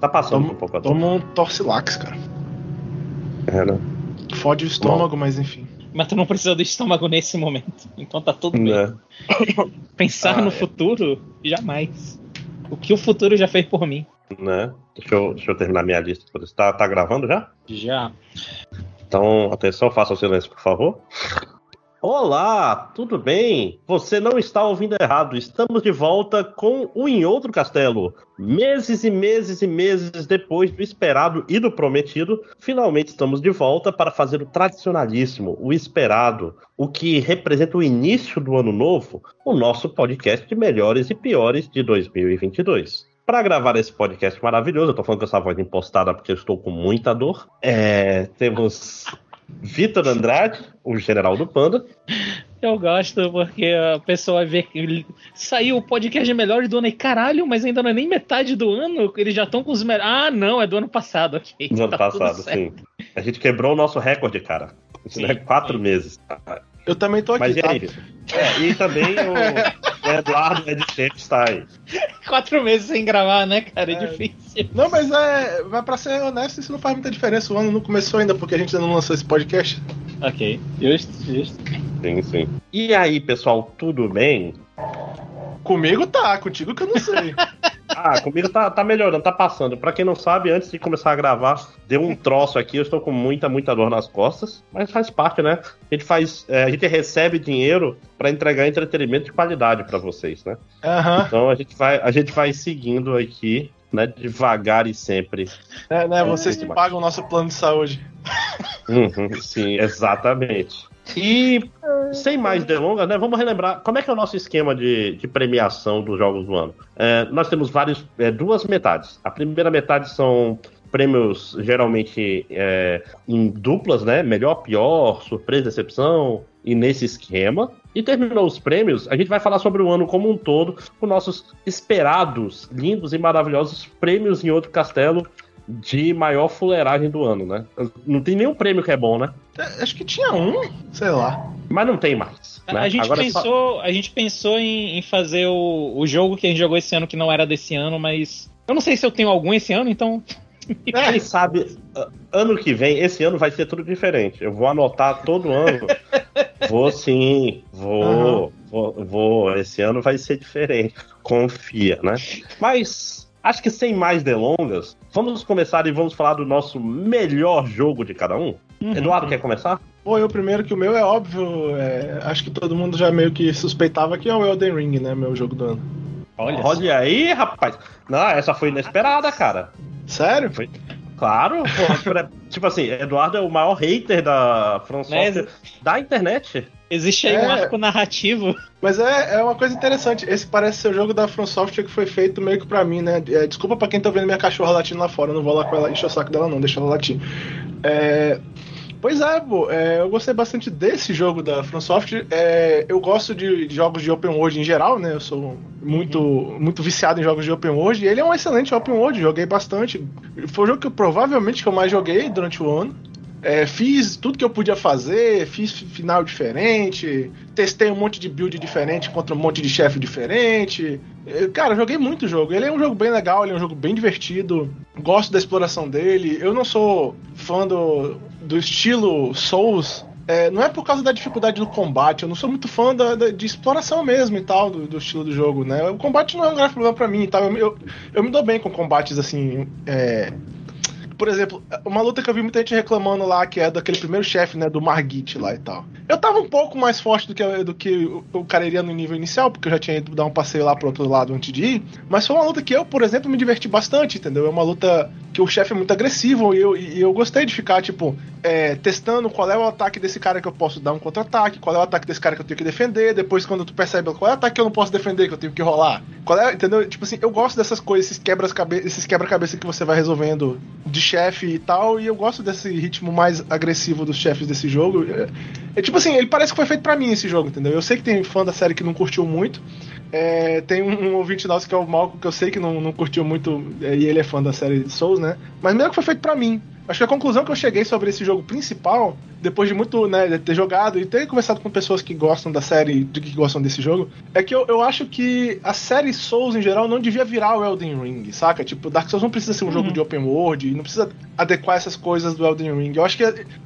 tá passando Toma, um pouco a dor. toma um torcilax, cara. É, né? Fode o estômago, mas enfim. Mas tu não precisa do estômago nesse momento. Então tá tudo bem. Né? Pensar Ah, no é. futuro, jamais. O que o futuro já fez por mim? né? Deixa eu, deixa eu terminar minha lista. Tá, tá gravando já? Já. Então, atenção, faça o silêncio, por favor. Olá, tudo bem? Você não está ouvindo errado. Estamos de volta com o Em Outro Castelo. Meses e meses e meses depois do esperado e do prometido, finalmente estamos de volta para fazer o tradicionalíssimo, o esperado, o que representa o início do ano novo, o nosso podcast de melhores e piores de 2022. Para gravar esse podcast maravilhoso, eu tô falando com essa voz impostada porque eu estou com muita dor. É, temos Vitor Andrade, o general do Panda. Eu gosto porque a pessoa vê que saiu o podcast de melhores do ano e caralho, mas ainda não é nem metade do ano, eles já estão com os melhores. Ah, não, é do ano passado, ok. No ano Tá passado, sim. A gente quebrou o nosso recorde, cara. Isso Sim, é quatro sim. meses. Eu também tô aqui, Mas e tá? aí? É, e também o, Eduardo Ed Champ está aí. Quatro meses sem gravar, né, cara? É, É. difícil. Não, mas é. Mas pra ser honesto, isso não faz muita diferença. O ano não começou ainda porque a gente ainda não lançou esse podcast. Ok, justo, justo. Sim, sim. E aí, pessoal, tudo bem? Comigo tá, contigo que eu não sei. Ah, comigo tá, tá melhorando, tá passando. Pra quem não sabe, antes de começar a gravar, deu um troço aqui, eu estou com muita, muita dor nas costas, mas faz parte, né? A gente faz, é, a gente recebe dinheiro pra entregar entretenimento de qualidade pra vocês, né? Aham. Então a gente vai, a gente vai seguindo aqui, né, devagar e sempre. É, né? Vocês É, que demais. pagam o nosso plano de saúde. Uhum, sim, exatamente. E sem mais delongas, né? Vamos relembrar como é que é o nosso esquema de, de premiação dos jogos do ano. É, nós temos vários, é, duas metades. A primeira metade são prêmios geralmente é, em duplas, né? Melhor, pior, surpresa, decepção, e nesse esquema. E terminou os prêmios, a gente vai falar sobre o ano como um todo, com nossos esperados, lindos e maravilhosos prêmios em outro castelo de maior fuleiragem do ano, né? Não tem nenhum prêmio que é bom, né? É, Acho que tinha um, sei lá. Mas não tem mais. A- né? A gente Agora é só- pensou, a gente pensou em, em fazer o, o jogo que a gente jogou esse ano que não era desse ano, mas eu não sei se eu tenho algum esse ano, então Quem sabe, ano que vem, esse ano vai ser tudo diferente. Eu vou anotar todo ano. vou sim, vou, vou, vou. Esse ano vai ser diferente. Confia, né? Mas acho que sem mais delongas, vamos começar e vamos falar do nosso melhor jogo de cada um. Uhum. Eduardo, quer começar? Pô, eu primeiro que o meu é óbvio. é, acho que todo mundo já meio que suspeitava que é o Elden Ring, né? Meu jogo do ano. olha, Olha aí, rapaz. Não, essa foi inesperada, cara. Sério? Claro, pô, tipo assim, Eduardo é o maior hater da Software da internet. Existe aí É. um arco narrativo. Mas é, é uma coisa interessante. Esse parece ser o jogo da From Software que foi feito meio que pra mim, né? É, desculpa pra quem tá vendo minha cachorra latindo lá fora. Eu não vou lá com ela encher o saco dela, não. Deixa ela latir. É, Pois é, pô, é, eu gostei bastante desse jogo da From Software. É, eu gosto de, de jogos de open world em geral, né? Eu sou muito, muito viciado em jogos de open world. E ele é um excelente open world, joguei bastante. Foi o jogo que eu, provavelmente que eu mais joguei durante o ano. É, fiz tudo que eu podia fazer, fiz final diferente, testei um monte de build diferente contra um monte de chefe diferente. É, Cara, joguei muito o jogo. Ele é um jogo bem legal, ele é um jogo bem divertido. Gosto da exploração dele. Eu não sou fã do, do estilo Souls. É, não é por causa da dificuldade do combate, eu não sou muito fã da, da- de exploração mesmo e tal, do, do estilo do jogo, né? O combate não é um grande problema pra mim e tal. Eu, eu, eu me dou bem com combates assim. é, por exemplo, uma luta que eu vi muita gente reclamando lá, que é daquele primeiro chefe, né, do Margit lá e tal. Eu tava um pouco mais forte do que, do que o, cara iria no nível inicial, porque eu já tinha ido dar um passeio lá pro outro lado antes de ir, mas foi uma luta que eu, por exemplo, me diverti bastante, entendeu? É uma luta que o chefe é muito agressivo e eu, e eu gostei de ficar, tipo, é, testando qual é o ataque desse cara que eu posso dar um contra-ataque, qual é o ataque desse cara que eu tenho que defender, depois quando tu percebe qual é o ataque que eu não posso defender, que eu tenho que rolar. Qual é, entendeu? Tipo assim, eu gosto dessas coisas, esses quebra-cabeça que você vai resolvendo de chefe e tal, e eu gosto desse ritmo mais agressivo dos chefes desse jogo. É, é tipo assim, ele parece que foi feito pra mim esse jogo, entendeu? Eu sei que tem fã da série que não curtiu muito. É, tem um, um ouvinte nosso que é o Malco, que eu sei que não, não curtiu muito, é, e ele é fã da série Souls, né? Mas mesmo que foi feito pra mim. Acho que a conclusão que eu cheguei sobre esse jogo principal depois de muito, né, de ter jogado e ter conversado com pessoas que gostam da série, de que gostam desse jogo, é que eu, eu acho que a série Souls em geral não devia virar o Elden Ring, saca? Tipo, Dark Souls não precisa ser um uhum. jogo de open world, não precisa adequar essas coisas do Elden Ring. Eu acho que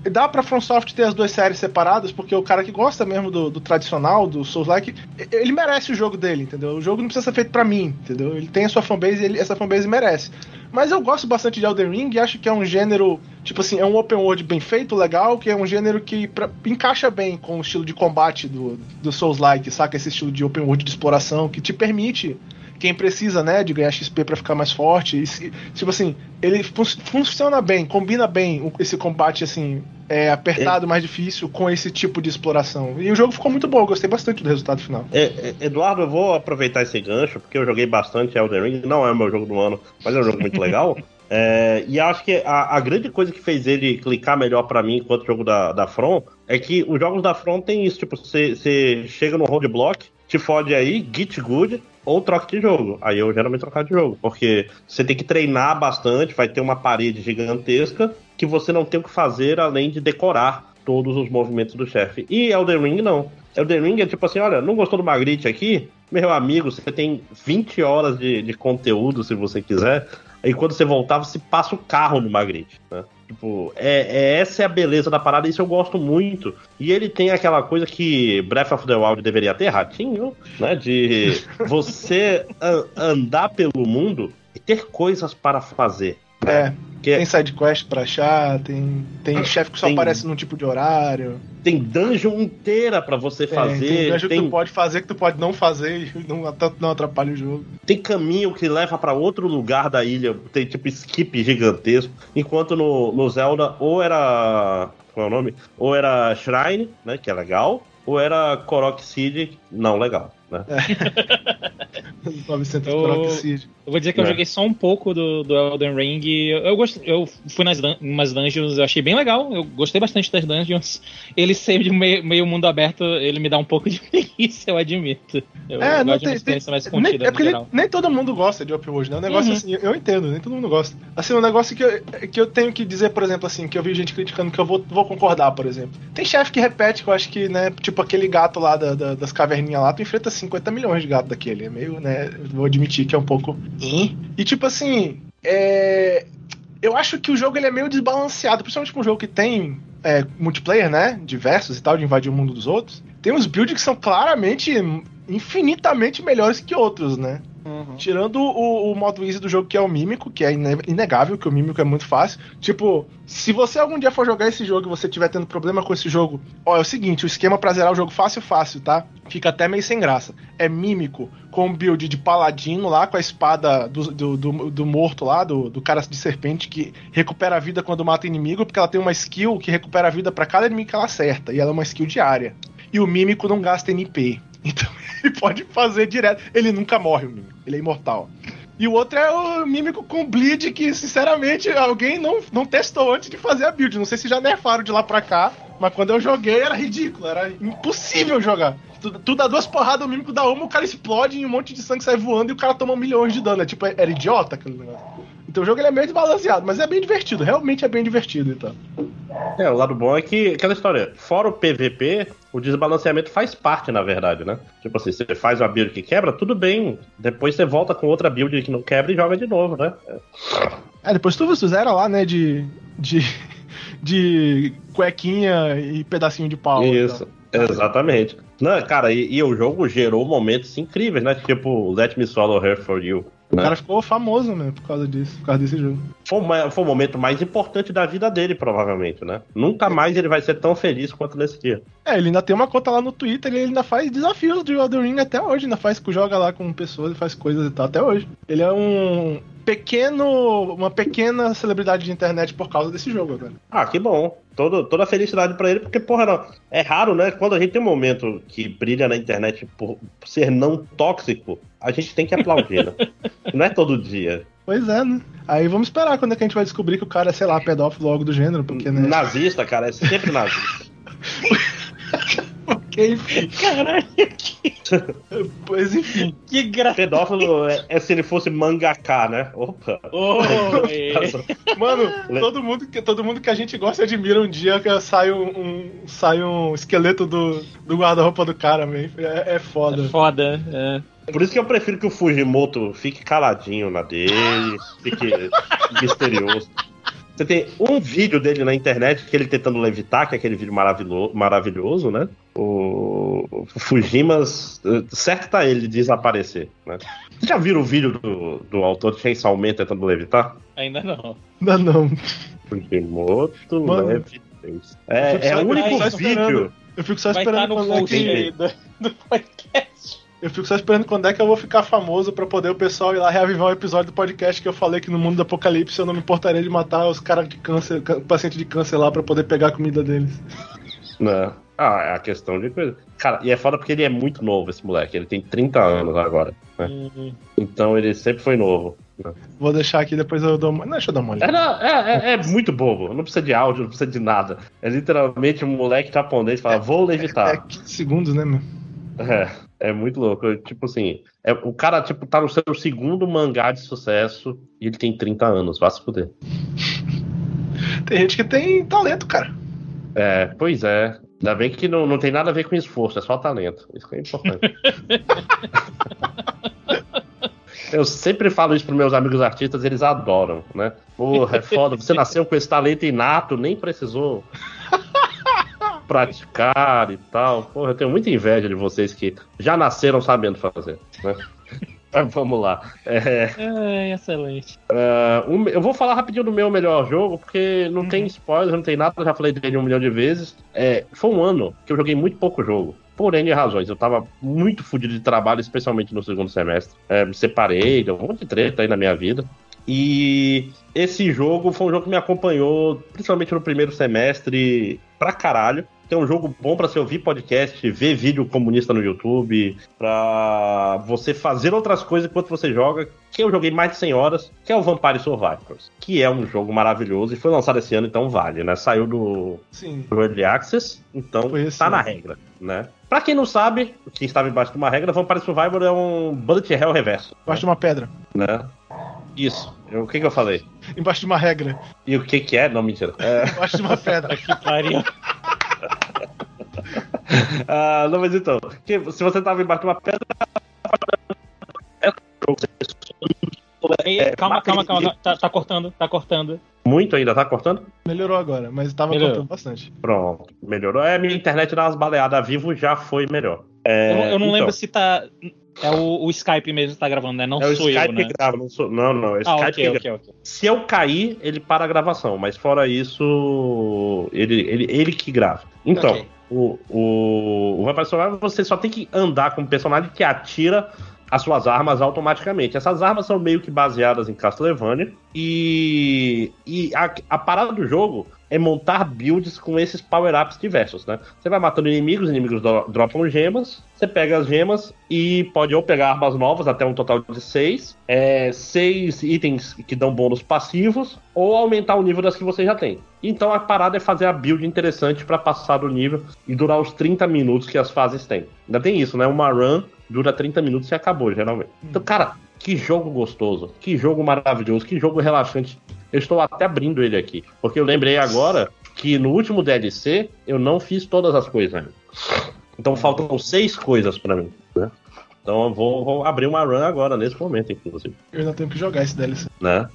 dá pra FromSoft ter as duas séries separadas, porque o cara que gosta mesmo do, do tradicional, do Souls-like, ele merece o jogo dele, entendeu? O jogo não precisa ser feito para mim, entendeu? Ele tem a sua fanbase e ele, essa fanbase merece. Mas eu gosto bastante de Elden Ring e acho que é um gênero, tipo assim, é um open world bem feito, legal, que é um gênero que pra, encaixa bem com o estilo de combate do, do Souls-like, saca? Esse estilo de open world de exploração que te permite quem precisa, né, de ganhar XP para ficar mais forte. E, tipo assim, ele fun funciona bem, combina bem esse combate assim, é, apertado, é. mais difícil, com esse tipo de exploração. E o jogo ficou muito bom, eu gostei bastante do resultado final. É, é, Eduardo, eu vou aproveitar esse gancho, porque eu joguei bastante Elden Ring, não é o meu jogo do ano, mas é um jogo muito legal. É, e acho que a, a, grande coisa que fez ele clicar melhor para mim enquanto jogo da, da From é que os jogos da From tem isso, tipo, você chega no roadblock, te fode aí, git good, ou troca de jogo. Aí eu geralmente trocar de jogo, porque você tem que treinar bastante, vai ter uma parede gigantesca que você não tem o que fazer além de decorar todos os movimentos do chefe. E Elden Ring não. Elden Ring é tipo assim, olha, não gostou do Magritte aqui? Meu amigo, você tem 20 horas de, de conteúdo se você quiser. Aí quando você voltar, você passa o carro no Magritte, né? Tipo, é, é, essa é a beleza da parada, isso eu gosto muito. E ele tem aquela coisa que Breath of the Wild deveria ter, ratinho, né? De você andar pelo mundo e ter coisas para fazer. É. Que é tem side quest pra achar, tem, tem chefe que só tem, aparece num tipo de horário. Tem dungeon inteira para você tem, fazer. Tem dungeon tem... que tu pode fazer, que tu pode não fazer e não, não atrapalha o jogo. Tem caminho que leva para outro lugar da ilha, tem tipo skip gigantesco. Enquanto no, no Zelda, ou era. Qual é o nome? Ou era Shrine, né? Que é legal. Ou era Korok Seed, não legal. Né? É. 900 eu, eu vou dizer que eu é. joguei só um pouco do, do Elden Ring. Eu, gost, eu fui nas dun umas dungeons, eu achei bem legal. Eu gostei bastante das dungeons. Ele sempre meio, meio mundo aberto, ele me dá um pouco de preguiça, eu admito. Eu, é, eu não tem, tem, mais contida. Nem, é porque nem, nem, todo mundo gosta de open world, né? Um negócio uhum. assim, eu entendo, nem todo mundo gosta. Assim, um negócio que eu, que eu tenho que dizer, por exemplo, assim, que eu vi gente criticando que eu vou, vou concordar, por exemplo. Tem chefe que repete, que eu acho que, né, tipo aquele gato lá da, da, das caverninhas lá, tu enfrenta 50 milhões de gato daquele. É meio, né? Vou admitir que é um pouco. E tipo assim, é... eu acho que o jogo ele é meio desbalanceado, principalmente com um jogo que tem é, multiplayer, né? Diversos e tal, de invadir o mundo dos outros. Tem uns builds que são claramente infinitamente melhores que outros, né? Uhum. Tirando o, o, modo easy do jogo, que é o Mímico, que é inegável, que o Mímico é muito fácil. Tipo, se você algum dia for jogar esse jogo e você tiver tendo problema com esse jogo, ó, é o seguinte, o esquema pra zerar o jogo fácil, fácil, tá? Fica até meio sem graça. É Mímico com build de paladino lá, com a espada do, do, do, do morto lá, do, do cara de serpente, que recupera a vida quando mata inimigo, porque ela tem uma skill que recupera a vida para cada inimigo que ela acerta, e ela é uma skill diária. E o Mímico não gasta NP. Então ele pode fazer direto. Ele nunca morre, o Mímico. Ele é imortal. E o outro é o Mímico com Bleed, que sinceramente alguém não, não testou antes de fazer a build. Não sei se já nerfaram de lá pra cá, mas quando eu joguei era ridículo, era impossível jogar. Tu, tu dá duas porradas, o Mímico dá uma, o cara explode e um monte de sangue sai voando e o cara toma milhões de dano. É tipo, era idiota aquele negócio. Então o jogo é meio desbalanceado, mas é bem divertido, realmente é bem divertido, então. É, o lado bom é que aquela história, fora o PVP, o desbalanceamento faz parte, na verdade, né? Tipo assim, você faz uma build que quebra, tudo bem. Depois você volta com outra build que não quebra e joga de novo, né? É, depois tu zera lá, né, de. de. de cuequinha e pedacinho de pau. Isso, então. exatamente. Não, cara, e, e, o jogo gerou momentos incríveis, né? Tipo, Let Me Swallow Her For You. O né? cara ficou famoso, né, por causa disso, por causa desse jogo. Foi, uma, foi o momento mais importante da vida dele, provavelmente, né? Nunca mais ele vai ser tão feliz quanto nesse dia. É, ele ainda tem uma conta lá no Twitter e ele ainda faz desafios de Elden Ring até hoje, ainda faz, joga lá com pessoas e faz coisas e tal, até hoje. Ele é um pequeno, uma pequena celebridade de internet por causa desse jogo, velho. Ah, que bom. Todo, toda a felicidade para ele, porque, porra, não, é raro, né? Quando a gente tem um momento que brilha na internet por ser não tóxico, a gente tem que aplaudir? Não é todo dia. Pois é, né? Aí vamos esperar quando é que a gente vai descobrir que o cara é, sei lá, pedófilo logo do gênero, porque, né? Nazista, cara, é sempre nazista. ok, Caralho. pois enfim. Que graça. Pedófilo é, é, se ele fosse mangaká, né? Opa. Oh, Mano, todo mundo, que, todo mundo que a gente gosta admira um dia que sai um, um sai um esqueleto do, do guarda-roupa do cara, man. É, é foda. É foda, é. Por isso que eu prefiro que o Fujimoto fique caladinho na dele, fique misterioso. Você tem um vídeo dele na internet que ele tentando levitar, que é aquele vídeo maravilhoso, maravilhoso né? O, Fujimas, certo tá ele desaparecer, né? Você já viram o vídeo do, do autor de Chainsaw Man tentando levitar? Ainda não. Ainda não. Fujimoto Levitation. É, é o único vídeo. Eu fico só esperando quando é que... do, do podcast. Eu fico só esperando quando é que eu vou ficar famoso para poder o pessoal ir lá reavivar o um episódio do podcast que eu falei que no mundo do apocalipse eu não me importaria de matar os caras de câncer, paciente de câncer lá para poder pegar a comida deles. Não. Ah, é a questão de coisa. Cara, e é foda porque ele é muito novo, esse moleque. Ele tem 30 anos agora. Né? Uhum. Então ele sempre foi novo. Né? Vou deixar aqui, depois eu dou uma. Não, deixa eu dar uma olhada. É, é, é, é, muito bobo. Não precisa de áudio, não precisa de nada. É literalmente um moleque japonês fala, vou levitar. É, é 15 segundos, né, meu? É. É muito louco. Tipo assim, é, o cara tipo, tá no seu segundo mangá de sucesso e ele tem 30 anos, vá se fuder. Tem gente que tem talento, cara. É, pois é. Ainda bem que não, não tem nada a ver com esforço, é só talento. Isso que é importante. Eu sempre falo isso pros meus amigos artistas, eles adoram, né? Porra, é foda, você nasceu com esse talento inato, nem precisou praticar e tal. Porra, eu tenho muita inveja de vocês que já nasceram sabendo fazer, né? Vamos lá. É, é excelente. Uh, um, eu vou falar rapidinho do meu melhor jogo, porque não uhum. tem spoiler, não tem nada, eu já falei dele um milhão de vezes. É, foi um ano que eu joguei muito pouco jogo. Por N razões. Eu tava muito fodido de trabalho, especialmente no segundo semestre. É, me separei, deu um monte de treta aí na minha vida. E esse jogo foi um jogo que me acompanhou, principalmente no primeiro semestre, pra caralho é um jogo bom para você ouvir podcast, ver vídeo comunista no YouTube, para você fazer outras coisas enquanto você joga, que eu joguei mais de 100 horas, que é o Vampire Survivors, que é um jogo maravilhoso e foi lançado esse ano, então vale, né? Saiu do, Sim. do Early Access, então tá na regra, né? Pra quem não sabe, quem estava embaixo de uma regra, Vampire Survivor é um Bullet Hell reverso. Embaixo de uma pedra. Né? Isso. o que que eu falei? Embaixo de uma regra. E o que que é? Não, mentira. É... Embaixo de uma pedra. que pariu. ah, não, mas então, que, se você tava embaixo de uma pedra. É, calma, calma, calma, tá, tá, cortando, tá cortando. Muito ainda, tá cortando? Melhorou agora, mas tava Melhorou. cortando bastante. Pronto, melhorou. É, minha internet dá umas baleadas a vivo já foi melhor. É, eu, eu, não então, lembro se tá. É o, o, Skype mesmo que tá gravando, né? Não é sou Skype eu, né? Que grava, não, sou, não, não, é o ah, Skype okay, que okay, okay. Se eu cair, ele para a gravação, mas fora isso, ele, ele, ele que grava. Então, o, o, o Vampire Survivor você só tem que andar com um personagem que atira as suas armas automaticamente. Essas armas são meio que baseadas em Castlevania. E, e a, a parada do jogo é montar builds com esses power-ups diversos, né? Você vai matando inimigos, inimigos do, dropam gemas, você pega as gemas e pode ou pegar armas novas, até um total de seis, é, seis itens que dão bônus passivos, ou aumentar o nível das que você já tem. Então a parada é fazer a build interessante para passar do nível e durar os 30 minutos que as fases têm. Ainda tem isso, né? Uma run dura 30 minutos e acabou, geralmente. Então, cara, que jogo gostoso, que jogo maravilhoso, que jogo relaxante. Eu estou até abrindo ele aqui, porque eu lembrei agora que no último DLC eu não fiz todas as coisas. Então faltam seis coisas para mim, né? Então eu vou, vou, abrir uma run agora, nesse momento, inclusive. Eu ainda tenho que jogar esse DLC. Né?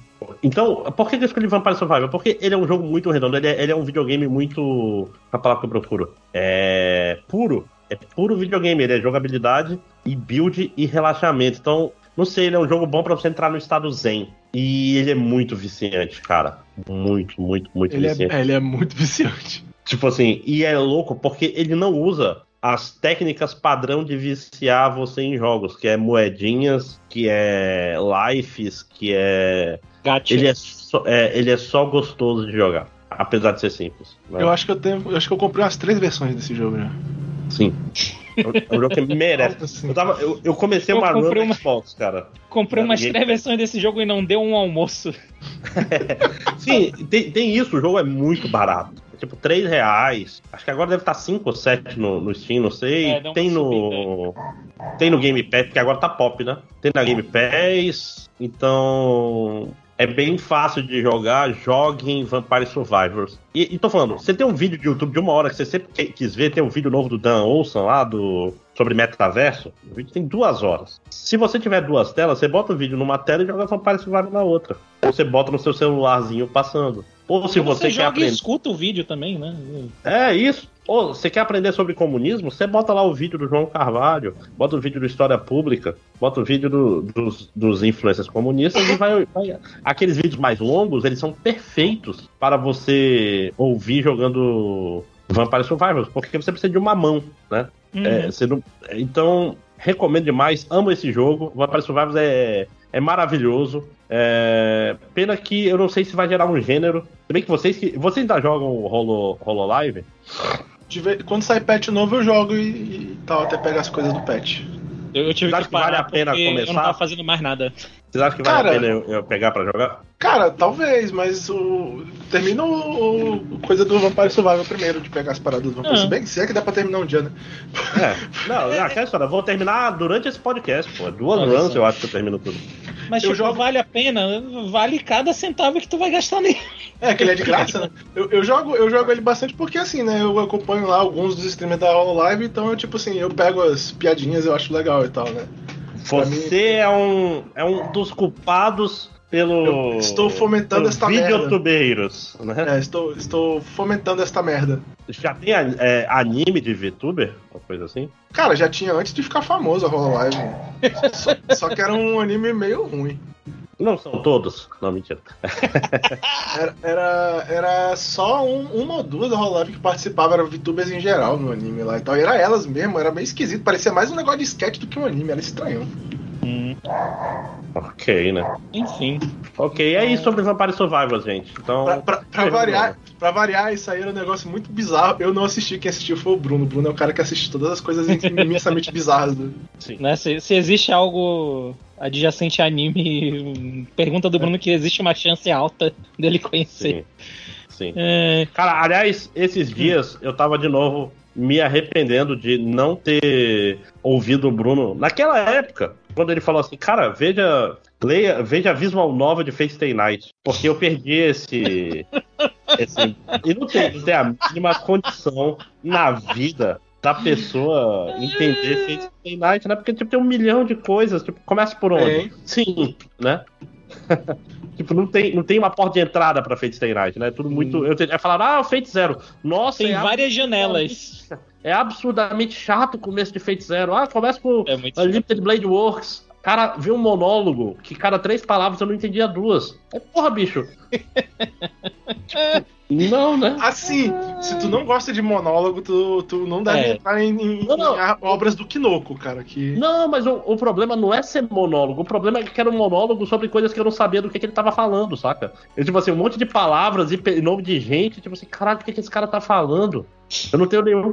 Então, por que eu escolhi Vampire Survivor? Porque ele é um jogo muito redondo, ele é, ele é um videogame muito. A palavra que eu procuro. É. puro. É puro videogame, ele é jogabilidade e build e relaxamento. Então, não sei, ele é um jogo bom para você entrar no estado zen. E ele é muito viciante, cara. Muito, muito, muito ele é, viciante. É, ele é muito viciante. Tipo assim, e é louco porque ele não usa as técnicas padrão de viciar você em jogos, que é moedinhas, que é lives, que é. Gacha. Ele é, só, é, ele é só gostoso de jogar, apesar de ser simples. Né? Eu acho que eu tenho. Eu acho que eu comprei umas três versões desse jogo já. Sim. É um jogo que merece. Eu, tava, eu, eu comecei eu uma run no Xbox, cara. Comprei umas três versões desse jogo e não deu um almoço. Sim, tem, tem isso, o jogo é muito barato. tipo 3 reais. Acho que agora deve estar 5 ou 7 no, no Steam, não sei. É, tem no. Tem no Game Pass, porque agora tá pop, né? Tem na Game Pass. Então é bem fácil de jogar, jogue em Vampire Survivors. E, e tô falando, você tem um vídeo de YouTube de uma hora que você sempre quis ver, tem um vídeo novo do Dan Olson lá, do, sobre metaverso. O vídeo tem duas horas. Se você tiver duas telas, você bota o vídeo numa tela e joga Vampire Survivors na outra. Ou você bota no seu celularzinho passando. Ou se você, você quer aprender. E escuta o vídeo também, né? É isso. Ou você quer aprender sobre comunismo? Você bota lá o vídeo do João Carvalho, bota o vídeo do História Pública, bota o vídeo do, dos, dos influencers comunistas e vai, vai, Aqueles vídeos mais longos, eles são perfeitos para você ouvir jogando Vampire Survivors, porque você precisa de uma mão, né? Uhum. É, não, então, recomendo demais, amo esse jogo. Vampire Survivors é, é maravilhoso. É, pena que eu não sei se vai gerar um gênero. Se bem que vocês que. Vocês ainda jogam Holo, Hololive? Quando sai patch novo eu jogo e, e tal, até pegar as coisas do patch. Eu, eu tive que, que vale a pena começar? Eu não tava fazendo mais nada. Vocês acham que vale cara, a pena eu, eu, pegar pra jogar? Cara, talvez, mas o. Termina o, o coisa do Vampire Survival primeiro, de pegar as paradas do Vampire. Ah. Se bem que se é que dá pra terminar um dia, né? É. Não, não aquela história, vou terminar durante esse podcast, pô. Duas runs eu acho que eu termino tudo. Mas eu tipo, jogo... vale a pena, vale cada centavo que tu vai gastar nele. É, que ele é de graça, né? Eu, eu, jogo, eu jogo ele bastante porque assim, né? Eu acompanho lá alguns dos streamers da Live, então eu, tipo assim, eu pego as piadinhas, eu acho legal e tal, né? Você é um, é um dos culpados pelo. Eu estou fomentando esta merda. Videotubeiros, né? É, estou, estou fomentando esta merda. Já tem é, anime de VTuber? Uma coisa assim? Cara, já tinha antes de ficar famoso a Hololive. só, só que era um anime meio ruim. Não são todos. Não, mentira. era, era, era só um, uma ou duas Hololive que participavam, eram VTubers em geral no anime lá e tal. E era elas mesmo, era meio esquisito. Parecia mais um negócio de sketch do que um anime, era estranho. Hum. Ok, né? Enfim. Ok, é isso sobre Vampire Survivors, gente. Então. Pra, pra, pra variar, pra variar, isso aí era um negócio muito bizarro. Eu não assisti, quem assistiu foi o Bruno. O Bruno é o cara que assiste todas as coisas imensamente bizarras. Do... Sim. Né? Se, se existe algo adjacente a anime, pergunta do Bruno que existe uma chance alta dele conhecer. Sim. Sim. É... Cara, aliás, esses dias eu tava de novo me arrependendo de não ter ouvido o Bruno naquela época, quando ele falou assim, cara, veja, leia, veja a visual nova de Face Day Night, porque eu perdi esse, esse e não tem, não tem a mínima condição na vida da pessoa entender Face Day Night, né? Porque tipo, tem um milhão de coisas, tipo, começa por onde? É. Sim, né? Tipo, não tem, não tem uma porta de entrada pra Fate Stay Night, né? Tudo muito. Eu é falar, ah, Fate Zero. Nossa, tem é várias janelas. É absurdamente chato o começo de Fate Zero. Ah, começa por é Limited Blade Works. Cara, viu um monólogo que cada três palavras eu não entendia duas. É porra, bicho. tipo, não, né? Assim, se tu não gosta de monólogo, tu, tu não deve é. entrar em, em, não, não. em, obras do Kinoko, cara. Que... Não, mas o, o, problema não é ser monólogo. O problema é que era um monólogo sobre coisas que eu não sabia do que, que ele tava falando, saca? Eu, tipo assim, um monte de palavras e nome de gente, tipo assim, caralho, o que, que esse cara tá falando? Eu não tenho nenhum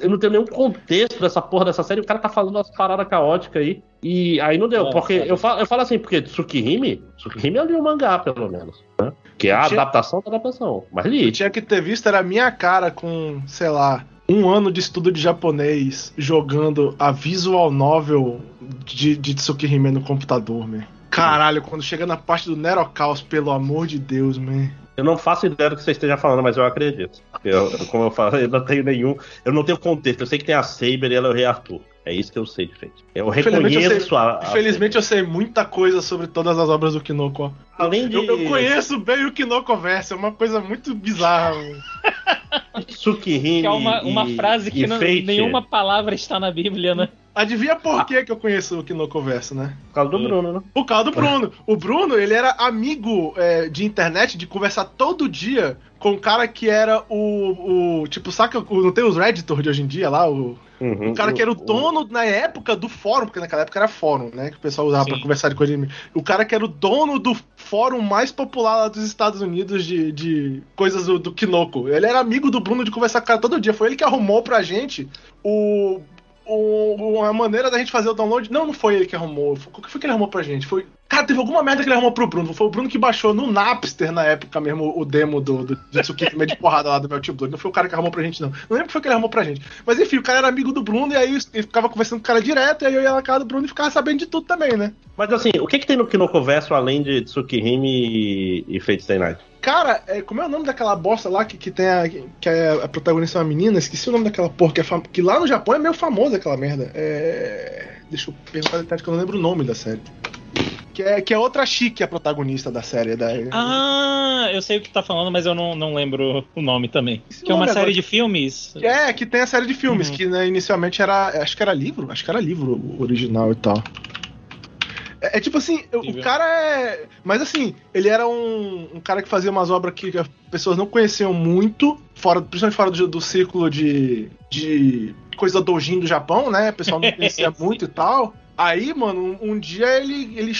eu não tenho nenhum contexto dessa porra dessa série, o cara tá falando umas paradas caóticas aí. E aí não deu, é, porque eu falo, eu falo assim, porque Tsukihime, Tsukihime é li o mangá, pelo menos. Né? Que é a tinha... adaptação da adaptação. Mas li. Eu tinha que ter visto, era a minha cara com, sei lá, um ano de estudo de japonês jogando a visual novel de, de Tsukihime no computador, man. Caralho, quando chega na parte do Nerocaus, pelo amor de Deus, man. Eu não faço ideia do que você esteja falando, mas eu acredito. Eu, como eu falei, eu não tenho nenhum. Eu não tenho contexto. Eu sei que tem a Saber e ela é o Rei Arthur. É isso que eu sei de frente. Eu reconheço eu sei, a, a... Infelizmente eu sei muita coisa sobre todas as obras do Kinoko. Além de. Eu, eu conheço bem o Kinoko Verso, é uma coisa muito bizarra. Tsukihime. Que é uma, uma frase que não, nenhuma palavra está na Bíblia, né? Adivinha por que, que eu conheço o Kinoko Verso, né? Por causa do Bruno, né? Por causa do Bruno. O Bruno, ele era amigo é, de internet, de conversar todo dia com um cara que era o. o tipo, saca? Não tem os Redditor de hoje em dia lá? O, uhum, o cara que era o dono na época do fórum, porque naquela época era fórum, né? Que o pessoal usava pra conversar de coisa de. O cara que era o dono do fórum mais popular lá dos Estados Unidos de, de coisas do, do Kinoko. Ele era amigo do Bruno de conversar com o cara todo dia. Foi ele que arrumou pra gente o o, a maneira da gente fazer o download. Não, não foi ele que arrumou. O que foi que ele arrumou pra gente? Foi. Cara, teve alguma merda que ele arrumou pro Bruno. Foi o Bruno que baixou no Napster na época mesmo o demo do, do, do Tsukimi de porrada lá do Melt Blood. Não foi o cara que arrumou pra gente, não. Não lembro que foi que ele arrumou pra gente. Mas enfim, o cara era amigo do Bruno e aí ele ficava conversando com o cara direto. E aí eu ia na casa do Bruno e ficava sabendo de tudo também, né? Mas assim, o que, que tem no Kinoko Verso além de Tsukihime e, e Fate Stay Night? Cara, é, como é o nome daquela bosta lá que, que tem a. que é a protagonista é uma menina? Esqueci o nome daquela porra, que, é fam... que lá no Japão é meio famosa aquela merda. É. Deixa eu perguntar detalhes que eu não lembro o nome da série. Que é, que é outra chique a protagonista da série. Da... Ah, eu sei o que tá falando, mas eu não, não lembro o nome também. Esse que é uma série de filmes? É, que tem a série de filmes, uhum. que né, inicialmente era. Acho que era livro, acho que era livro original e tal. É, é, tipo assim, o cara é. Mas assim, ele era um, um, cara que fazia umas obras que as pessoas não conheciam muito, fora, principalmente fora do, do círculo de, de coisa dojin do Japão, né? O pessoal não conhecia muito e tal. Aí, mano, um, um, dia ele, ele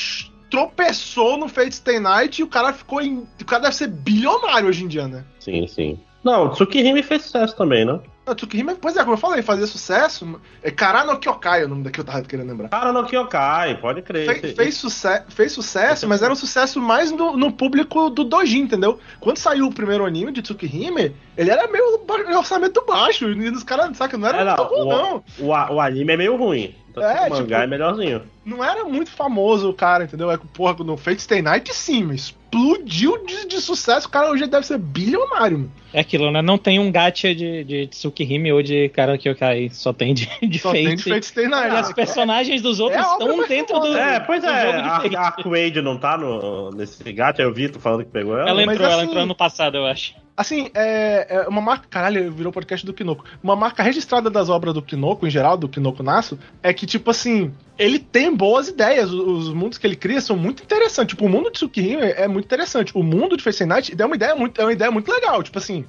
tropeçou no Fate Stay Night e o cara ficou em. O cara deve ser bilionário hoje em dia, né? Sim, sim. Não, o Tsukihime fez sucesso também, né? Tsukihime, pois é, como eu falei, fazia sucesso. É Kara no Kyokai o nome daqui eu tava querendo lembrar. Kara no Kyokai, pode crer. Fe, fez, suce fez sucesso, mas era um sucesso mais no, no, público do Dojin, entendeu? Quando saiu o primeiro anime de Tsukihime, ele era meio orçamento baixo. E os caras, saca, não era é, muito bom, não. O, o, anime é meio ruim. É, o mangá tipo, é melhorzinho. Não era muito famoso o cara, entendeu? É que, porra, no Fate Stay Night, sim, mas explodiu de, de, sucesso. O cara hoje deve ser bilionário. Mano. É aquilo, né? Não tem um gacha de, de Tsukihime ou de Kara Kyokai. Só tem de, de Só Fate. Tem de Fate Stay Night. E as personagens dos outros é estão dentro do. É, pois do é. A, a Quaid não tá no, nesse gacha. Eu vi tu falando que pegou ela. Ela entrou, mas, assim, ela entrou ano passado, eu acho. Assim, é, é, uma marca. Caralho, virou podcast do Kinoko. Uma marca registrada das obras do Kinoko, em geral, do Kinoko Nasso, é que, tipo assim, ele tem boas ideias. Os, mundos que ele cria são muito interessantes. Tipo, o mundo de Tsukihime é, muito interessante. O mundo de Face Night é uma ideia muito, é uma ideia muito legal. Tipo assim,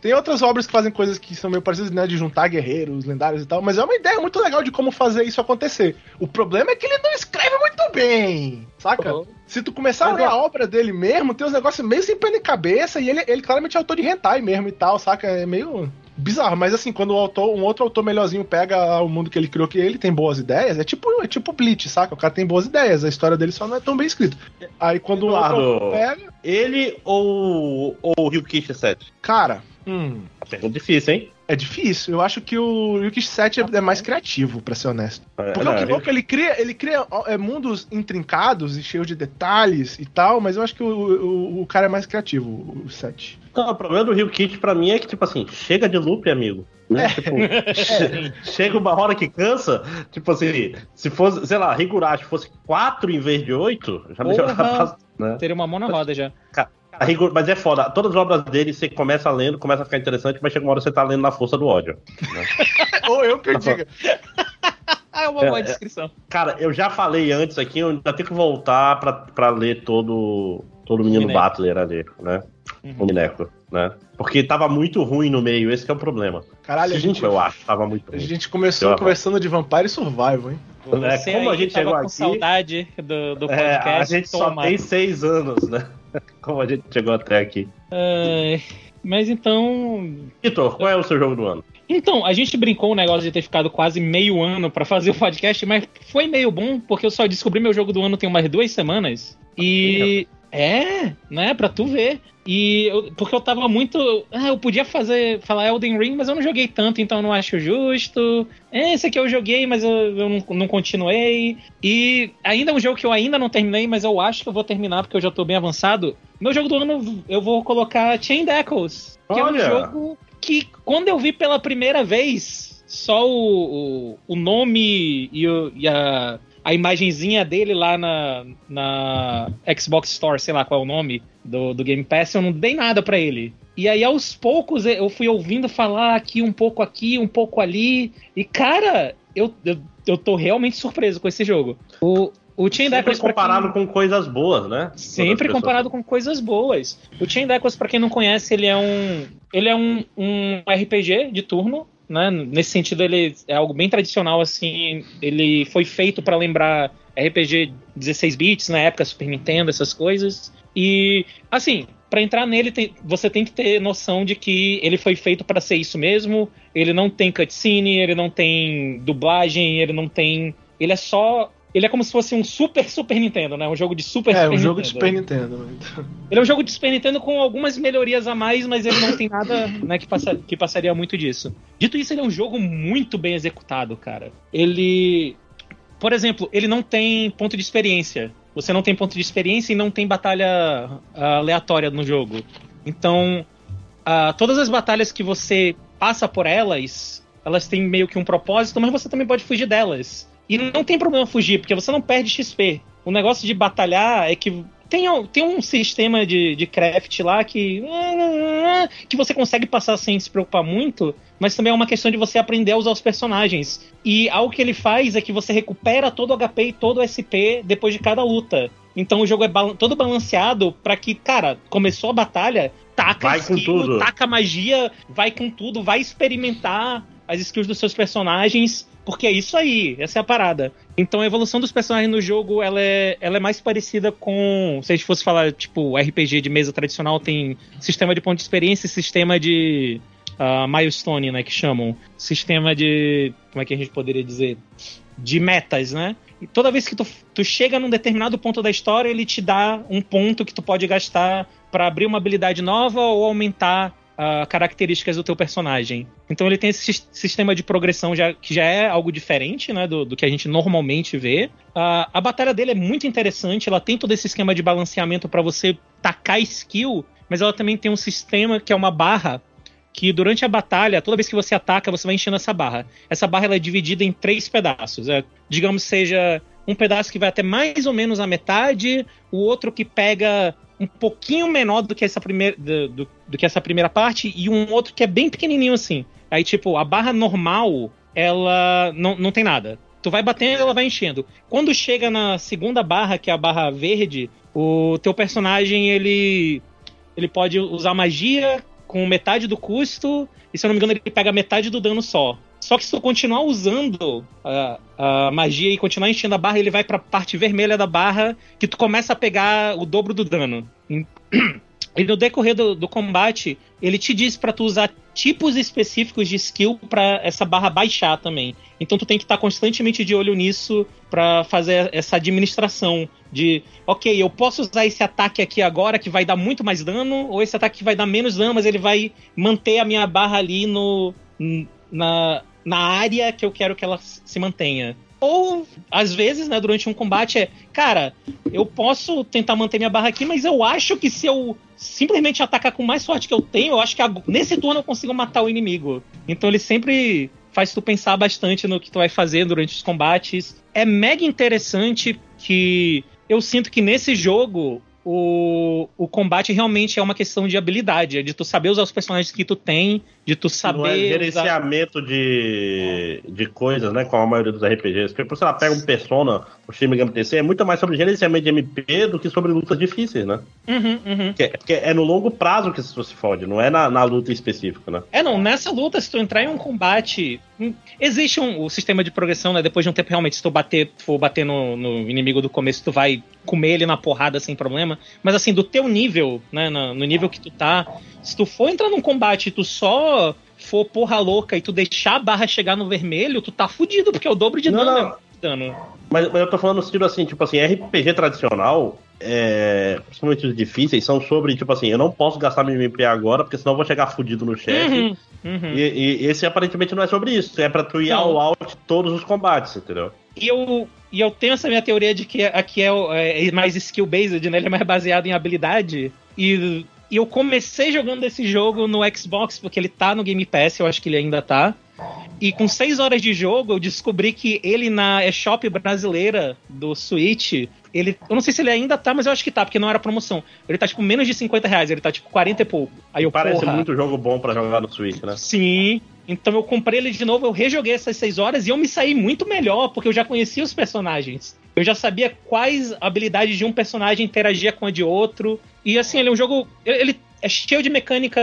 tem outras obras que fazem coisas que são meio parecidas, né? De juntar guerreiros, lendários e tal. Mas é uma ideia muito legal de como fazer isso acontecer. O problema é que ele não escreve muito bem. Saca? Uhum. Se tu começar a ler a obra dele mesmo, tem uns negócios meio sem pé nem cabeça. E ele, ele claramente é autor de hentai mesmo e tal, saca? É meio bizarro, mas assim, quando o autor, um outro autor melhorzinho pega o mundo que ele criou, que ele tem boas ideias, é tipo, é tipo Bleach, saca? O cara tem boas ideias, a história dele só não é tão bem escrita. Aí quando o autor pega. Ele ou, ou o Ryukishi 7? Cara, hum. Pergunta difícil, hein? É difícil. Eu acho que o Yuki 7 é, mais criativo, para ser honesto. É, Porque não, o Kinoko, ele cria, ele cria é, mundos intrincados e cheios de detalhes e tal, mas eu acho que o, o, o cara é mais criativo, o 7. Não, o problema do Rio Kit pra mim é que, tipo assim, chega de loop, amigo. Né? É. Tipo, é. chega uma hora que cansa. Tipo assim, se fosse, sei lá, Higurashi fosse 4 em vez de 8, já melhorava. Né? Teria uma mão na roda já. Cara, Rigor, mas é foda. Todas as obras dele, você começa lendo, começa a ficar interessante, mas chega uma hora que você tá lendo na força do ódio. Né? Ou eu que eu diga. é uma boa é, é, descrição. Cara, eu já falei antes aqui, eu ainda tenho que voltar pra, pra ler todo, todo o menino Mineco. Butler ali, né? Uhum. O Mineco, né? Porque tava muito ruim no meio, esse é o problema. Caralho, a gente, eu acho, tava muito ruim. A gente começou eu conversando de Vampire Survival, hein? Você é, como a gente chegou aqui. saudade do, do podcast. É, a gente só tem seis anos, né? Como a gente chegou até aqui. É, mas então. Vitor, qual é o seu jogo do ano? Então, a gente brincou o negócio de ter ficado quase meio ano para fazer o podcast, mas foi meio bom, porque eu só descobri meu jogo do ano tem umas duas semanas. E. É, né? Pra tu ver. E eu, porque eu tava muito. Ah, eu podia fazer. falar Elden Ring, mas eu não joguei tanto, então eu não acho justo. É, esse aqui eu joguei, mas eu, eu não, não, continuei. E ainda é um jogo que eu ainda não terminei, mas eu acho que eu vou terminar porque eu já tô bem avançado. Meu jogo do ano eu vou colocar Chain Deckles. Que Olha. é um jogo que, quando eu vi pela primeira vez, só o, o, o nome e, o, e a a imagenzinha dele lá na, na Xbox Store, sei lá qual é o nome do, do Game Pass, eu não dei nada para ele. E aí, aos poucos, eu fui ouvindo falar aqui, um pouco aqui, um pouco ali. E, cara, eu, eu, eu tô realmente surpreso com esse jogo. O, o Chain Sempre Deckers, comparado quem... com coisas boas, né? Sempre comparado com coisas boas. O Chain Deckers, pra quem não conhece, ele é um. Ele é um, um RPG de turno né? Nesse sentido, ele é algo bem tradicional, assim. Ele foi feito para lembrar RPG 16 bits na época Super Nintendo, essas coisas. E, assim, para entrar nele, tem, você tem que ter noção de que ele foi feito para ser isso mesmo. Ele não tem cutscene, ele não tem dublagem, ele não tem. Ele é só. Ele é como se fosse um Super Super Nintendo, né? Um jogo de Super É, Super um jogo Nintendo. de Super Nintendo. Ele é um jogo de Super Nintendo com algumas melhorias a mais, mas ele não tem nada né, que, passa, que passaria muito disso. Dito isso, ele é um jogo muito bem executado, cara. Ele. Por exemplo, ele não tem ponto de experiência. Você não tem ponto de experiência e não tem batalha ah, aleatória no jogo. Então, ah, todas as batalhas que você passa por elas, elas têm meio que um propósito, mas você também pode fugir delas. E não tem problema fugir, porque você não perde XP. O negócio de batalhar é que tem, tem um sistema de, de craft lá que. que você consegue passar sem se preocupar muito, mas também é uma questão de você aprender a usar os personagens. E algo que ele faz é que você recupera todo o HP e todo o SP depois de cada luta. Então o jogo é todo balanceado pra que, cara, começou a batalha, taca Vai com skill, tudo. taca magia, vai com tudo, vai experimentar as skills dos seus personagens, porque é isso aí, essa é a parada. Então a evolução dos personagens no jogo, ela é, ela é mais parecida com, se a gente fosse falar, tipo, RPG de mesa tradicional tem sistema de ponto de experiência e sistema de ah, milestone, né, que chamam. Sistema de, como é que a gente poderia dizer? De metas, né? E toda vez que tu, tu chega num determinado ponto da história, ele te dá um ponto que tu pode gastar pra abrir uma habilidade nova ou aumentar ah, características do teu personagem. Então ele tem esse sis- sistema de progressão já, que já é algo diferente né, do, do que a gente normalmente vê. Ah, a batalha dele é muito interessante, ela tem todo esse esquema de balanceamento pra você tacar skill, mas ela também tem um sistema que é uma barra que durante a batalha, toda vez que você ataca, você vai enchendo essa barra. Essa barra ela é dividida em três pedaços. É, digamos seja um pedaço que vai até mais ou menos a metade, o outro que pega um pouquinho menor do que essa primeira, do, do- do que essa primeira parte, e um outro que é bem pequenininho assim. Aí, tipo, a barra normal, ela não, não tem nada. Tu vai batendo, ela vai enchendo. Quando chega na segunda barra, que é a barra verde, o teu personagem, ele ele pode usar magia com metade do custo, e se eu não me engano, ele pega metade do dano só. Só que se tu continuar usando a, a magia e continuar enchendo a barra, ele vai pra parte vermelha da barra, que tu começa a pegar o dobro do dano. E no decorrer do, do combate, ele te diz pra tu usar tipos específicos de skill pra essa barra baixar também. Então tu tem que estar constantemente de olho nisso pra fazer essa administração de, ok, eu posso usar esse ataque aqui agora que vai dar muito mais dano, ou esse ataque que vai dar menos dano, mas ele vai manter a minha barra ali no na, na área que eu quero que ela se mantenha. Ou, às vezes, né, durante um combate é, cara, eu posso tentar manter minha barra aqui, mas eu acho que se eu simplesmente atacar com mais sorte que eu tenho, eu acho que nesse turno eu consigo matar o inimigo. Então ele sempre faz tu pensar bastante no que tu vai fazer durante os combates. É mega interessante que eu sinto que nesse jogo o, o combate realmente é uma questão de habilidade, é de tu saber usar os personagens que tu tem, de tu saber. Não é usar- gerenciamento de, de coisas, né? Como a maioria dos RPGs. Porque, sei lá, pega um Persona, o Shin Megami Tensei, é muito mais sobre gerenciamento de MP do que sobre lutas difíceis, né? Uhum, uhum. Porque, porque é no longo prazo que isso se fode, não é na, na luta específica, né? É, não, nessa luta, se tu entrar em um combate. hum, Existe um, o sistema de progressão, né? Depois de um tempo, realmente, se tu bater, for bater no, no inimigo do começo, tu vai comer ele na porrada sem problema. Mas assim, do teu nível, né? No, no nível que tu tá, se tu for entrar num combate e tu só for porra louca e tu deixar a barra chegar no vermelho, tu tá fudido, porque é o dobro de Não, dano. não. é dano. Mas, mas eu tô falando no sentido assim, tipo assim, RPG tradicional, é, principalmente os difíceis, são sobre, tipo assim, eu não posso gastar meu MP agora, porque senão eu vou chegar fudido no chefe. Uhum, uhum. E, e esse aparentemente não é sobre isso, é pra tu ir Não. ao out todos os combates, entendeu? E eu, e eu tenho essa minha teoria de que aqui é, o- é mais skill-based, né? Ele é mais baseado em habilidade. E, e eu comecei jogando esse jogo no Xbox, porque ele tá no Game Pass, eu acho que ele ainda tá. E com 6 horas de jogo, eu descobri que ele na eShop brasileira do Switch, ele. Eu não sei se ele ainda tá, mas eu acho que tá, porque não era promoção. Ele tá tipo menos de 50 reais, ele tá tipo 40 e pouco. Aí eu Parece porra, muito jogo bom pra jogar no Switch, né? Sim. Então eu comprei ele de novo, eu rejoguei essas seis horas e eu me saí muito melhor, porque eu já conhecia os personagens. Eu já sabia quais habilidades de um personagem interagia com a de outro. E assim, ele é um jogo. Ele é cheio de mecânica.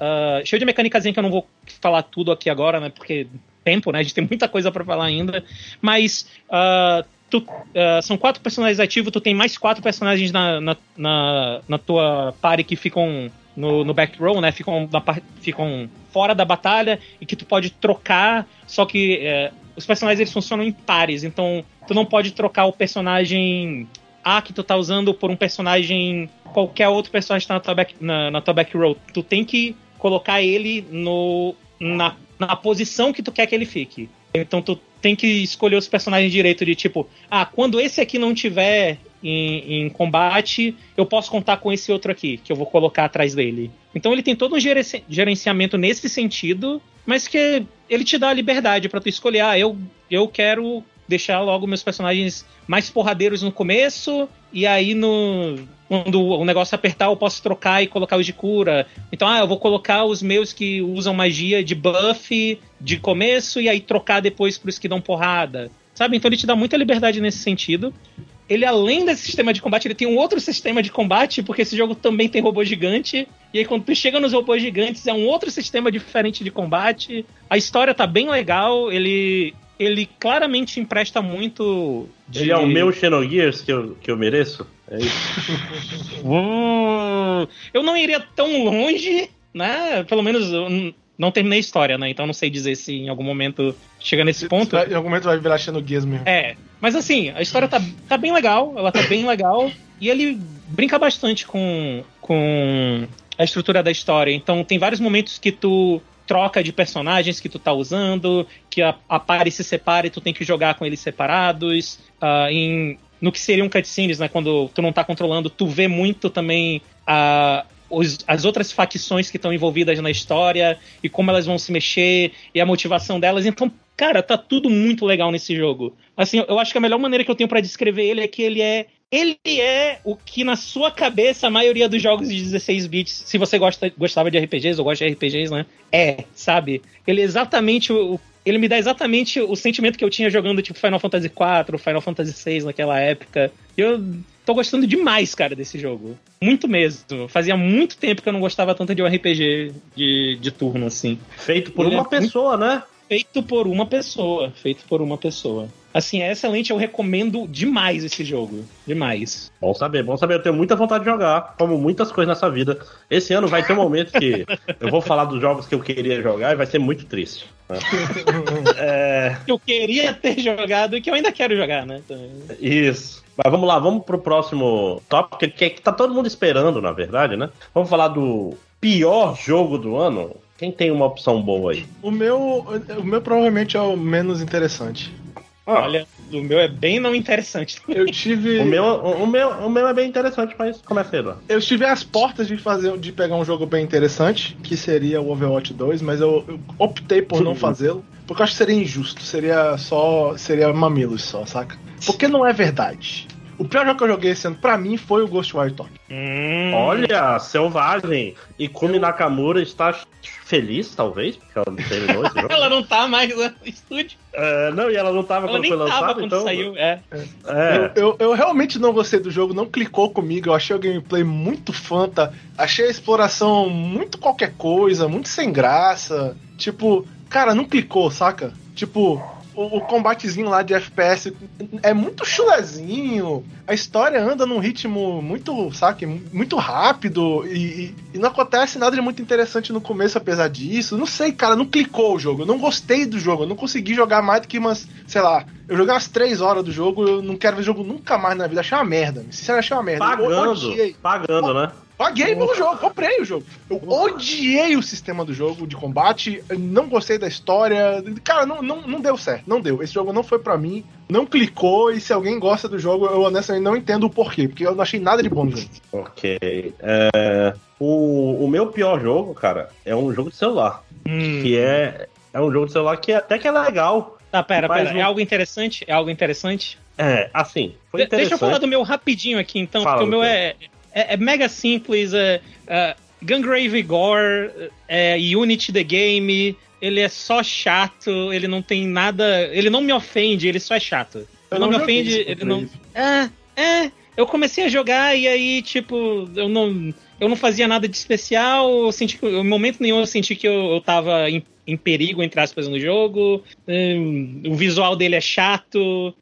ah, cheio de mecânicazinha que eu não vou falar tudo aqui agora, né? Porque tempo, né? A gente tem muita coisa pra falar ainda. Mas. ah, tu, uh, são quatro personagens ativos, tu tem mais quatro personagens na, na, na, na tua party que ficam no, no back row, né? Ficam, na, ficam fora da batalha e que tu pode trocar, só que uh, os personagens eles funcionam em pares, então tu não pode trocar o personagem A que tu tá usando por um personagem qualquer outro personagem que tá na tua back, na, na tua back row. Tu tem que colocar ele no, na, na posição que tu quer que ele fique. Então tu tem que escolher os personagens direito de tipo, ah, quando esse aqui não tiver em, em, combate, eu posso contar com esse outro aqui, que eu vou colocar atrás dele. Então ele tem todo um gerenciamento nesse sentido, mas que ele te dá a liberdade para tu escolher, ah, eu, eu quero deixar logo meus personagens mais porradeiros no começo, e aí no. Quando o negócio apertar, eu posso trocar e colocar os de cura. Então, ah, eu vou colocar os meus que usam magia de buff de começo e aí trocar depois pros que dão porrada. Sabe? Então ele te dá muita liberdade nesse sentido. Ele, além desse sistema de combate, ele tem um outro sistema de combate, porque esse jogo também tem robô gigante. E aí, quando tu chega nos robôs gigantes, é um outro sistema diferente de combate. A história tá bem legal, ele ele claramente empresta muito. De... Ele é o meu Xenogears que eu, que eu mereço? É isso. eu não iria tão longe, né? Pelo menos eu não terminei a história, né? Então não sei dizer se em algum momento chega nesse ponto. Em algum momento vai virar Xenogears mesmo. É. Mas assim, a história tá, tá bem legal, ela tá bem legal. E ele brinca bastante com, com a estrutura da história. Então tem vários momentos que tu troca de personagens que tu tá usando, que a, a pare se separa e tu tem que jogar com eles separados. Uh, em, no que seriam cutscenes, né? Quando tu não tá controlando, tu vê muito também uh, os, as outras facções que estão envolvidas na história e como elas vão se mexer e a motivação delas. Então, cara, tá tudo muito legal nesse jogo. Assim, eu acho que a melhor maneira que eu tenho para descrever ele é que ele é ele é o que na sua cabeça a maioria dos jogos de 16 bits, se você gosta, gostava de RPGs ou gosta de RPGs, né? É, sabe? Ele é exatamente o, ele me dá exatamente o sentimento que eu tinha jogando tipo Final Fantasy IV, Final Fantasy VI naquela época. Eu tô gostando demais, cara, desse jogo. Muito mesmo. Fazia muito tempo que eu não gostava tanto de um RPG de, de turno, assim. Feito por ele uma é pessoa, muito... né? Feito por uma pessoa. Feito por uma pessoa. Assim, é excelente, eu recomendo demais esse jogo. Demais. Bom saber, bom saber. Eu tenho muita vontade de jogar, como muitas coisas nessa vida. Esse ano vai ter um momento que eu vou falar dos jogos que eu queria jogar e vai ser muito triste. Né? é... Eu queria ter jogado e que eu ainda quero jogar, né? Isso. Mas vamos lá, vamos pro próximo tópico, que, que tá todo mundo esperando, na verdade, né? Vamos falar do pior jogo do ano. Quem tem uma opção boa aí? O meu, o meu provavelmente é o menos interessante. Ah. Olha, o meu é bem não interessante. Eu tive. o, meu, o, meu, o meu é bem interessante, mas começa aí, Eu estive às portas de fazer de pegar um jogo bem interessante, que seria o Overwatch 2, mas eu, eu optei por não fazê-lo. Porque eu acho que seria injusto, seria só. seria mamilos só, saca? Porque não é verdade. O pior jogo que eu joguei esse ano, pra mim, foi o Ghostwire Tokyo. Hum. Olha, selvagem. E Kumi eu... Nakamura está feliz, talvez, porque ela não terminou esse jogo. ela não tá mais no estúdio. É, não, e ela não tava ela quando foi lançado, quando então. Saiu, é. é. Eu, eu, eu, realmente não gostei do jogo, não clicou comigo. Eu achei o gameplay muito fanta. Achei a exploração muito qualquer coisa, muito sem graça. Tipo, cara, não clicou, saca? Tipo, o, o, combatezinho lá de FPS é muito chulezinho. A história anda num ritmo muito, saque, muito rápido e, e, não acontece nada de muito interessante no começo, apesar disso. Não sei, cara, não clicou o jogo. Eu não gostei do jogo. Eu não consegui jogar mais do que umas, sei lá. Eu joguei umas 3 horas do jogo, eu não quero ver jogo nunca mais na vida. Achei uma merda. Sinceramente, achei uma merda. Pagando, pagando, né? Paguei pelo jogo, comprei o jogo. Eu odiei o sistema do jogo de combate, não gostei da história. Cara, não, não, não deu certo, não deu. Esse jogo não foi para mim, não clicou. E se alguém gosta do jogo, eu honestamente não entendo o porquê, porque eu não achei nada de bom no jogo. Ok. É, o, o meu pior jogo, cara, é um jogo de celular. Hum. Que é, é um jogo de celular que até que é legal. Tá, pera, pera. É algo interessante? É algo interessante? É, assim. Foi interessante. Deixa eu falar do meu rapidinho aqui, então, Fala, porque o meu é, é, é mega simples. É, é, Gungrave Gore, é, Unity the Game, ele é só chato, ele não tem nada. Ele não me ofende, ele só é chato. Eu não, não me ofende, ele não. É, é. Eu comecei a jogar e aí, tipo, eu não. eu não fazia nada de especial, eu senti que, em momento nenhum eu senti que eu, eu tava em, em perigo, entre aspas, no jogo. Um, o visual dele é chato.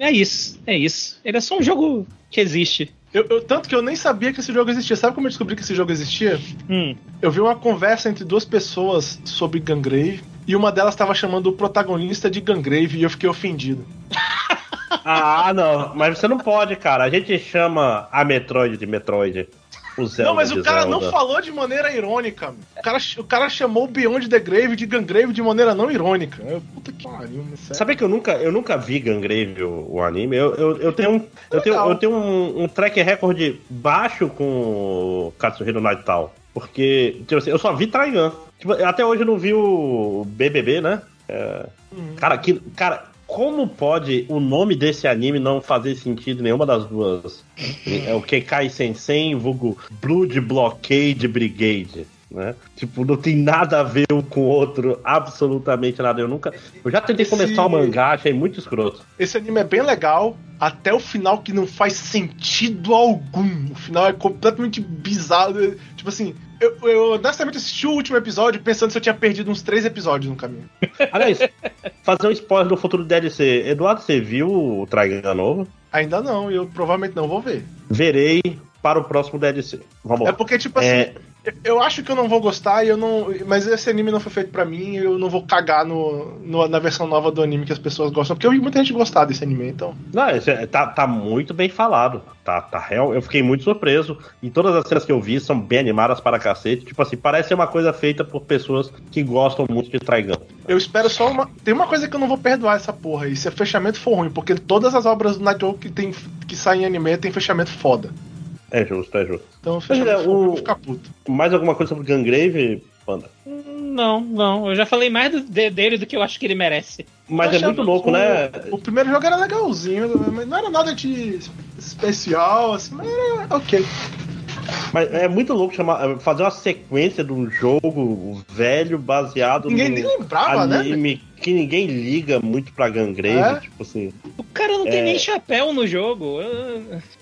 É isso, é isso. Ele é só um jogo que existe. Eu, eu, tanto que eu nem sabia que esse jogo existia. Sabe como eu descobri que esse jogo existia? Hum. Eu vi uma conversa entre duas pessoas sobre Gangrave e uma delas estava chamando o protagonista de Gangrave e eu fiquei ofendido. ah, não, mas você não pode, cara. A gente chama a Metroid de Metroid. O Zelda não, mas o cara Zelda. não falou de maneira irônica. O cara, o cara chamou o Beyond the Grave de Gangrave de maneira não irônica. Puta que pariu, Sabe que eu nunca, eu nunca vi Gangrave, o, o anime? Eu, eu, eu, tenho, um, eu, tenho, eu tenho um, um track record baixo com o Katsuhiro Naitao. Porque tipo assim, eu só vi Trigun. Tipo, até hoje eu não vi o BBB, né? É... Uhum. Cara, que, cara, como pode o nome desse anime não fazer sentido nenhuma das duas? É o Kekai Sensen, vulgo Blood Blockade Brigade. Né? Tipo, não tem nada a ver um com o outro, absolutamente nada. Eu nunca. Eu já tentei Esse... começar o mangá, achei muito escroto. Esse anime é bem legal, até o final que não faz sentido algum. O final é completamente bizarro. Tipo assim, eu, eu honestamente assisti o último episódio pensando se eu tinha perdido uns três episódios no caminho. Aliás, fazer um spoiler do futuro DLC. Eduardo, você viu o Traigan novo? Ainda não, eu provavelmente não vou ver. Verei para o próximo DLC. Vamos. É porque, tipo assim. É... Eu acho que eu não vou gostar, e eu não, mas esse anime não foi feito para mim, eu não vou cagar no, no, na versão nova do anime que as pessoas gostam, porque eu vi muita gente gostar desse anime, então. Não, é, tá, tá muito bem falado. Tá, tá real. Eu fiquei muito surpreso. E todas as cenas que eu vi são bem animadas para cacete. Tipo assim, parece ser uma coisa feita por pessoas que gostam muito de Traigan. Eu espero só uma. Tem uma coisa que eu não vou perdoar essa porra aí, se o fechamento for ruim, porque todas as obras do Night que, tem, que saem em anime tem fechamento foda. É justo, é justo. Então, fechamento é, o... ficar puto. Mais alguma coisa sobre Gangrave, Panda? Não, não. Eu já falei mais do, de, dele do que eu acho que ele merece. Mas é muito louco, o, né? O primeiro jogo era legalzinho, mas não era nada de especial, assim, mas era ok. Mas é muito louco chamar, fazer uma sequência de um jogo velho baseado ninguém no nem lembrava, né? anime né? que ninguém liga muito pra Gangrave, é? tipo assim. O cara não é... tem nem chapéu no jogo.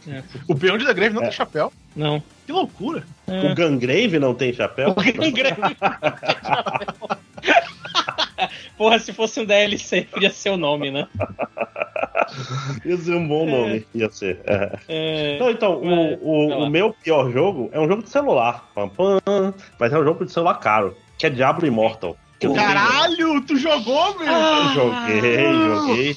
É. O peão de Gangrave não tem chapéu? Não. Que loucura. O Gangrave não tem chapéu? O Gangrave não tem chapéu. Porra, se fosse um DLC, podia ser o nome, né? ia ser um bom nome, é. ia ser. É. É. Não, então, o, o, o, meu pior jogo é um jogo de celular. Pam, pam, mas é um jogo de celular caro, que é Diablo Immortal. Caralho, tu jogou, meu? Ah, joguei, joguei.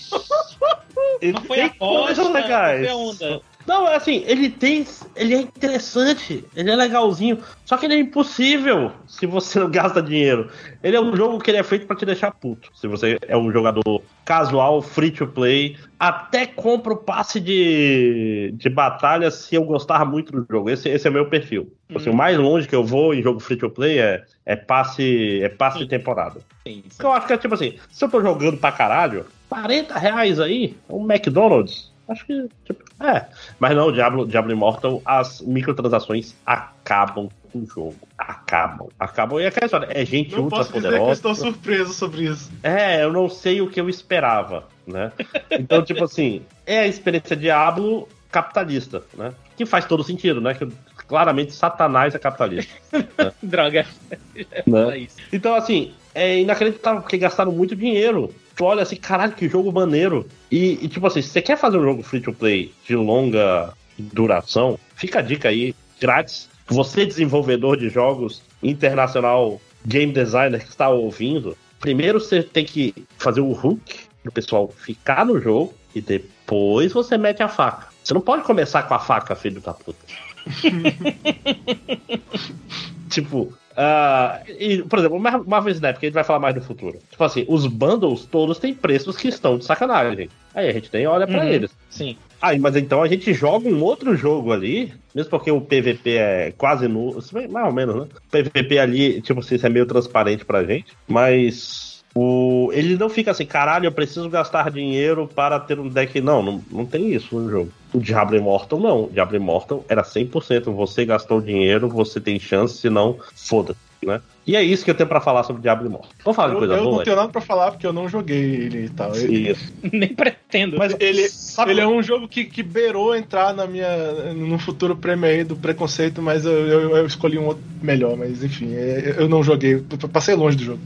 Não foi a coisas legais. Não, é assim, ele tem. Ele é interessante, ele é legalzinho. Só que ele é impossível se você não gasta dinheiro. Ele é um jogo que ele é feito para te deixar puto. Se você é um jogador casual, free to play, até compra o passe de, de batalha se eu gostar muito do jogo. Esse, esse é meu perfil. Assim, o mais longe que eu vou em jogo free to play é, é passe, é passe de temporada. Sim, sim. Eu acho que é tipo assim, se eu tô jogando pra caralho, 40 reais aí, um McDonald's Acho que, tipo, é. Mas não, Diablo, Diablo Immortal, as microtransações acabam com o jogo. Acabam. Acabam. E aquela história, é gente não ultra poderosa. eu estou surpreso sobre isso. É, eu não sei o que eu esperava, né? Então, tipo assim, é a experiência Diablo capitalista, né? Que faz todo sentido, né? Que claramente Satanás é capitalista. né? Droga. Né? Então, assim, é inacreditável, porque gastaram muito dinheiro tu olha assim, caralho, que jogo maneiro. E, e, tipo assim, se você quer fazer um jogo free to play de longa duração, fica a dica aí, grátis. Você, desenvolvedor de jogos internacional, game designer que está ouvindo, primeiro você tem que fazer o hook do pessoal ficar no jogo e depois você mete a faca. Você não pode começar com a faca, filho da puta. tipo, Uh, e, por exemplo, o Marvel Snap, que a gente vai falar mais no futuro. Tipo assim, os bundles todos têm preços que estão de sacanagem. Aí a gente nem olha para uhum, eles. Sim. Aí, mas então a gente joga um outro jogo ali, mesmo porque o PVP é quase nulo, mais ou menos, né? O PVP ali, tipo assim, é meio transparente pra gente, mas o, ele não fica assim, caralho, eu preciso gastar dinheiro para ter um deck. Não, não, não tem isso no jogo. O Diablo Immortal não. O Diablo Immortal era 100%. Você gastou dinheiro, você tem chance, senão foda. né? E é isso que eu tenho pra falar sobre Diablo Immortal. Vamos falar de coisa eu boa? Eu não tenho nada pra falar porque eu não joguei ele e tal. Isso. Nem pretendo. Mas ele, sabe, ele é um jogo que, que beirou entrar na minha, no futuro prêmio aí do preconceito, mas eu, eu, eu escolhi um outro melhor. Mas enfim, é, eu não joguei. Passei longe do jogo.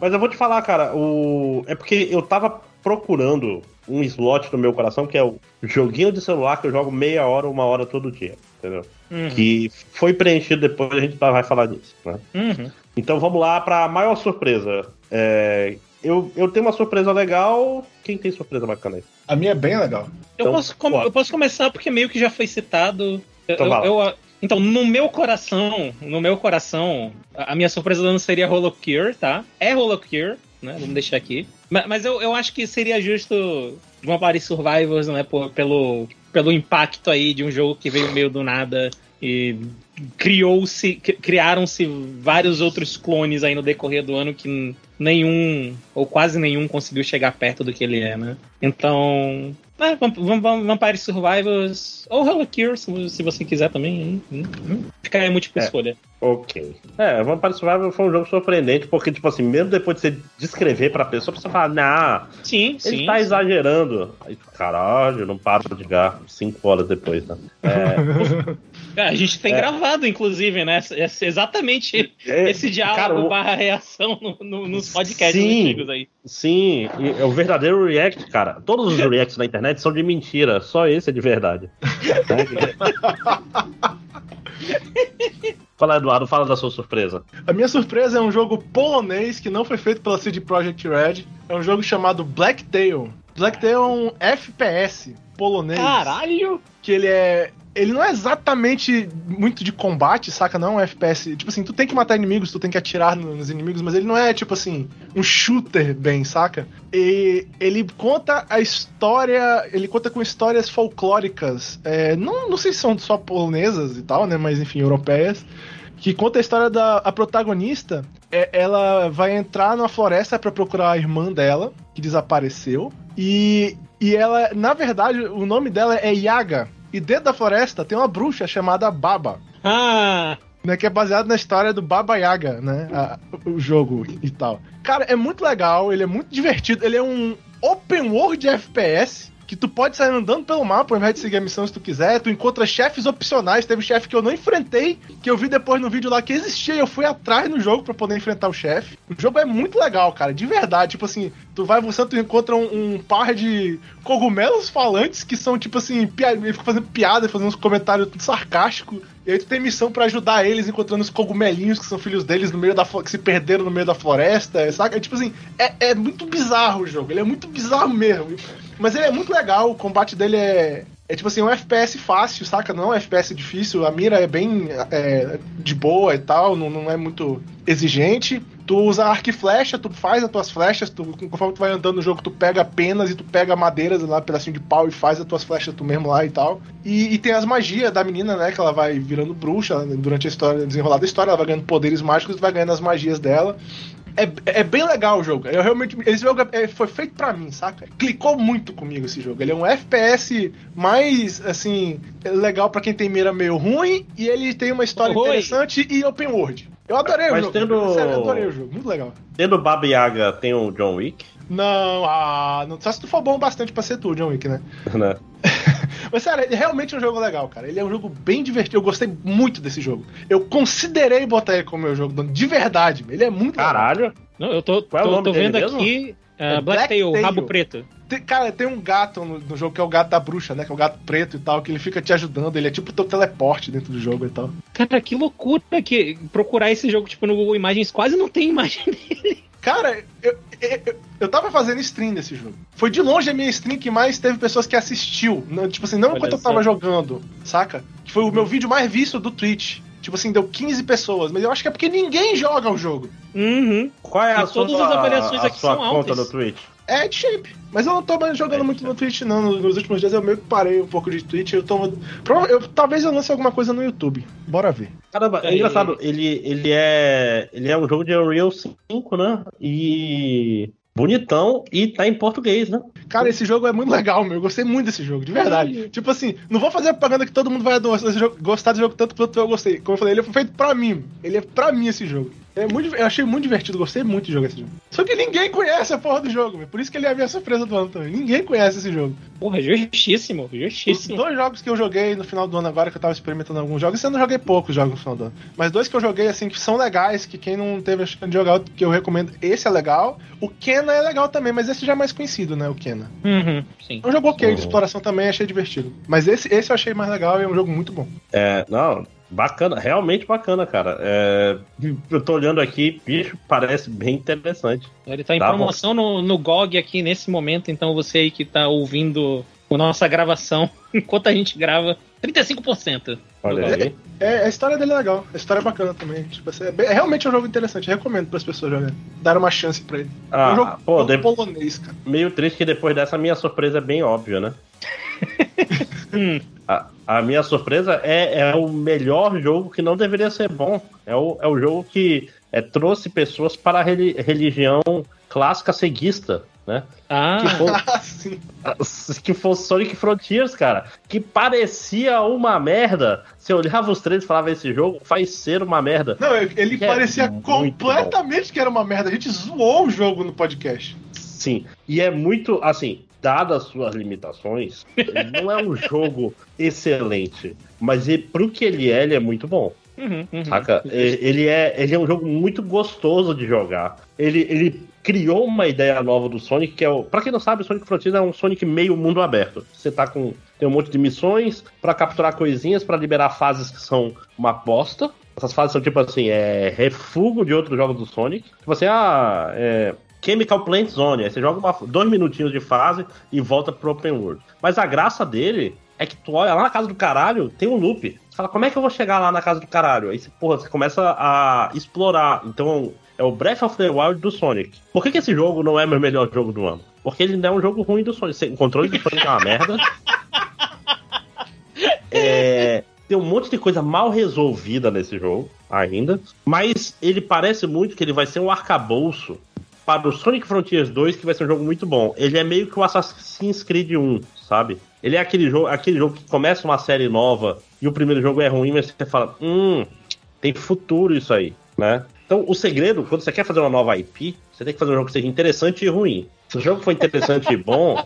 Mas eu vou te falar, cara, o... é porque eu tava procurando um slot no meu coração, que é o joguinho de celular que eu jogo meia hora, uma hora todo dia, entendeu? Uhum. Que foi preenchido depois, a gente vai falar disso, né? Uhum. Então vamos lá para a maior surpresa. É... Eu, eu tenho uma surpresa legal. Quem tem surpresa bacana aí? A minha é bem legal. Eu, então, posso, com... eu posso começar porque meio que já foi citado. Então, eu, eu, então, no meu coração, no meu coração, a minha surpresa não seria Holocure, tá? É Holocure, né? Vamos deixar aqui. Mas, mas eu, eu acho que seria justo Vampire Survivors, né? Por, pelo, pelo impacto aí de um jogo que veio meio do nada e criou-se, criaram-se vários outros clones aí no decorrer do ano que nenhum, ou quase nenhum, conseguiu chegar perto do que ele é, né? Então, é, Vampire Survivors ou Hello Cure, se você quiser também. Hum, hum. Fica aí múltipla é, escolha. Ok. É, Vampire Survivors foi um jogo surpreendente, porque, tipo assim, mesmo depois de você descrever pra pessoa, a pessoa fala, nah, sim, ele sim, tá sim. exagerando. Aí, caralho, não para de jogar cinco horas depois, né? É... é a gente tem é. gravado, inclusive, né? Exatamente é, esse diálogo cara, barra reação no, no, nos podcasts sim, antigos aí. Sim, é o verdadeiro react, cara. Todos os reacts na internet são de mentira, só esse é de verdade. Fala, Eduardo, fala da sua surpresa. A minha surpresa é um jogo polonês que não foi feito pela CD Projekt Red. É um jogo chamado Blacktail. Blacktail é um FPS polonês. Caralho! Que ele é ele não é exatamente muito de combate, saca? Não é um FPS. Tipo assim, tu tem que matar inimigos, tu tem que atirar nos inimigos, mas ele não é, tipo assim, um shooter bem, saca? E ele conta a história. Ele conta com histórias folclóricas. É, não, não sei se são só polonesas e tal, né? Mas enfim, europeias. Que conta a história da a protagonista. É, ela vai entrar na floresta para procurar a irmã dela, que desapareceu. E, e ela, na verdade, o nome dela é Yaga e dentro da floresta tem uma bruxa chamada Baba. Ah! Né, que é baseado na história do Baba Yaga, né? A, o jogo e tal. Cara, é muito legal, ele é muito divertido, ele é um open world FPS que tu pode sair andando pelo mapa ao invés de seguir a missão se tu quiser. Tu encontra chefes opcionais. Teve chefe que eu não enfrentei, que eu vi depois no vídeo lá que existia. Eu fui atrás no jogo para poder enfrentar o chefe. O jogo é muito legal, cara, de verdade. Tipo assim, tu vai você tu encontra um, um par de cogumelos falantes que são tipo assim, ele fica fazendo piada, fazendo uns comentários tudo sarcástico. E aí tu tem missão para ajudar eles encontrando os cogumelinhos que são filhos deles no meio da que se perderam no meio da floresta, saca? É, tipo assim, é, é muito bizarro o jogo, ele é muito bizarro mesmo. Mas ele é muito legal, o combate dele é. É tipo assim, um FPS fácil, saca? Não é um FPS difícil, a mira é bem é, de boa e tal, não, não é muito exigente. Tu usa arco e flecha, tu faz as tuas flechas, tu, conforme tu vai andando no jogo, tu pega penas e tu pega madeiras lá, pedacinho de pau e faz as tuas flechas tu mesmo lá e tal. E, e tem as magias da menina, né? Que ela vai virando bruxa durante a história, desenrolar da história, ela vai ganhando poderes mágicos e vai ganhando as magias dela. É, é bem legal o jogo. Eu realmente. Esse jogo é, foi feito para mim, saca? Clicou muito comigo esse jogo. Ele é um FPS mais, assim, legal para quem tem mira meio ruim e ele tem uma história Oi. interessante e open world. Eu adorei Mas o jogo. Tendo... Sério, eu adorei o jogo. Muito legal. Tendo Baba Yaga, tem o John Wick? Não, ah, não, só se tu for bom bastante pra ser tu, John Wick, né? né? Mas, ele realmente é um jogo legal, cara. Ele é um jogo bem divertido. Eu gostei muito desse jogo. Eu considerei botar ele como meu jogo de verdade. Ele é muito Caralho. legal. Não, eu tô, Qual tô, é o nome tô vendo aqui. Uh, é Blacktail, Black Rabo Preto. Tem, cara, tem um gato no, no, jogo que é o gato da bruxa, né? Que é o gato preto e tal, que ele fica te ajudando. Ele é tipo o teu teleporte dentro do jogo e tal. Cara, que loucura que procurar esse jogo, tipo, no Google Imagens quase não tem imagem dele. Cara, eu, eu, eu tava fazendo stream desse jogo. Foi de longe a minha stream que mais teve pessoas que assistiu. Tipo assim, não Olha enquanto eu tava jogando, saca? Que foi o meu vídeo mais visto do Twitch. Tipo assim, deu 15 pessoas, mas eu acho que é porque ninguém joga o jogo. Uhum. Qual é a e sua, todas as avaliações a, aqui sua são conta altas. no Twitch? É de shape. Mas eu não tô mais jogando é muito no Twitch, não. Nos últimos dias eu meio que parei um pouco de Twitch. Eu tô. Eu, talvez eu lance alguma coisa no YouTube. Bora ver. Caramba, é engraçado. Ele, ele, é, ele é um jogo de Unreal 5, né? E bonitão e tá em português, né? Cara, esse jogo é muito legal, meu. Eu gostei muito desse jogo, de verdade. É. Tipo assim, não vou fazer propaganda que todo mundo vai gostar desse jogo tanto quanto eu gostei. Como eu falei, ele foi feito pra mim. Ele é pra mim esse jogo. É muito, eu achei muito divertido, gostei muito de jogar esse jogo. Só que ninguém conhece a porra do jogo, por isso que ele é a minha surpresa do ano também. Ninguém conhece esse jogo. Porra, justíssimo, justíssimo. Os dois jogos que eu joguei no final do ano agora, que eu tava experimentando alguns jogos, eu não joguei poucos jogos no final do ano. Mas dois que eu joguei, assim, que são legais, que quem não teve a chance de jogar, que eu recomendo, esse é legal. O Kena é legal também, mas esse já é mais conhecido, né, o Kena. Uhum, sim. É um jogo ok de exploração também, achei divertido. Mas esse, esse eu achei mais legal e é um jogo muito bom. É, não, Bacana, realmente bacana, cara. É, eu tô olhando aqui, bicho, parece bem interessante. Ele tá em tá promoção no, no GOG aqui nesse momento, então você aí que tá ouvindo a nossa gravação, enquanto a gente grava, 35%. Olha aí. É, é, a história dele é legal, a história é bacana também. Tipo, assim, é, bem, é, realmente um jogo interessante, recomendo para as pessoas jogarem. Dar uma chance para ele. Ah, é um jogo, pô, de... polonês, cara. Meio triste que depois dessa minha surpresa é bem óbvia, né? a, a, minha surpresa é, é o melhor jogo que não deveria ser bom. É o, é o jogo que é, trouxe pessoas para a religião clássica ceguista, né? Ah, que foi, que foi Sonic Frontiers, cara. Que parecia uma merda. Você olhava os três e falava: esse jogo faz ser uma merda. Não, ele é parecia é completamente bom. que era uma merda. A gente zoou o jogo no podcast. Sim, e é muito assim dadas as suas limitações, não é um jogo excelente. Mas ele, pro que ele é, ele é muito bom. Uhum, uhum. Saca? Ele é, ele é um jogo muito gostoso de jogar. Ele, ele criou uma ideia nova do Sonic, que é o. Pra quem não sabe, o Sonic Frontiers é um Sonic meio mundo aberto. Você tá com. Tem um monte de missões para capturar coisinhas, para liberar fases que são uma bosta. Essas fases são tipo assim, é refúgio de outros jogos do Sonic. Tipo assim, ah, é, Chemical Plant Zone. Aí você joga uma, dois minutinhos de fase e volta pro Open World. Mas a graça dele é que tu olha lá na casa do caralho, tem um loop. Você fala, como é que eu vou chegar lá na casa do caralho? Aí porra, você começa a explorar. Então, é o Breath of the Wild do Sonic. Por que, que esse jogo não é meu melhor jogo do ano? Porque ele não é um jogo ruim do Sonic. O controle do Sonic é uma merda. É, tem um monte de coisa mal resolvida nesse jogo ainda. Mas ele parece muito que ele vai ser um arcabouço para o Sonic Frontiers 2, que vai ser um jogo muito bom. Ele é meio que o Assassin's Creed 1, sabe? Ele é aquele jogo, aquele jogo que começa uma série nova e o primeiro jogo é ruim, mas você fala, hum, tem futuro isso aí, né? Então, o segredo, quando você quer fazer uma nova IP, você tem que fazer um jogo que seja interessante e ruim. Se o jogo for interessante e bom,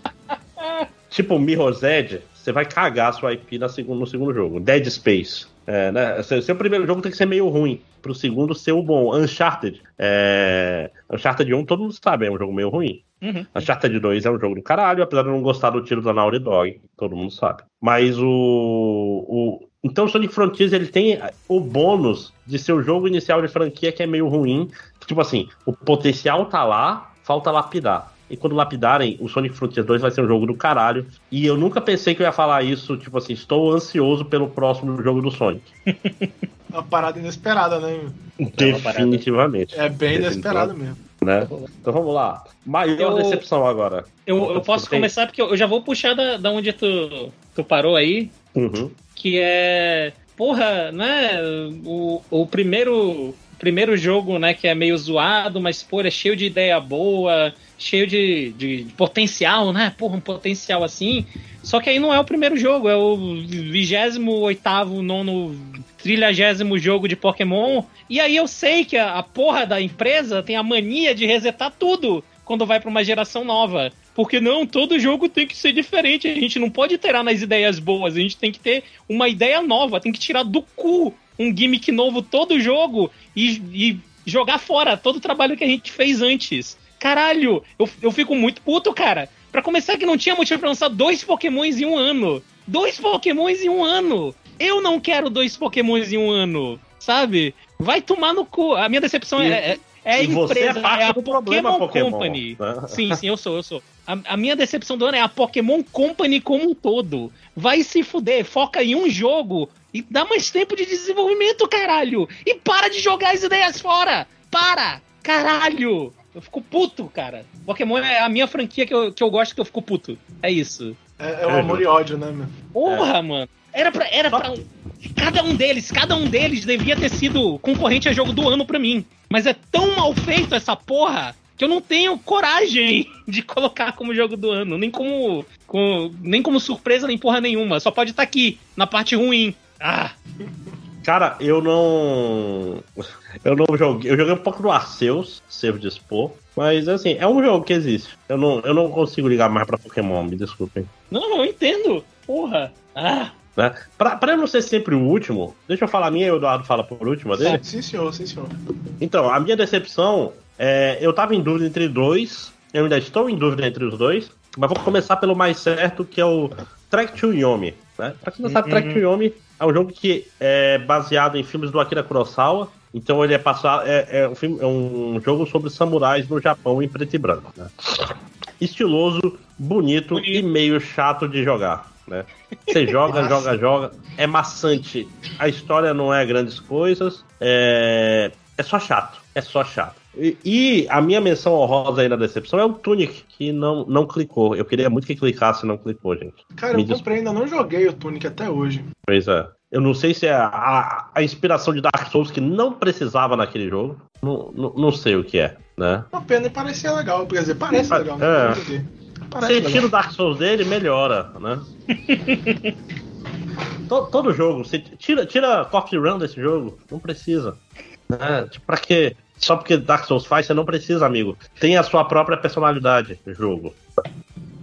tipo Mirror's Edge, você vai cagar sua IP no segundo jogo. Dead Space. É, né? Seu, seu, primeiro jogo tem que ser meio ruim, pro segundo ser o bom. Uncharted. É... Uncharted 1, todo mundo sabe, é um jogo meio ruim. Uhum. Uncharted 2 é um jogo do caralho, apesar de eu não gostar do tiro da Naughty Dog, todo mundo sabe. Mas o, o... Então o Sonic Frontiers ele tem o bônus de ser o jogo inicial de franquia que é meio ruim. Tipo assim, o potencial tá lá, falta lapidar. E quando lapidarem, o Sonic Frontiers 2 vai ser um jogo do caralho. E eu nunca pensei que eu ia falar isso, tipo assim, estou ansioso pelo próximo jogo do Sonic. Uma parada inesperada, né? Definitivamente. É bem inesperado mesmo. Né? Então vamos lá. Maior eu, decepção agora. Eu, eu posso começar porque eu já vou puxar da, da onde tu, tu parou aí. Uhum. Que é. Porra, né? O, o primeiro primeiro jogo, né, que é meio zoado, mas, pô, é cheio de ideia boa, cheio de, de, de, potencial, né? Porra, um potencial assim. Só que aí não é o primeiro jogo, é o 28 nono, trilhagésimo jogo de Pokémon. E aí eu sei que a, a porra da empresa tem a mania de resetar tudo quando vai para uma geração nova. Porque não, todo jogo tem que ser diferente. A gente não pode ter nas ideias boas. A gente tem que ter uma ideia nova. Tem que tirar do cu um gimmick novo todo jogo e, e jogar fora todo o trabalho que a gente fez antes. Caralho, eu, eu fico muito puto, cara. Pra começar, que não tinha motivo pra lançar dois pokémons em um ano. Dois pokémons em um ano. Eu não quero dois pokémons em um ano, sabe? Vai tomar no cu. A minha decepção e, é, é, é a empresa, é, é a Pokémon, Pokémon, Company. Né? Sim, sim, eu sou, eu sou. A, a, minha decepção do ano é a Pokémon Company como um todo. Vai se fuder, foca em um jogo e dá mais tempo de desenvolvimento, caralho! E para de jogar as ideias fora! Para! Caralho! Eu fico puto, cara. Pokémon é a minha franquia que eu, que eu gosto que eu fico puto. É isso. É, é o amor e ódio, né, meu? Porra, é. mano. Era pra, era pra. Cada um deles, cada um deles devia ter sido concorrente a jogo do ano pra mim. Mas é tão mal feito essa porra que eu não tenho coragem de colocar como jogo do ano, nem como, com, nem como surpresa, nem porra nenhuma. Só pode estar tá aqui, na parte ruim. Ah! Cara, eu não. Eu não joguei. Eu joguei um pouco no Arceus, Servo de Expor. Mas assim, é um jogo que existe. Eu não, eu não consigo ligar mais pra Pokémon, me desculpem. Não, eu entendo. Porra. Ah. Né? Pra, pra eu não ser sempre o último, deixa eu falar a minha e o Eduardo fala por último dele. Sim, senhor, sim, senhor. Então, a minha decepção é. Eu tava em dúvida entre dois. Eu ainda estou em dúvida entre os dois. Mas vou começar pelo mais certo, que é o Track to Yomi. Né? Pra quem não sabe. Track to Yomi é um jogo que é baseado em filmes do Akira Kurosawa. Então ele é passado. É, é, um, filme, é um jogo sobre samurais no Japão em preto e branco. Né? Estiloso, bonito, bonito, e meio chato de jogar. Né? Você joga, joga, joga. É maçante. A história não é grandes coisas. É, é só chato. É só chato. E, e, a minha menção honrosa aí na decepção é o Tunic, que não, não clicou. Eu queria muito que clicasse e não clicou, gente. Cara, Me eu comprei, ainda não joguei o Tunic até hoje. Pois é. Eu não sei se é a, a, inspiração de Dark Souls que não precisava naquele jogo. Não, não, não sei o que é, né? Uma pena e parecia legal. Quer dizer, parece legal, né? É. Parece você tira o Dark Souls dele, melhora, né? todo, todo, jogo, você tira, tira Coffee Run desse jogo, não precisa. Né? Tipo, pra quê? Só porque Dark Souls faz, você não precisa, amigo. Tem a sua própria personalidade no jogo.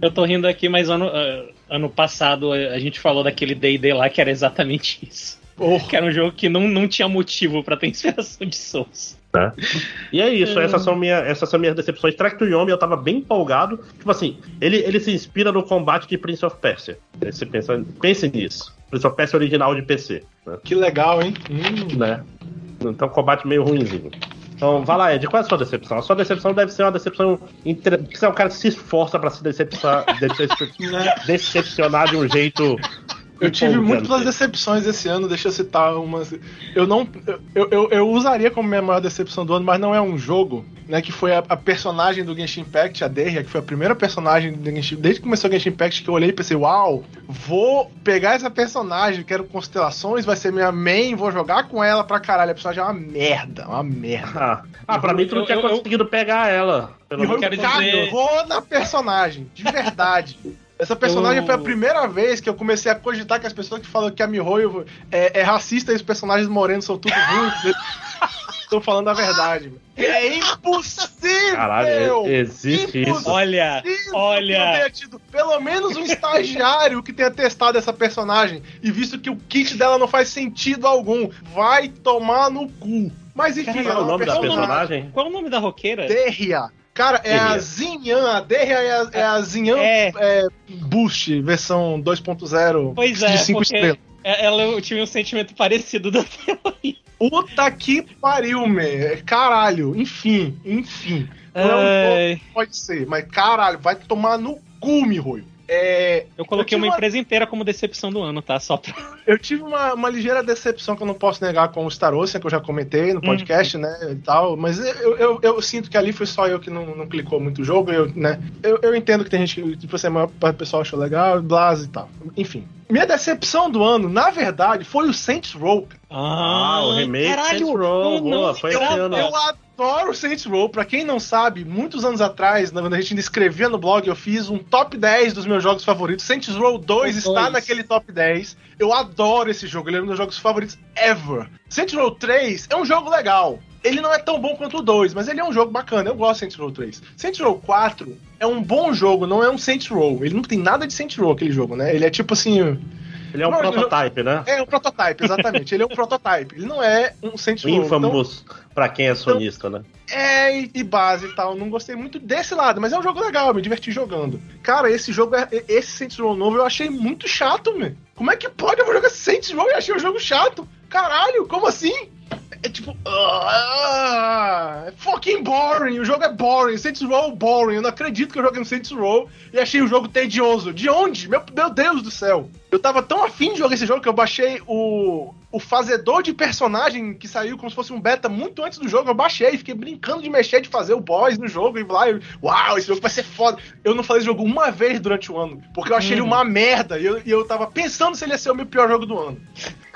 Eu tô rindo aqui, mas ano, uh, ano passado a gente falou daquele D&D lá que era exatamente isso. Oh. Que era um jogo que não, não tinha motivo para ter inspiração de Souls. É. E é isso, é. essas, são minha, essas são minhas decepções. Track to Yomi eu tava bem empolgado. Tipo assim, ele, ele se inspira no combate de Prince of Persia. Você pensa, pense nisso. Prince of Persia original de PC. Né? Que legal, hein? Hum. Né? Então, combate meio ruimzinho. Então, vai lá, Ed, qual é a sua decepção? A sua decepção deve ser uma decepção. Inter... Você é um cara que se esforça pra se decepcionar, decepcionar de um jeito eu tive múltiplas decepções esse ano, deixa eu citar umas. Eu não. Eu, eu, eu, usaria como minha maior decepção do ano, mas não é um jogo, né? Que foi a, a personagem do Genshin Impact, a Derria, que foi a primeira personagem do Genshin. Desde que começou o Genshin Impact, que eu olhei e pensei, uau, vou pegar essa personagem, quero constelações, vai ser minha main, vou jogar com ela pra caralho. A personagem é uma merda, uma merda. Ah, ah pra mim tu não tinha conseguido pegar ela. Pelo eu quero dizer... vou na personagem, de verdade. Essa personagem eu... foi a primeira vez que eu comecei a cogitar que as pessoas que falam que a Mihoyo é, é racista e os personagens morenos são tudo ruins. Estou falando a verdade. É impossível! Caralho, existe impossível isso. Olha, olha. tido pelo menos um estagiário que tenha testado essa personagem e visto que o kit dela não faz sentido algum. Vai tomar no cu. Mas enfim, qual é o nome da personagem? Qual é o nome da roqueira? Derria. Cara, é a Zinyan, a Derria é a, é a Zinyan é. É, Boost, versão 2.0 pois é, de 5 estrelas. É, ela eu tive um sentimento parecido da teoria. Puta que pariu, man. Caralho, enfim, enfim. Não é pode ser, mas caralho, vai tomar no cu, Mihoyo. É, eu coloquei eu uma, uma, empresa inteira como decepção do ano, tá? Só pra... Eu tive uma, uma ligeira decepção que eu não posso negar com o Star Ocean, que eu já comentei no podcast, uhum. né? E tal, mas eu, eu, eu, sinto que ali foi só eu que não, não clicou muito o jogo, eu, né? Eu, eu entendo que tem gente que, tipo assim, do pessoal achou legal, blase e tal. Enfim. Minha decepção do ano, na verdade, foi o Saints Row. Ah, o remake caralho, Saints Row, boa, foi esse ano. Eu adoro Saints Row. Pra quem não sabe, muitos anos atrás, quando a gente ainda escrevia no blog, eu fiz um top 10 dos meus jogos favoritos. Saints Row 2 o está 2. naquele top 10. Eu adoro esse jogo, ele é um dos meus jogos favoritos ever. Saints Row 3 é um jogo legal. Ele não é tão bom quanto o 2, mas ele é um jogo bacana. Eu gosto de Saints Row 3. Saints Row 4 é um bom jogo, não é um Saints Row. Ele não tem nada de Saints Row, aquele jogo, né? Ele é tipo assim ele é um não, prototype, né? É um prototype, exatamente. ele é um prototype. Ele não é um Saints Row. Infamous então, pra quem é sonista, então, né? É, e, base e tal. Não gostei muito desse lado, mas é um jogo legal, me diverti jogando. Cara, esse jogo, é, esse Saints Row novo eu achei muito chato, meu. Como é que pode eu jogar Saints Row e achei o jogo chato? Caralho, como assim? É tipo. Uh, é fucking boring. O jogo é boring. Saints Row boring. Eu não acredito que eu joguei no Saints Row e achei o jogo tedioso. De onde? Meu, meu Deus do céu. Eu tava tão afim de jogar esse jogo que eu baixei o, o fazedor de personagem que saiu como se fosse um beta muito antes do jogo. Eu baixei, fiquei brincando de mexer, de fazer o boss no jogo e lá. Eu, Uau, esse jogo vai ser foda. Eu não falei esse jogo uma vez durante o ano, porque eu achei uhum. ele uma merda e eu, e eu tava pensando se ele ia ser o meu pior jogo do ano.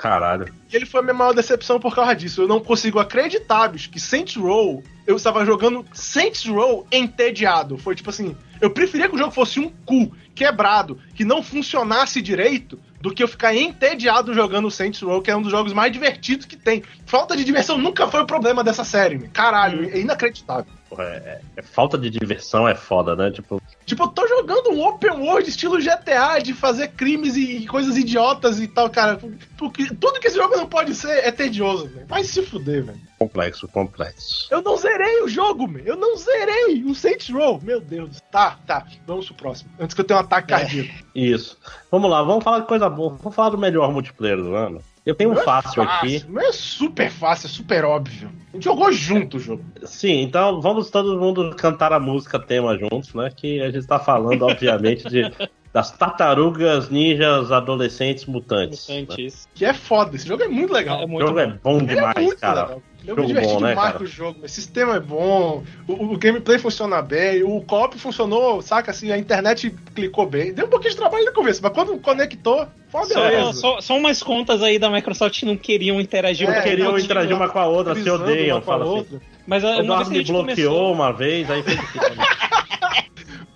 Caralho. E ele foi a minha maior decepção por causa disso. Eu não consigo acreditar, bicho, que Saints Row, eu estava jogando Saints Row entediado. Foi tipo assim, eu preferia que o jogo fosse um cu quebrado, que não funcionasse direito, do que eu ficar entediado jogando Saints Row, que é um dos jogos mais divertidos que tem. Falta de diversão nunca foi o problema dessa série, caralho, é inacreditável. É, é, é, falta de diversão é foda, né? Tipo... tipo, eu tô jogando um open world estilo GTA, de fazer crimes e, e coisas idiotas e tal, cara. Porque tudo que esse jogo não pode ser é tedioso, velho. Vai se fuder, velho. Complexo, complexo. Eu não zerei o jogo, meu. Eu não zerei o Saints Row. Meu Deus. Tá, tá. Vamos pro próximo. Antes que eu tenha um ataque é, cardíaco. Isso. Vamos lá, vamos falar de coisa boa. Vamos falar do melhor multiplayer do ano. Eu tenho um fácil, é fácil aqui. Não é super fácil, é super óbvio. A gente jogou junto o jogo. Sim, então vamos todo mundo cantar a música tema juntos, né? Que a gente tá falando, obviamente, de das tartarugas ninjas adolescentes mutantes. Mutantes. Né? Que é foda, esse jogo é muito legal. É muito o jogo é bom é demais, é cara. Legal. Eu me diverti bom, né, demais com o jogo. O sistema é bom, o, o, gameplay funciona bem, o co-op funcionou, saca? Assim, a internet clicou bem. Deu um pouquinho de trabalho no começo, mas quando conectou, foi só, só, só, umas contas aí da Microsoft que não queriam interagir. É, não queriam interagir uma com a outra, se odeiam, fala assim. Outra. Mas o Eduardo me bloqueou começou... uma vez, aí fez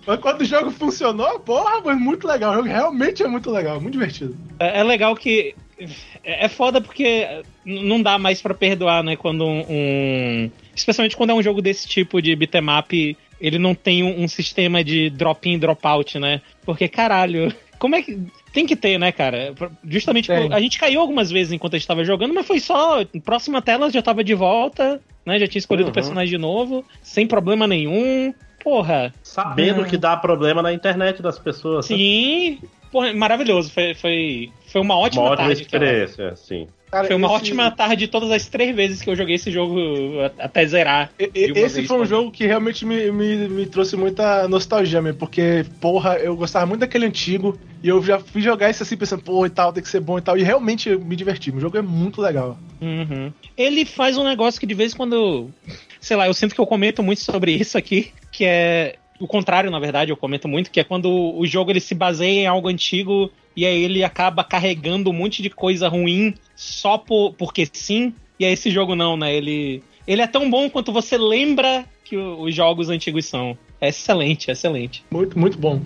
Mas quando o jogo funcionou, porra, foi muito legal. O jogo realmente é muito legal, muito divertido. É, é legal que é, é foda porque não dá mais para perdoar, né? Quando um, um, Especialmente quando é um jogo desse tipo de beatmap, ele não tem um, um sistema de drop-in e drop-out, né? Porque, caralho, como é que. Tem que ter, né, cara? Justamente por... a gente caiu algumas vezes enquanto a gente tava jogando, mas foi só. Próxima tela já tava de volta, né? Já tinha escolhido uhum. o personagem de novo, sem problema nenhum. Porra. Sabendo uhum. que dá problema na internet das pessoas. Né? Sim. Porra, maravilhoso. Foi, foi, foi uma ótima, uma ótima tarde. experiência, sim. Cara, foi uma esse... ótima tarde todas as três vezes que eu joguei esse jogo até zerar. E, esse foi um jogo que realmente me, me, me trouxe muita nostalgia, mesmo, porque, porra, eu gostava muito daquele antigo e eu já fui jogar isso assim pensando, pô, e tal, tem que ser bom e tal. E realmente eu me diverti. O jogo é muito legal. Uhum. Ele faz um negócio que de vez em quando. Sei lá, eu sinto que eu comento muito sobre isso aqui, que é o contrário, na verdade, eu comento muito, que é quando o jogo ele se baseia em algo antigo e aí ele acaba carregando um monte de coisa ruim só por, porque sim. E aí esse jogo não, né? Ele, ele é tão bom quanto você lembra que os jogos antigos são. É excelente, excelente. Muito, muito bom.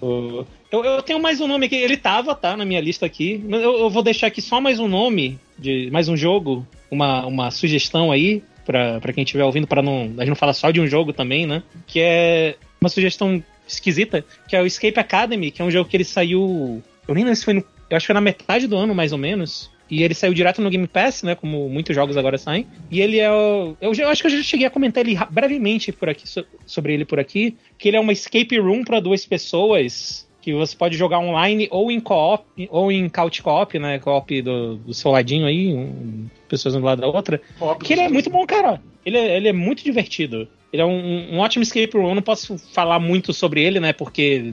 Uh, eu, eu, tenho mais um nome aqui, ele tava, tá, na minha lista aqui. Eu, eu vou deixar aqui só mais um nome, de mais um jogo, uma, uma sugestão aí, para quem estiver ouvindo, para não, a gente não falar só de um jogo também, né? Que é uma sugestão esquisita, que é o Escape Academy, que é um jogo que ele saiu. Eu nem lembro se foi no. Eu acho que foi na metade do ano, mais ou menos. E ele saiu direto no Game Pass, né? Como muitos jogos agora saem. E ele é. O, eu, eu acho que eu já cheguei a comentar ele brevemente por aqui, sobre ele por aqui. Que ele é uma escape room para duas pessoas que você pode jogar online ou em co-op, ou em couch co-op, né? Co-op do, do seu ladinho aí, um, pessoas um do lado da outra. Que ele é muito bom, cara. Ele é, ele é muito divertido. Ele é um, um ótimo escape room. Eu não posso falar muito sobre ele, né? Porque.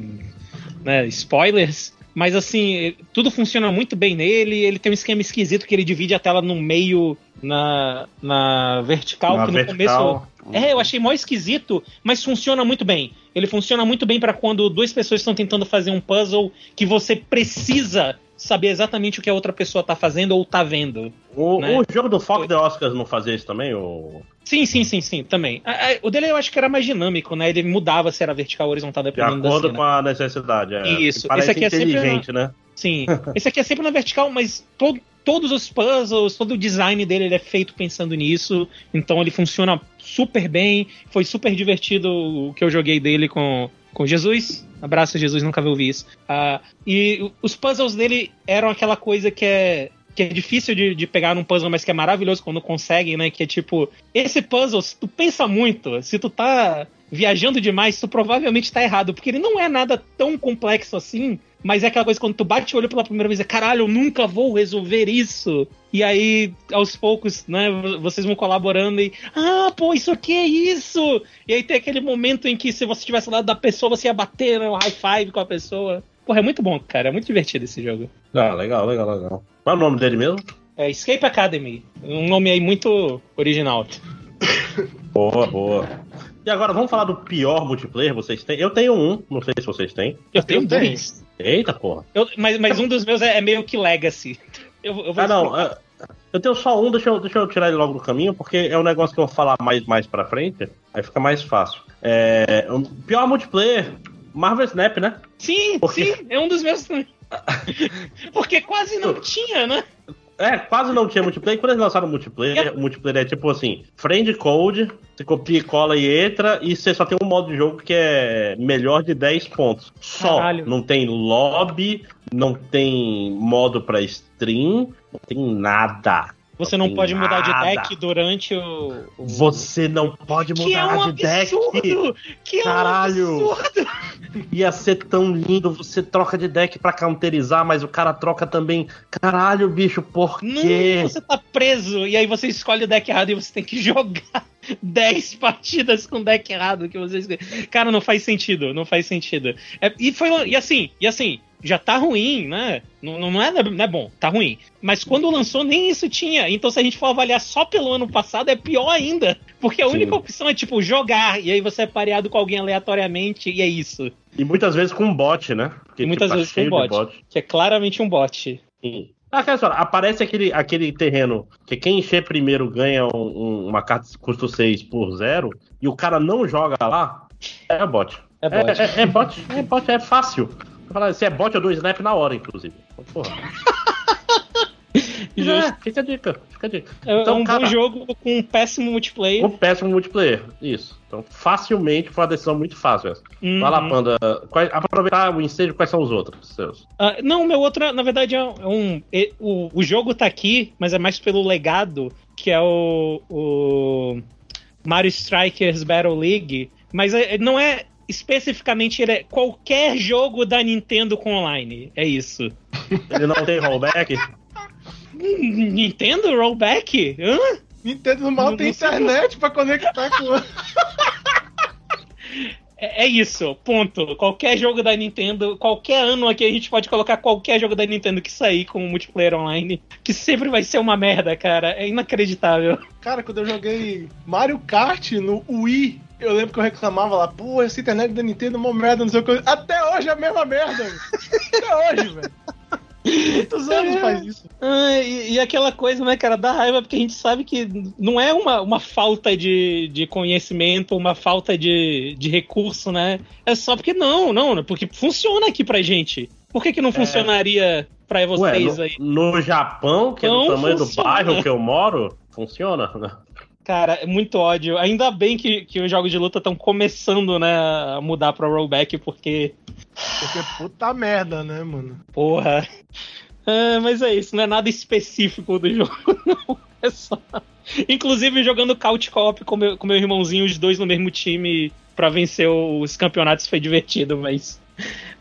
Né, spoilers. Mas assim, tudo funciona muito bem nele. Ele tem um esquema esquisito que ele divide a tela no meio, na, na vertical, na que no vertical. começo. É, eu achei mó esquisito, mas funciona muito bem. Ele funciona muito bem para quando duas pessoas estão tentando fazer um puzzle que você precisa saber exatamente o que a outra pessoa tá fazendo ou tá vendo. O, né? o jogo do Fox the Oscars não fazia isso também? Ou... Sim, sim, sim, sim, também. O dele eu acho que era mais dinâmico, né? Ele mudava se era vertical ou horizontal dependendo de acordo com a necessidade, é. Isso. Esse aqui é inteligente, sempre na... né? Sim. Esse aqui é sempre na vertical, mas todo, todos os puzzles, todo o design dele ele é feito pensando nisso. Então ele funciona super bem. Foi super divertido o que eu joguei dele com, com Jesus. Abraço, Jesus, nunca vi isso. Uh, e os puzzles dele eram aquela coisa que é que é difícil de, de, pegar num puzzle, mas que é maravilhoso quando consegue, né? Que é tipo, esse puzzle, se tu pensa muito, se tu tá viajando demais, tu provavelmente tá errado, porque ele não é nada tão complexo assim, mas é aquela coisa quando tu bate o olho pela primeira vez, é caralho, eu nunca vou resolver isso. E aí, aos poucos, né, vocês vão colaborando e, ah, pô, isso aqui é isso! E aí tem aquele momento em que se você estivesse ao lado da pessoa, você ia bater né, o high five com a pessoa. Porra, é muito bom, cara. É muito divertido esse jogo. Ah, legal, legal, legal. Qual é o nome dele mesmo? É Escape Academy. Um nome aí muito original. Boa, boa. E agora vamos falar do pior multiplayer vocês têm? Eu tenho um, não sei se vocês têm. Eu tenho dois. Eita porra. Eu, mas, mas um dos meus é, é meio que Legacy. Eu, eu ah, não. É, eu tenho só um, deixa eu, deixa eu tirar ele logo do caminho, porque é um negócio que eu vou falar mais, mais pra frente, aí fica mais fácil. É, um, pior multiplayer, Marvel Snap, né? Sim, porque... sim, é um dos meus também. porque quase não tinha, né? É, quase não tinha multiplayer. Quando eles lançaram multiplayer, o multiplayer é tipo assim: friend code, você copia, cola e entra, e você só tem um modo de jogo que é melhor de 10 pontos. Só. Caralho. Não tem lobby, não tem modo pra stream, não tem nada. Você não, não pode nada. mudar de deck durante o, o. Você não pode mudar que é um de absurdo! deck! Que Caralho! É um absurdo! Ia ser tão lindo, você troca de deck para counterizar, mas o cara troca também. Caralho, bicho, por quê? Não, você tá preso, e aí você escolhe o deck errado e você tem que jogar 10 partidas com deck errado que vocês. Cara, não faz sentido, não faz sentido. É, e foi e assim, e assim, já tá ruim, né? Não, não, é, não é bom, tá ruim. Mas quando lançou, nem isso tinha. Então, se a gente for avaliar só pelo ano passado, é pior ainda. Porque a Sim. única opção é, tipo, jogar. E aí você é pareado com alguém aleatoriamente, e é isso. E muitas vezes com um bot, né? Porque, e muitas tipo, vezes com um bot, bot, Que é claramente um bot. Sim. Ah, só, aparece aquele, aquele terreno que quem encher primeiro ganha um, um, uma carta custo 6 por zero e o cara não joga lá, é bot. É bot. É, é, é bot, é bot, é fácil. Se é bot, eu dou snap na hora, inclusive. Porra. É, fica a dica, fica a dica. É então, um cara, bom jogo com um péssimo multiplayer. Um péssimo multiplayer, isso. Então, facilmente foi uma decisão muito fácil essa. Uhum. Vai lá, Panda. Quais, aproveitar o incêndio, quais são os outros seus? Uh, não, meu outro, na verdade, é um. É, o, o jogo tá aqui, mas é mais pelo legado, que é o. o Mario Strikers Battle League. Mas é, não é especificamente ele é qualquer jogo da Nintendo com online. É isso. Ele não tem rollback? Nintendo rollback? Hã? Nintendo mal não, tem internet para conectar com. É, é, isso, ponto. Qualquer jogo da Nintendo, qualquer ano aqui a gente pode colocar qualquer jogo da Nintendo que sair com multiplayer online, que sempre vai ser uma merda, cara. É inacreditável. Cara, quando eu joguei Mario Kart no Wii, eu lembro que eu reclamava lá, pô, essa internet da Nintendo é uma merda, não sei o que. Até hoje é a mesma merda, Até hoje, velho. Muitos anos é. faz isso. Ah, e, e, aquela coisa, né, cara, dá raiva porque a gente sabe que não é uma, uma falta de, de conhecimento, uma falta de, de recurso, né? É só porque não, não, porque funciona aqui pra gente. Por que, que não é. funcionaria pra vocês Ué, aí? No Japão, que não é do tamanho funciona. do bairro que eu moro, funciona, né? Cara, é muito ódio. Ainda bem que, que os jogos de luta estão começando, né, a mudar pra rollback, porque. Porque puta merda, né, mano? Porra. É, mas é isso, não é nada específico do jogo, não. É só. Inclusive jogando Couch Co-op com meu, com meu irmãozinho, os dois no mesmo time, para vencer os campeonatos foi divertido, mas.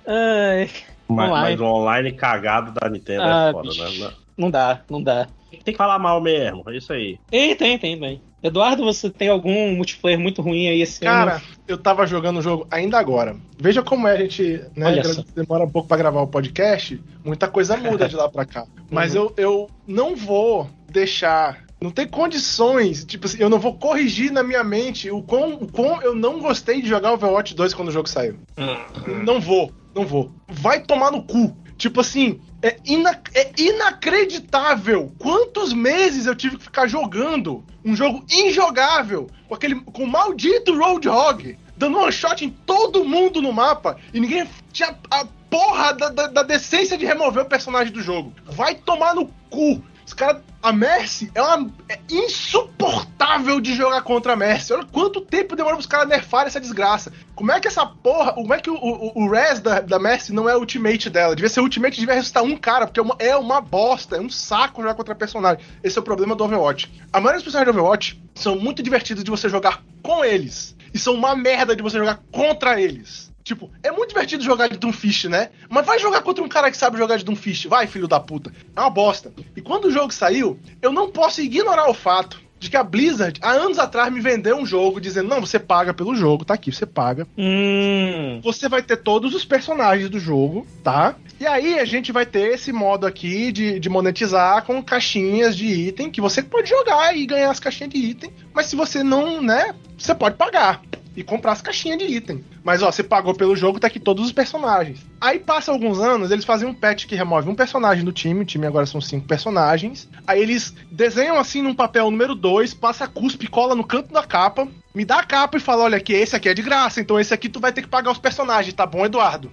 Ai, mas, mas o online cagado da Nintendo é ah, é foda, bicho. né? Não dá, não dá. Tem que falar mal mesmo, é isso aí. Tem, tem, tem, tem. Eduardo, você tem algum multiplayer muito ruim aí esse Cara, ano? Cara, eu tava jogando o jogo ainda agora. Veja como é, a gente né, demora um pouco para gravar o podcast, muita coisa muda de lá pra cá. Mas uhum. eu, eu não vou deixar não tem condições, tipo assim, eu não vou corrigir na minha mente o quão, o quão eu não gostei de jogar Overwatch 2 quando o jogo saiu. Uhum. Não vou, não vou. Vai tomar no cu. Tipo assim, é, ina é inacreditável quantos meses eu tive que ficar jogando um jogo injogável com aquele com o maldito Roadhog dando one shot em todo mundo no mapa e ninguém tinha a porra da, da, da decência de remover o personagem do jogo. Vai tomar no cu. Os caras. A Mercy é. É insuportável de jogar contra a Mercy. Olha quanto tempo demora pros caras nerfarem essa desgraça. Como é que essa porra. Como é que o, o, o res da, da Mercy não é o ultimate dela? Devia ser ultimate, devia ressuscitar um cara, porque é uma, é uma bosta, é um saco jogar contra personagem. Esse é o problema do Overwatch. A maioria dos personagens do Overwatch são muito divertidos de você jogar com eles. E são uma merda de você jogar contra eles. Tipo, é muito divertido jogar de Doomfist, né? Mas vai jogar contra um cara que sabe jogar de Doomfist. Vai, filho da puta. É uma bosta. E quando o jogo saiu, eu não posso ignorar o fato de que a Blizzard, há anos atrás, me vendeu um jogo dizendo: não, você paga pelo jogo, tá aqui, você paga. Hum. Você vai ter todos os personagens do jogo, tá? E aí a gente vai ter esse modo aqui de, de monetizar com caixinhas de item que você pode jogar e ganhar as caixinhas de item. Mas se você não, né, você pode pagar. E comprar as caixinhas de item. Mas ó, você pagou pelo jogo, tá aqui todos os personagens. Aí passa alguns anos, eles fazem um patch que remove um personagem do time, o time agora são cinco personagens. Aí eles desenham assim num papel número 2, passa cuspe, cola no canto da capa, me dá a capa e fala: olha aqui, esse aqui é de graça, então esse aqui tu vai ter que pagar os personagens, tá bom, Eduardo?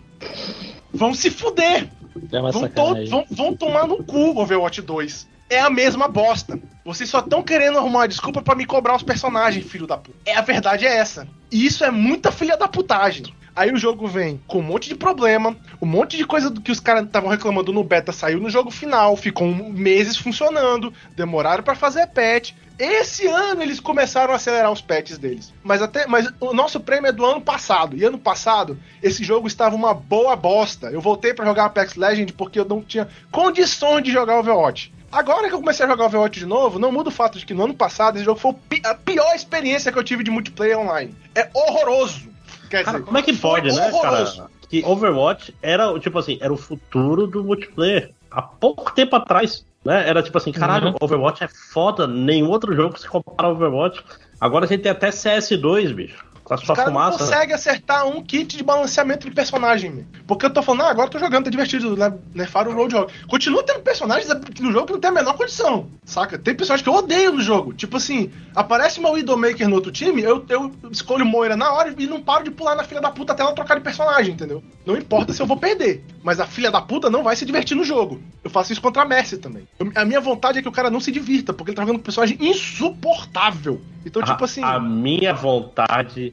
Vão se fuder! É vão, to vão, vão tomar no cu Overwatch 2 é a mesma bosta. Vocês só estão querendo arrumar uma desculpa para me cobrar os personagens, filho da puta. É a verdade é essa. E isso é muita filha da putagem. Aí o jogo vem com um monte de problema, um monte de coisa que os caras estavam reclamando no beta saiu no jogo final, ficou meses funcionando, demoraram para fazer patch. Esse ano eles começaram a acelerar os patches deles. Mas até, mas o nosso prêmio é do ano passado. E ano passado esse jogo estava uma boa bosta. Eu voltei para jogar Apex Legend porque eu não tinha condições de jogar Overwatch. Agora que eu comecei a jogar Overwatch de novo, não muda o fato de que no ano passado esse jogo foi a pior experiência que eu tive de multiplayer online. É horroroso. Quer cara, dizer, como é que pode, né, horroroso. cara? Que Overwatch era, tipo assim, era o futuro do multiplayer. Há pouco tempo atrás, né? Era tipo assim, caralho, uhum. Overwatch é foda, nenhum outro jogo se compara ao Overwatch. Agora a gente tem até CS2, bicho. A sua Os fumaça. não consegue acertar um kit de balanceamento de personagem. Porque eu tô falando, ah, agora eu tô jogando, tá divertido, né? Nerfaram o Roadhog. Continua tendo personagens no jogo que não tem a menor condição, saca? Tem personagens que eu odeio no jogo. Tipo assim, aparece uma Widowmaker no outro time, eu, eu escolho Moira na hora e não paro de pular na filha da puta até ela trocar de personagem, entendeu? Não importa se eu vou perder. Mas a filha da puta não vai se divertir no jogo. Eu faço isso contra a Messi também. Eu, a minha vontade é que o cara não se divirta, porque ele tá jogando com um personagem insuportável. Então, a, tipo assim. A minha vontade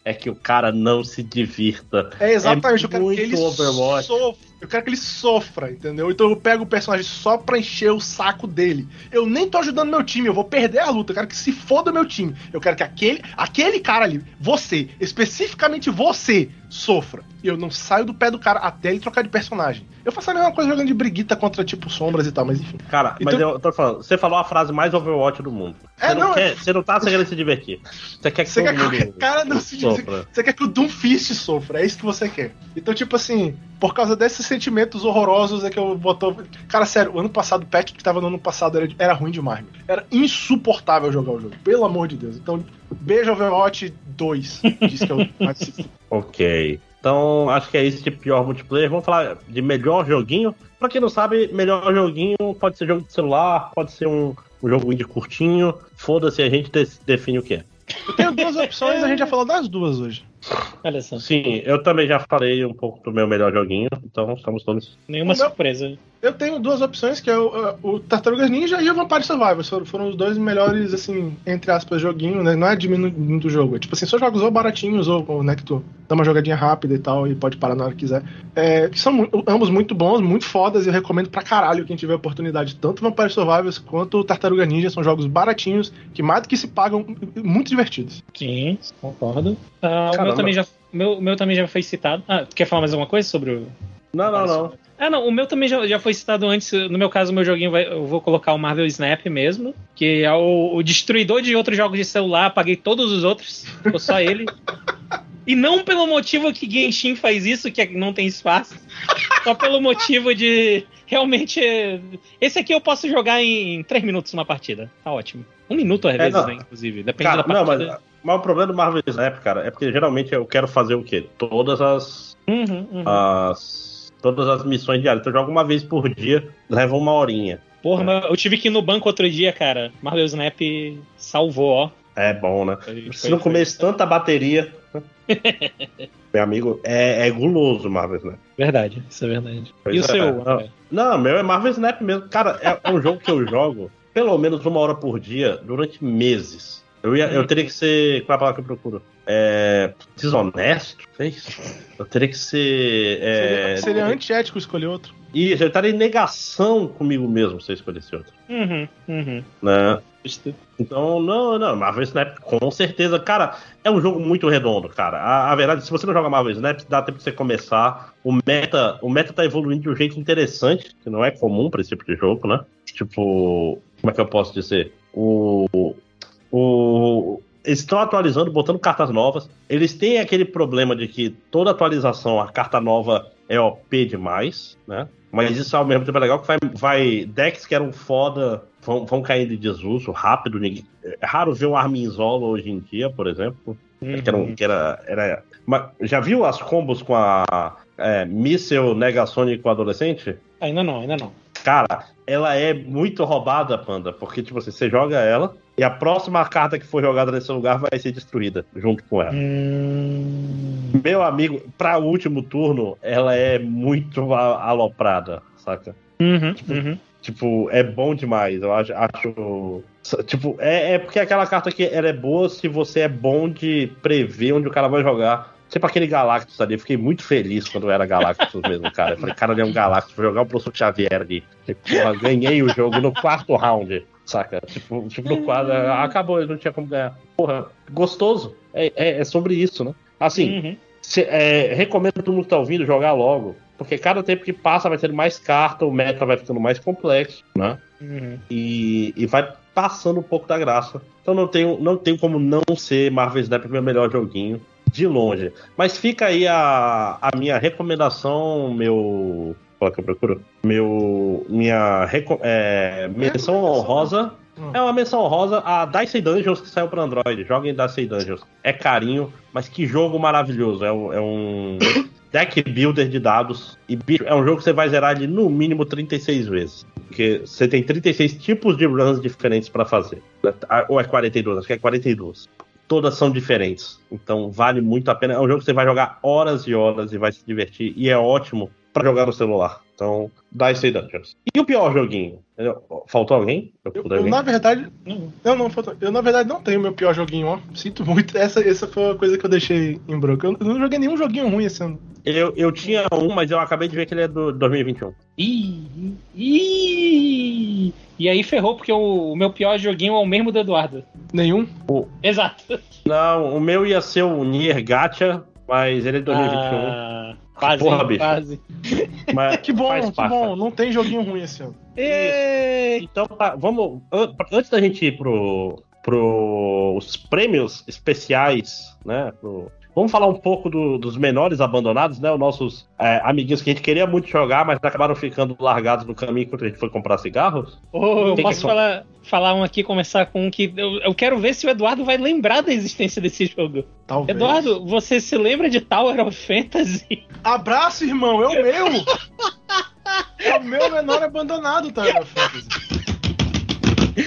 é que o cara não se divirta. É exatamente, é eu quero que ele Overwatch. sofra. Eu quero que ele sofra, entendeu? Então eu pego o personagem só pra encher o saco dele. Eu nem tô ajudando meu time, eu vou perder a luta. Eu quero que se foda meu time. Eu quero que aquele, aquele cara ali, você, especificamente você, sofra. E eu não saio do pé do cara até ele trocar de personagem. Eu faço a mesma coisa jogando de briguita contra, tipo, sombras e tal, mas enfim. Cara, então... mas eu tô falando, você falou a frase mais Overwatch do mundo. Você, é, não, não quer, é... você não tá querendo se divertir. Você quer que você quer que o cara não se sofra. Você quer que o Doomfist sofra, é isso que você quer. Então, tipo assim, por causa desses sentimentos horrorosos é que eu botou. Cara, sério, o ano passado, o patch que tava no ano passado era, era ruim demais. Era insuportável jogar o jogo, pelo amor de Deus. Então, beijo Overwatch 2. Diz que eu Ok. Então, acho que é esse tipo de pior multiplayer. Vamos falar de melhor joguinho. Pra quem não sabe, melhor joguinho pode ser jogo de celular, pode ser um, um jogo indie curtinho. Foda-se, a gente define o que é. Eu tenho duas opções, a gente já falou das duas hoje. Olha só. Sim, eu também já falei um pouco do meu melhor joguinho, então estamos todos. Nenhuma surpresa. Eu tenho duas opções, que é o, o Tartarugas Ninja e o Vampire Survivors. Foram, foram os dois melhores, assim, entre aspas, joguinhos, né? Não é diminuindo o jogo. É tipo assim, só jogos ou baratinhos, ou, ou né, que tu dá uma jogadinha rápida e tal, e pode parar na hora que quiser. É, que são ambos muito bons, muito fodas, e eu recomendo pra caralho quem tiver oportunidade. Tanto o Vampire Survivors quanto o Tartaruga Ninja são jogos baratinhos, que mais do que se pagam, muito divertidos. Sim, concordo. Uh, o meu também já meu, meu também já foi citado. Ah, tu quer falar mais alguma coisa sobre o. Não, não, não. Ah, não, o meu também já, já foi citado antes. No meu caso, o meu joguinho vai, eu vou colocar o Marvel Snap mesmo, que é o, o destruidor de outros jogos de celular. Apaguei todos os outros, ficou só ele. E não pelo motivo que Genshin faz isso, que não tem espaço. Só pelo motivo de realmente. Esse aqui eu posso jogar em 3 minutos uma partida. Tá ótimo. Um minuto às é, vezes, né, inclusive. Depende Cara, da partida. Não, mas mas o problema do Marvel Snap, cara, é porque geralmente eu quero fazer o quê? Todas as. Uhum, uhum. as todas as missões diárias. Então eu jogo uma vez por dia, leva uma horinha. Porra, é. mas eu tive que ir no banco outro dia, cara. Marvel Snap salvou, ó. É bom, né? Se não começo tanta bateria. meu amigo, é, é guloso Marvel Snap. Verdade, isso é verdade. Pois e o é, seu? Não, não, meu é Marvel Snap mesmo. Cara, é um jogo que eu jogo pelo menos uma hora por dia durante meses. Eu, ia, eu teria que ser. Qual é a palavra que eu procuro? É, desonesto? É isso? Eu teria que ser. É, seria, seria antiético escolher outro. Isso, eu estaria em negação comigo mesmo se eu escolhesse outro. Uhum, uhum. Né? Então, não, não, Marvel Snap, com certeza. Cara, é um jogo muito redondo, cara. A, a verdade, se você não joga Marvel Snap, dá tempo de você começar. O meta, o meta tá evoluindo de um jeito interessante, que não é comum para esse tipo de jogo, né? Tipo, como é que eu posso dizer? O, o, eles estão atualizando, botando cartas novas. Eles têm aquele problema de que toda atualização, a carta nova é OP demais, né? Mas isso ao mesmo tempo é legal que vai, vai decks que eram foda vão, vão caindo de desuso rápido. Ninguém, é raro ver um Armin Zolo hoje em dia, por exemplo. Uhum. Que, era, que era, era, já viu as combos com a é, míssel Negasonic adolescente? Ainda não, ainda não. Cara, ela é muito roubada, Panda, porque, tipo assim, você joga ela e a próxima carta que for jogada nesse lugar vai ser destruída junto com ela. Hum... Meu amigo, pra último turno, ela é muito aloprada, saca? Uhum, tipo, uhum. tipo, é bom demais. Eu acho. acho tipo, é, é porque aquela carta que ela é boa se você é bom de prever onde o cara vai jogar Sempre aquele Galactus ali, eu fiquei muito feliz quando era Galactus mesmo, cara. Eu falei, cara, ele é um Galactus, vou jogar o professor Xavier ali. E, porra, ganhei o jogo no quarto round, saca? Tipo, tipo no quadro, acabou, eu não tinha como ganhar. Porra, gostoso. É, é, é sobre isso, né? Assim, uhum. se, é, recomendo todo mundo que tá ouvindo jogar logo. Porque cada tempo que passa vai tendo mais carta, o meta vai ficando mais complexo, né? Uhum. E, e vai passando um pouco da graça. Então não tenho, não tenho como não ser Marvel Snap meu melhor joguinho de longe. Mas fica aí a, a minha recomendação, meu. Qual é que eu procuro? Meu. Minha é, menção honrosa. Hum. É uma menção honrosa a Dicey Dungeons que saiu para Android. Joguem Dicey Dungeons. É carinho, mas que jogo maravilhoso. É um, é um deck builder de dados. E bicho, é um jogo que você vai zerar de no mínimo 36 vezes. Porque você tem 36 tipos de runs diferentes para fazer. Ou é 42, acho que é 42 todas são diferentes. Então vale muito a pena. É um jogo que você vai jogar horas e horas e vai se divertir. E é ótimo para jogar no celular. Então, Dice Dungeons. E o pior joguinho? Faltou alguém? Eu, eu, na verdade, eu não, eu na verdade não tenho meu pior joguinho, ó. Sinto muito. Essa, essa foi a coisa que eu deixei em branco. Eu, não joguei nenhum joguinho ruim esse ano. Eu, eu tinha um, mas eu acabei de ver que ele é do 2021. Ih, ih, e aí ferrou, porque o, o, meu pior joguinho é o mesmo do Eduardo. Nenhum? O... Exato. Não, o meu ia ser o Nier Gacha, mas ele é de 2021. Ah, quase, Porra, bicho. quase. Mas que bom, que bom. Não tem joguinho ruim esse ano. Então, tá, vamos. Antes da gente ir pro, pro os prêmios especiais, né? Pro, Vamos falar um pouco do, dos menores abandonados, né? Os nossos é, amiguinhos que a gente queria muito jogar, mas acabaram ficando largados no caminho quando a gente foi comprar cigarros. Oh, eu posso falar, falar um aqui, começar com um que. Eu, eu, quero ver se o Eduardo vai lembrar da existência desse jogo. Talvez. Eduardo, você se lembra de Tower of Fantasy? Abraço, irmão, é o meu! é o meu menor abandonado, Tower of Fantasy.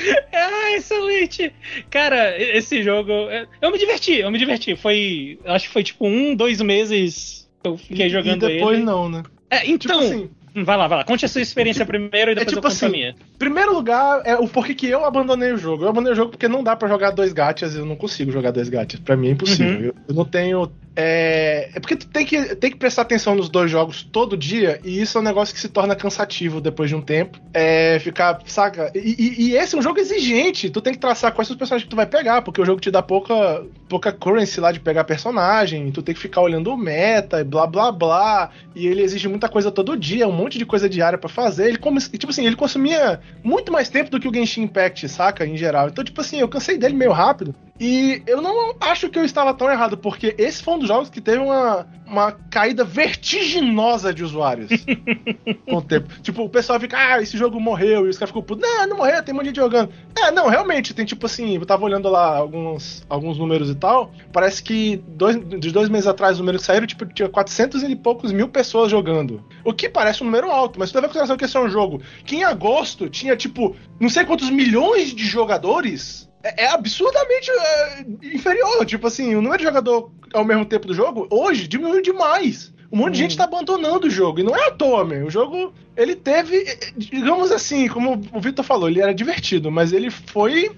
ah, excelente! Cara, esse jogo. Eu me diverti, eu me diverti. Foi. Acho que foi tipo um, dois meses que eu fiquei jogando ele. E depois ele. não, né? É, então. Tipo assim, Vai lá, vai lá. Conte a sua experiência primeiro e depois é tipo eu conto assim, a minha. Primeiro lugar, é o porquê que eu abandonei o jogo. Eu abandonei o jogo porque não dá para jogar dois gachas, eu não consigo jogar dois gachas. Para mim é impossível. Uhum. Eu, eu, não tenho é, é porque tu tem que, tem que prestar atenção nos dois jogos todo dia, e isso é um negócio que se torna cansativo depois de um tempo. É ficar, saca? E, e, e, esse é um jogo exigente, tu tem que traçar quais são os personagens que tu vai pegar, porque o jogo te dá pouca, pouca currency lá de pegar personagem, tu tem que ficar olhando o meta e blá blá blá, e ele exige muita coisa todo dia, um monte de coisa diária para fazer. Ele, como, tipo assim, ele consumia muito mais tempo do que o Genshin Impact, saca? Em geral. Então, tipo assim, eu cansei dele meio rápido. E eu não acho que eu estava tão errado, porque esse foi um dos jogos que teve uma, uma caída vertiginosa de usuários com o tempo. Tipo, o pessoal fica, ah, esse jogo morreu, e os caras ficam, puto, não, não morreu, tem um monte de gente jogando. É, não, realmente, tem tipo assim, eu tava olhando lá alguns, alguns números e tal, parece que dois, de dois meses atrás, os números que saíram, tipo, tinha 400 e poucos mil pessoas jogando. O que parece um número alto, mas tu leva em consideração que esse é um jogo que em agosto tinha, tipo, não sei quantos milhões de jogadores é, é absurdamente é, inferior. Tipo assim, o número de jogador ao mesmo tempo do jogo, hoje, diminuiu demais. Um monte hum. de gente tá abandonando o jogo. E não é à toa, meu. O jogo, ele teve, digamos assim, como o Victor falou, ele era divertido, mas ele foi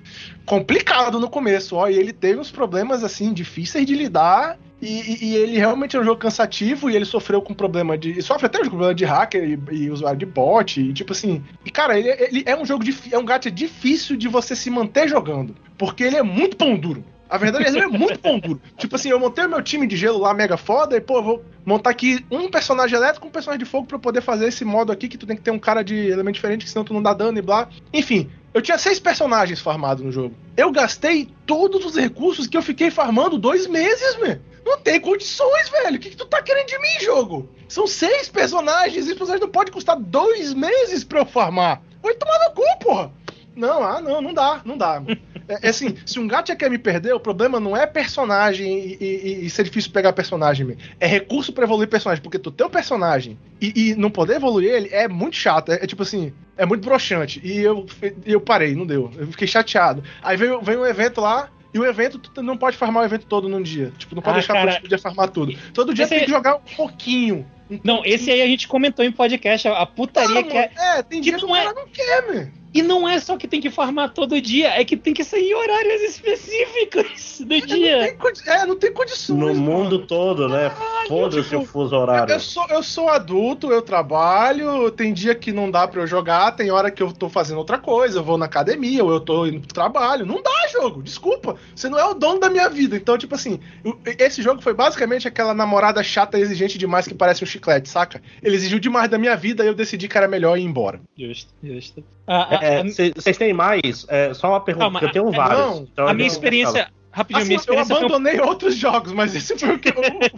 complicado no começo, ó. E ele teve uns problemas, assim, difíceis de lidar. E, e, ele realmente é um jogo cansativo e ele sofreu com problema de. Sofre até com problema de hacker e, e, usuário de bot. E tipo assim. E cara, ele, ele é um jogo de, é um gacha difícil de você se manter jogando. Porque ele é muito pão duro. A verdade é que ele é muito pão duro. Tipo assim, eu montei o meu time de gelo lá mega foda e, pô, vou montar aqui um personagem elétrico um personagem de fogo pra eu poder fazer esse modo aqui que tu tem que ter um cara de elemento diferente, que senão tu não dá dano e blá. Enfim, eu tinha seis personagens farmados no jogo. Eu gastei todos os recursos que eu fiquei farmando dois meses, velho. Não tem condições, velho. O que, que tu tá querendo de mim, jogo? São seis personagens. Esses personagens não pode custar dois meses pra eu farmar. Vai tomar no cu, porra. Não, ah, não, não dá, não dá. É, é assim, se um gacha quer me perder, o problema não é personagem e, e, e ser difícil pegar personagem. É recurso para evoluir personagem. Porque tu tem o personagem e, e, não poder evoluir ele é muito chato. É, é tipo assim, é muito broxante. E eu, eu parei, não deu. Eu fiquei chateado. Aí veio, veio um evento lá, e o evento, tu não pode farmar o evento todo num dia. Tipo, não pode ah, deixar cara... pro dia farmar tudo. Todo dia tem que jogar um pouquinho. Um não, pouquinho. esse aí a gente comentou em podcast. A putaria não, que é. É, tem que dia que o cara é... não quer, meu. E não é só que tem que farmar todo dia, é que tem que sair em horários específicos do é, dia. Não tem, é, não tem condições. No mano. mundo todo, né? Foda-se tipo, o fuso horário. Eu sou, eu sou adulto, eu trabalho, tem dia que não dá para eu jogar, tem hora que eu tô fazendo outra coisa, eu vou na academia, ou eu tô indo pro trabalho. Não dá jogo, desculpa. Você não é o dono da minha vida. Então, tipo assim, esse jogo foi basicamente aquela namorada chata exigente demais que parece um chiclete, saca? Ele exigiu demais da minha vida e eu decidi que era melhor ir embora. Justo, justo. Ah, ah vocês é, têm mais? É, só uma pergunta, Calma, eu tenho vários. Não, então a minha experiência. Rapidinho, assim, minha experiência. Eu abandonei foi... outros jogos, mas esse foi o, que,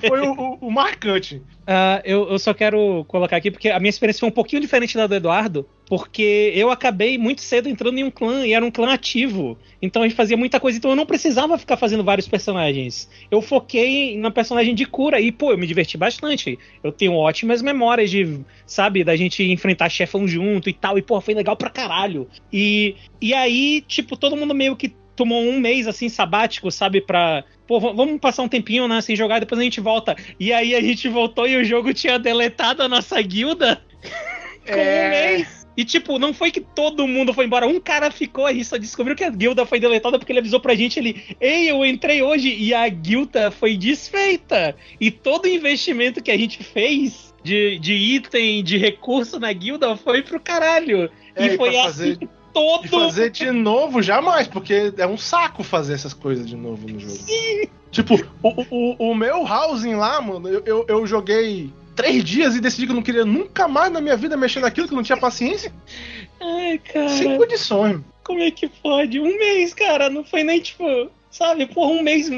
foi o, o, o marcante. Uh, eu, eu, só quero colocar aqui, porque a minha experiência foi um pouquinho diferente da do Eduardo, porque eu acabei muito cedo entrando em um clã, e era um clã ativo. Então a gente fazia muita coisa, então eu não precisava ficar fazendo vários personagens. Eu foquei na personagem de cura, e pô, eu me diverti bastante. Eu tenho ótimas memórias de, sabe, da gente enfrentar chefão junto e tal, e pô, foi legal pra caralho. E, e aí, tipo, todo mundo meio que tomou um mês assim sabático, sabe, pra. Pô, vamos passar um tempinho, né, sem jogar, depois a gente volta. E aí a gente voltou e o jogo tinha deletado a nossa guilda com é... um mês. E, tipo, não foi que todo mundo foi embora. Um cara ficou, a gente só descobriu que a guilda foi deletada porque ele avisou pra gente, ele, ei, eu entrei hoje e a guilda foi desfeita. E todo o investimento que a gente fez de, de item, de recurso na guilda foi pro caralho. É, e foi assim fazer todo. E fazer de novo, jamais, porque é um saco fazer essas coisas de novo no jogo. Sim. Tipo, o, o, o meu housing lá, mano, eu, eu, eu joguei três dias e decidi que eu não queria nunca mais na minha vida mexer naquilo, que eu não tinha paciência. Ai, cara. Sem condições. Como é que pode? Um mês, cara. Não foi nem tipo. Sabe, por um mês.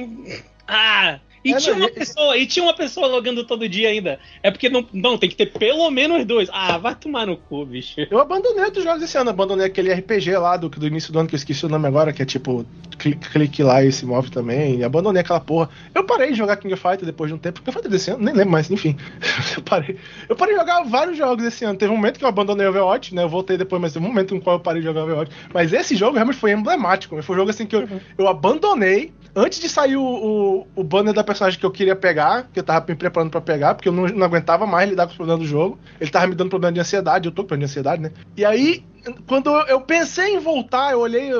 Ah! E, é, tinha uma pessoa, e tinha uma pessoa logando todo dia ainda. É porque não, não, tem que ter pelo menos dois. Ah, vai tomar no cu, bicho. Eu abandonei outros jogos esse ano. Abandonei aquele RPG lá do, do início do ano que eu esqueci o nome agora, que é tipo clique, clique lá e se move também. E abandonei aquela porra. Eu parei de jogar King of Fighters depois de um tempo. King of Fighters desse ano, nem lembro mais, enfim. eu parei. Eu parei de jogar vários jogos esse ano. Teve um momento que eu abandonei o Overwatch, né? Eu voltei depois, mas teve um momento no qual eu parei de jogar Overwatch. Mas esse jogo realmente foi emblemático. Foi um jogo assim que eu, uhum. eu abandonei antes de sair o, o, o, banner da personagem que eu queria pegar, que eu tava me preparando para pegar, porque eu não, não, aguentava mais lidar com os problemas do jogo. Ele tava me dando problema de ansiedade, eu tô com problema de ansiedade, né? E aí, quando eu pensei em voltar, eu olhei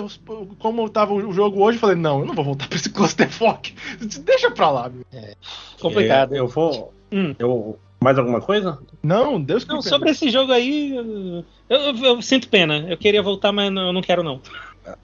como tava o jogo hoje e falei, não, eu não vou voltar pra esse clusterfuck. Deixa pra lá, meu. É, complicado. É, eu vou. Hum. Eu, mais alguma coisa? Não, Deus que Não, sobre esse jogo aí, eu, eu, eu, sinto pena. Eu queria voltar, mas eu não quero, não.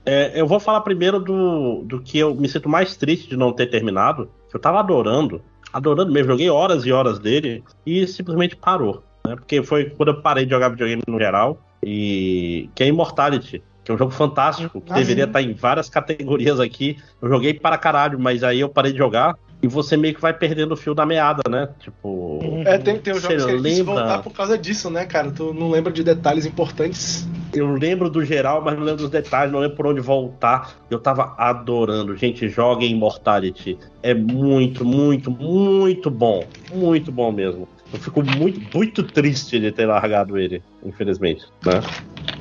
É, eu vou falar primeiro do, do que eu me sinto mais triste de não ter terminado. Eu tava adorando, adorando mesmo, joguei horas e horas dele e simplesmente parou. Né? Porque foi quando eu parei de jogar videogame no geral. E que é Immortality, que é um jogo fantástico, que ah, deveria sim. estar em várias categorias aqui. Eu joguei para caralho, mas aí eu parei de jogar e você meio que vai perdendo o fio da meada, né? Tipo. É, tem, tem um jogo que lembra... voltar por causa disso, né, cara? Tu não lembra de detalhes importantes. Eu lembro do geral, mas não lembro dos detalhes, não lembro por onde voltar. Eu tava adorando. Gente, joga em Immortality. É muito, muito, muito bom. Muito bom mesmo. Eu fico muito, muito triste de ter largado ele, infelizmente. Né?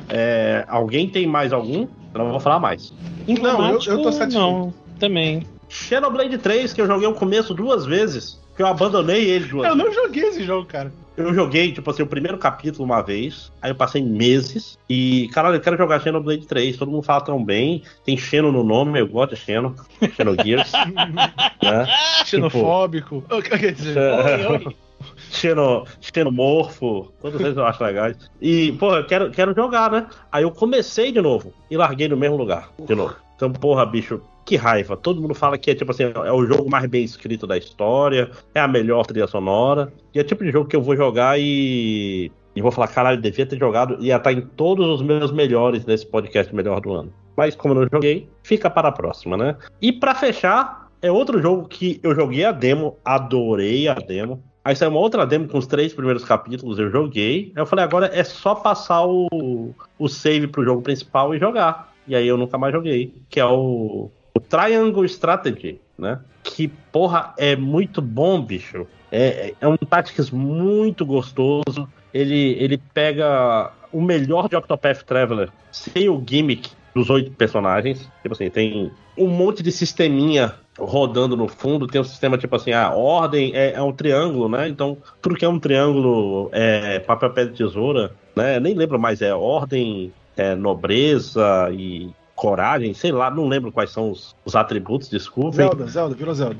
É, alguém tem mais algum? Eu não vou falar mais. Não, eu, eu tô satisfeito. Não, também. Xenoblade 3, que eu joguei o começo duas vezes, que eu abandonei ele duas Eu não joguei esse jogo, cara. Eu joguei, tipo assim, o primeiro capítulo uma vez, aí eu passei meses, e, caralho, eu quero jogar Xenoblade 3, todo mundo fala tão bem, tem Xeno no nome, eu gosto de Xeno, Xenogears. né? Xenofóbico. Tipo, Quer dizer, oi, oi. Xeno, xenomorfo, todos eles eu acho legais. E, pô, eu quero, quero jogar, né? Aí eu comecei de novo e larguei no mesmo lugar, de novo. Então, porra, bicho, que raiva. Todo mundo fala que é tipo assim, é o jogo mais bem escrito da história, é a melhor trilha sonora. E é o tipo de jogo que eu vou jogar e. E vou falar, caralho, devia ter jogado. Ia estar em todos os meus melhores nesse podcast melhor do ano. Mas como eu não joguei, fica para a próxima, né? E para fechar, é outro jogo que eu joguei a demo, adorei a demo. Aí saiu uma outra demo com os três primeiros capítulos, eu joguei. Aí eu falei, agora é só passar o, o save pro jogo principal e jogar e aí eu nunca mais joguei, que é o, o Triangle Strategy, né? Que, porra, é muito bom, bicho. É, é um Tactics muito gostoso. Ele, ele pega o melhor de Octopath Traveler sem o gimmick dos oito personagens. Tipo assim, tem um monte de sisteminha rodando no fundo. Tem um sistema tipo assim, a ordem é, é um triângulo, né? Então, tudo que é um triângulo é papel, pedra tesoura, né? Nem lembro mais, é ordem, é nobreza e coragem, sei lá, não lembro quais são os, os atributos, desculpa. Zelda, Zelda, virou Zelda.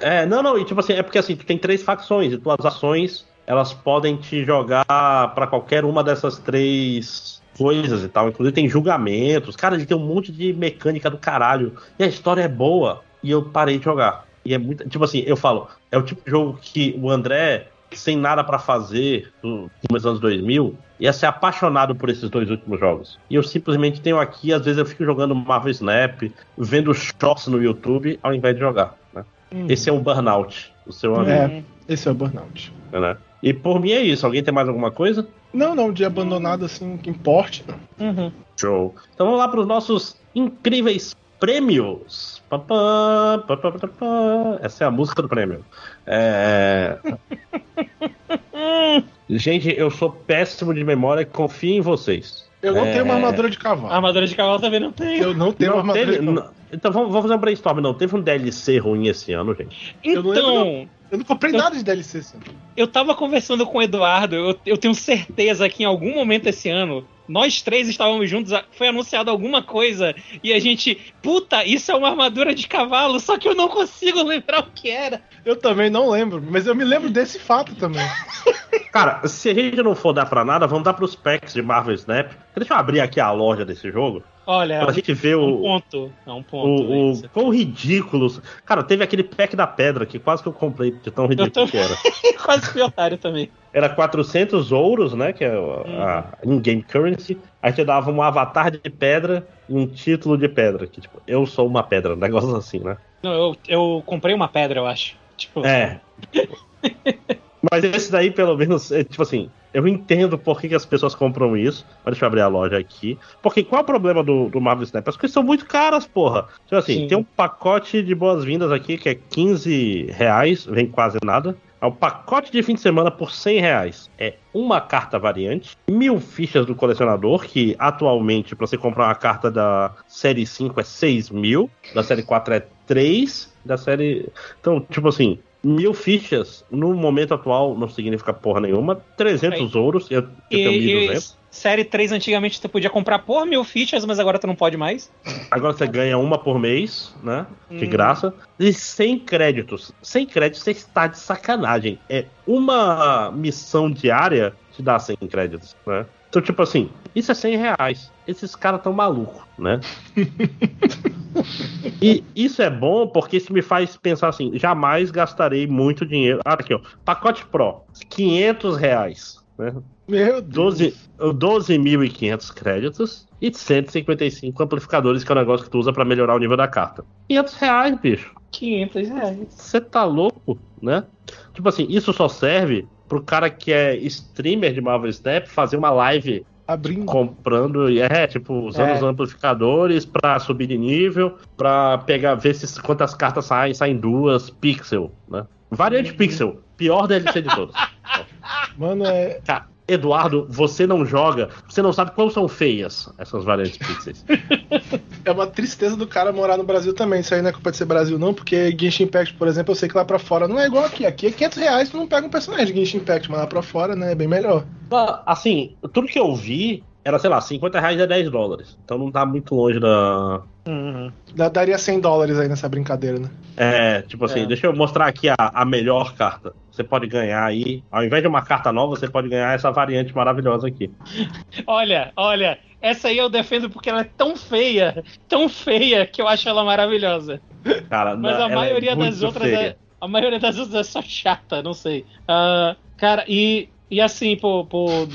É, não, não, e tipo assim, é porque assim, tu tem três facções e tuas ações, elas podem te jogar para qualquer uma dessas três coisas e tal. Inclusive tem julgamentos. Cara, ele tem um monte de mecânica do caralho. E a história é boa. E eu parei de jogar. E é muito. Tipo assim, eu falo, é o tipo de jogo que o André, sem nada para fazer nos anos 2000, ia ser apaixonado por esses dois últimos jogos. E eu simplesmente tenho aqui, às vezes eu fico jogando Marvel Snap, vendo shorts no YouTube, ao invés de jogar. Né? Uhum. Esse é um burnout. O seu amigo. É, esse é o burnout. É, né? E por mim é isso. Alguém tem mais alguma coisa? Não, não, de abandonado assim que importe. Uhum. Show. Então vamos lá para os nossos incríveis prêmios. Essa é a música do prêmio. É... Gente, eu sou péssimo de memória, confio em vocês. Eu não é... tenho uma armadura de cavalo. A armadura de cavalo também não tenho. Eu não tenho não uma armadura teve... de cavalo. Então vamos, vamos fazer um brainstorm. Não, teve um DLC ruim esse ano, gente. Então. Eu não, eu não comprei eu, nada de DLC esse ano. Eu tava conversando com o Eduardo, eu, eu tenho certeza que em algum momento esse ano nós três estávamos juntos, foi anunciado alguma coisa e a gente, puta, isso é uma armadura de cavalo, só que eu não consigo lembrar o que era. Eu também não lembro, mas eu me lembro desse fato também. Cara, se a gente não for dar pra nada, vamos dar pros packs de Marvel Snap. Deixa eu abrir aqui a loja desse jogo. Olha, pra gente ver é um o. Ponto. É um ponto. O, o, quão ridículos. Cara, teve aquele pack da pedra que quase que eu comprei de tão ridículo tô... que era. quase fui otário também. Era 400 ouros, né? Que é a, hum. in-game currency. Aí te dava um avatar de pedra e um título de pedra. Que tipo, eu sou uma pedra, um negócio assim, né? Não, eu, eu comprei uma pedra, eu acho. Tipo... É. Mas esse daí, pelo menos, é, tipo assim, eu entendo por que, que, as pessoas compram isso. Mas deixa eu abrir a loja aqui. Porque qual é o problema do, do Marvel Snap? As coisas são muito caras, porra. Tipo assim, Sim. tem um pacote de boas-vindas aqui que é 15 reais, vem quase nada. É um pacote de fim de semana por 100 reais. É uma carta variante, mil fichas do colecionador, que atualmente, para você comprar uma carta da série 5 é 6 mil, da série 4 é 3, da série. Então, tipo assim, mil fichas no momento atual não significa porra nenhuma. 300 ouros, eu, eu tenho 1.200. Série 3 antigamente você podia comprar por mil fichas, mas agora tu não pode mais. Agora você ganha uma por mês, né? De hum. graça. E sem créditos. Sem créditos você está de sacanagem. É uma missão diária te dá 100 créditos, né? Então, tipo assim, isso é 100 reais. Esses caras tão malucos, né? e isso é bom porque isso me faz pensar assim: jamais gastarei muito dinheiro. Ah, aqui, ó. Pacote Pro, 500 reais. Né? Meu Deus. 12.500 12 créditos e 155 amplificadores, que é o negócio que tu usa para melhorar o nível da carta. 500 reais, bicho. 500 reais. Você tá louco, né? Tipo assim, isso só serve pro cara que é streamer de Marvel Snap fazer uma live abrindo. Comprando, é, tipo, usando é. os amplificadores para subir de nível, para pegar, ver se quantas cartas saem, saem duas, pixel, né? Variante uhum. pixel, pior DLC de todos. Mano, é. Eduardo, você não joga, você não sabe quão são feias essas variantes pixels. é uma tristeza do cara morar no Brasil também. Isso aí não é culpa de ser Brasil, não, porque Genshin Impact, por exemplo, eu sei que lá pra fora não é igual aqui. Aqui é 500 reais, tu não pega um personagem de Genshin Impact, mas lá pra fora, né, é bem melhor. Assim, tudo que eu vi era, sei lá, 50 reais é 10 dólares. Então não tá muito longe da. Uhum. Daria 100 dólares aí nessa brincadeira, né? É, tipo assim, é. deixa eu mostrar aqui a, a melhor carta. Você pode ganhar aí, ao invés de uma carta nova, você pode ganhar essa variante maravilhosa aqui. olha, olha, essa aí eu defendo porque ela é tão feia, tão feia, que eu acho ela maravilhosa. Cara, Mas a é maioria é das outras é, a maioria das outras é só chata, não sei. Uh, cara, e, e assim, por, por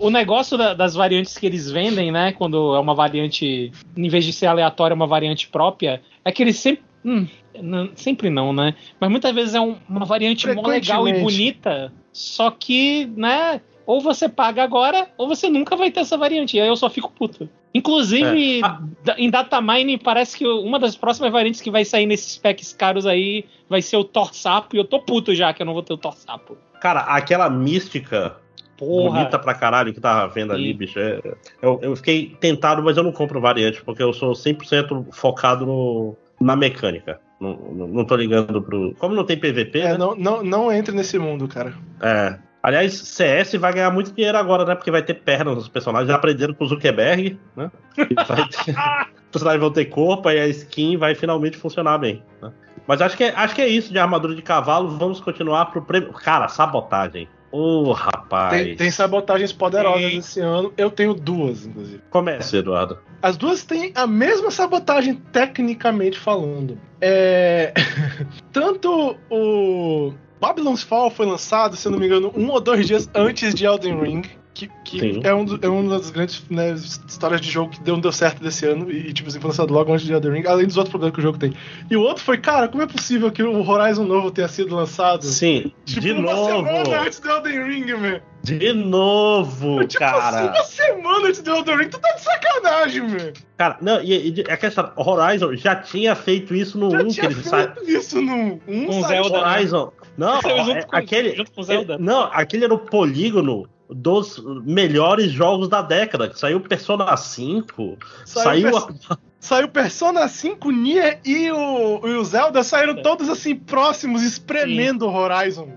o negócio da, das variantes que eles vendem, né? Quando é uma variante, em vez de ser aleatória, uma variante própria, é que eles sempre. Hum, não, sempre não, né? Mas muitas vezes é um, uma variante mó legal e bonita. Só que, né? Ou você paga agora, ou você nunca vai ter essa variante. E aí eu só fico puto. Inclusive, é. em Datamine, parece que uma das próximas variantes que vai sair nesses packs caros aí vai ser o Thor Sapo, e eu tô puto já que eu não vou ter o Thor Sapo. Cara, aquela mística Porra. bonita pra caralho que tava vendo ali, bicho. É, eu, eu, fiquei tentado, mas eu não compro variante, porque eu sou 100% focado no, na mecânica. Não, não, não tô ligando pro. Como não tem PVP. É, né? não, não, não entre nesse mundo, cara. É. Aliás, CS vai ganhar muito dinheiro agora, né? Porque vai ter pernas nos personagens. Já aprenderam com o Zuckerberg, né? Vai ter... Os personagens vão ter corpo e a skin vai finalmente funcionar bem. Né? Mas acho que, é, acho que é isso de armadura de cavalo. Vamos continuar pro prêmio. Cara, sabotagem. Ô, oh, rapaz. Tem, tem, sabotagens poderosas esse ano. Eu tenho duas, inclusive. Comece, Eduardo. As duas têm a mesma sabotagem, tecnicamente falando. É. Tanto o Babylon's Fall foi lançado, se eu não me engano, um ou dois dias antes de Elden Ring. Que, que é, um, é uma das grandes né, histórias de jogo que deu, não deu certo desse ano. E, tipo assim, foi lançado logo antes de Elden Ring, além dos outros problemas que o jogo tem. E o outro foi, cara, como é possível que o Horizon novo tenha sido lançado? Sim, tipo, de uma novo. semana antes do Elden Ring, man. De novo, tipo, cara. Assim, uma semana antes do Elden Ring, tu tá de sacanagem, man. Cara, não, e, e a questão, Horizon já tinha feito isso no já 1 que eles feito isso no 1, com Zelda. Né? Horizon. Não, é, com, aquele. Junto com Zelda. É, não, aquele era o polígono dos melhores jogos da década. Que saiu Persona 5, saiu. Saiu, a... saiu Persona 5, Nier e o, e o Zelda saíram é. todos assim próximos, espremendo o Horizon.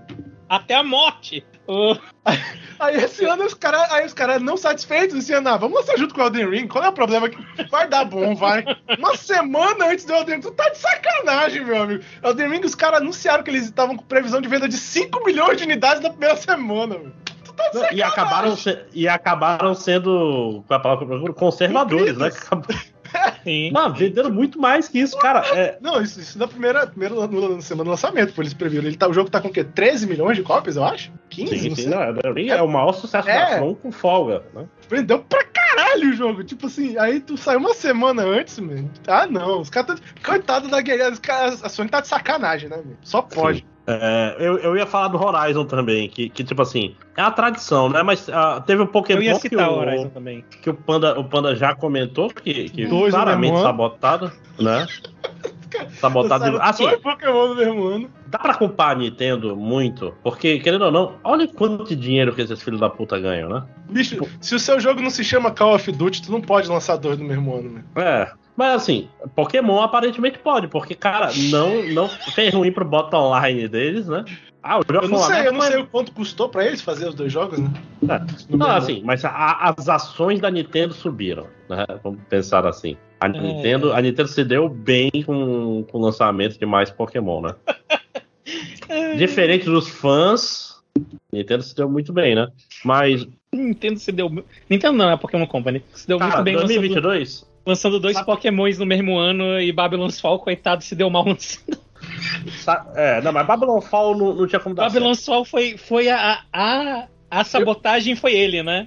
Até a morte. Uh. Aí esse ano os caras aí os cara não satisfeitos dizendo, ah, vamos lançar junto com o Elden Ring, qual é o problema? Vai dar bom, vai. Uma semana antes do Elden Ring, tu tá de sacanagem, meu amigo. Elden Ring, os caras anunciaram que eles estavam com previsão de venda de 5 milhões de unidades na primeira semana, meu. Tá e acabaram, se, e acabaram sendo, com a palavra conservadores, né? Sim. Não, venderam muito mais que isso, cara. É... Não, isso, isso na primeira, primeira no, semana do lançamento, pô, eles previram. Ele tá, o jogo tá com o quê? 13 milhões de cópias, eu acho? 15? Sim, sim, não, é, é o maior sucesso é. da From com folga, né? Vendeu pra caralho o jogo. Tipo assim, aí tu saiu uma semana antes, mano. Ah, não. Os caras. Coitado da guerreira. a Sony tá de sacanagem, né, mano? Só pode. Sim. É, eu, eu ia falar do Horizon também, que, que tipo assim, é a tradição, né? Mas uh, teve um Pokémon eu ia citar que o, o Horizon também. que o Panda, o Panda já comentou, que, que Dois claramente sabotado, né? sabotado. De... Assim, dois Pokémon do mesmo ano. Dá pra culpar a Nintendo muito, porque, querendo ou não, olha quanto de dinheiro que esses filhos da puta ganham, né? Bicho, tipo, se o seu jogo não se chama Call of Duty, tu não pode lançar dois no mesmo ano, né? É, mas assim, Pokémon aparentemente pode, porque, cara, não, não fez ruim pro bottom line deles, né? Ah, o jogo eu não sei, eu não mas... sei o quanto custou pra eles fazer os dois jogos, né? É. Não, assim, mas a, as ações da Nintendo subiram, né? Vamos pensar assim. A é. Nintendo, a Nintendo se deu bem com, com o lançamento de mais Pokémon, né? Diferente dos fãs, Nintendo se deu muito bem, né? Mas. Nintendo se deu. Nintendo não, é a Pokémon Company. Se deu muito bem 2022? Lançando dois Sabe... Pokémons no mesmo ano e Babylon's Fall, coitado, se deu mal lançando. É, não, mas Babylon Fall não, não tinha como dar Babylon certo. Fall foi, foi a, a, a sabotagem Eu... foi ele, né?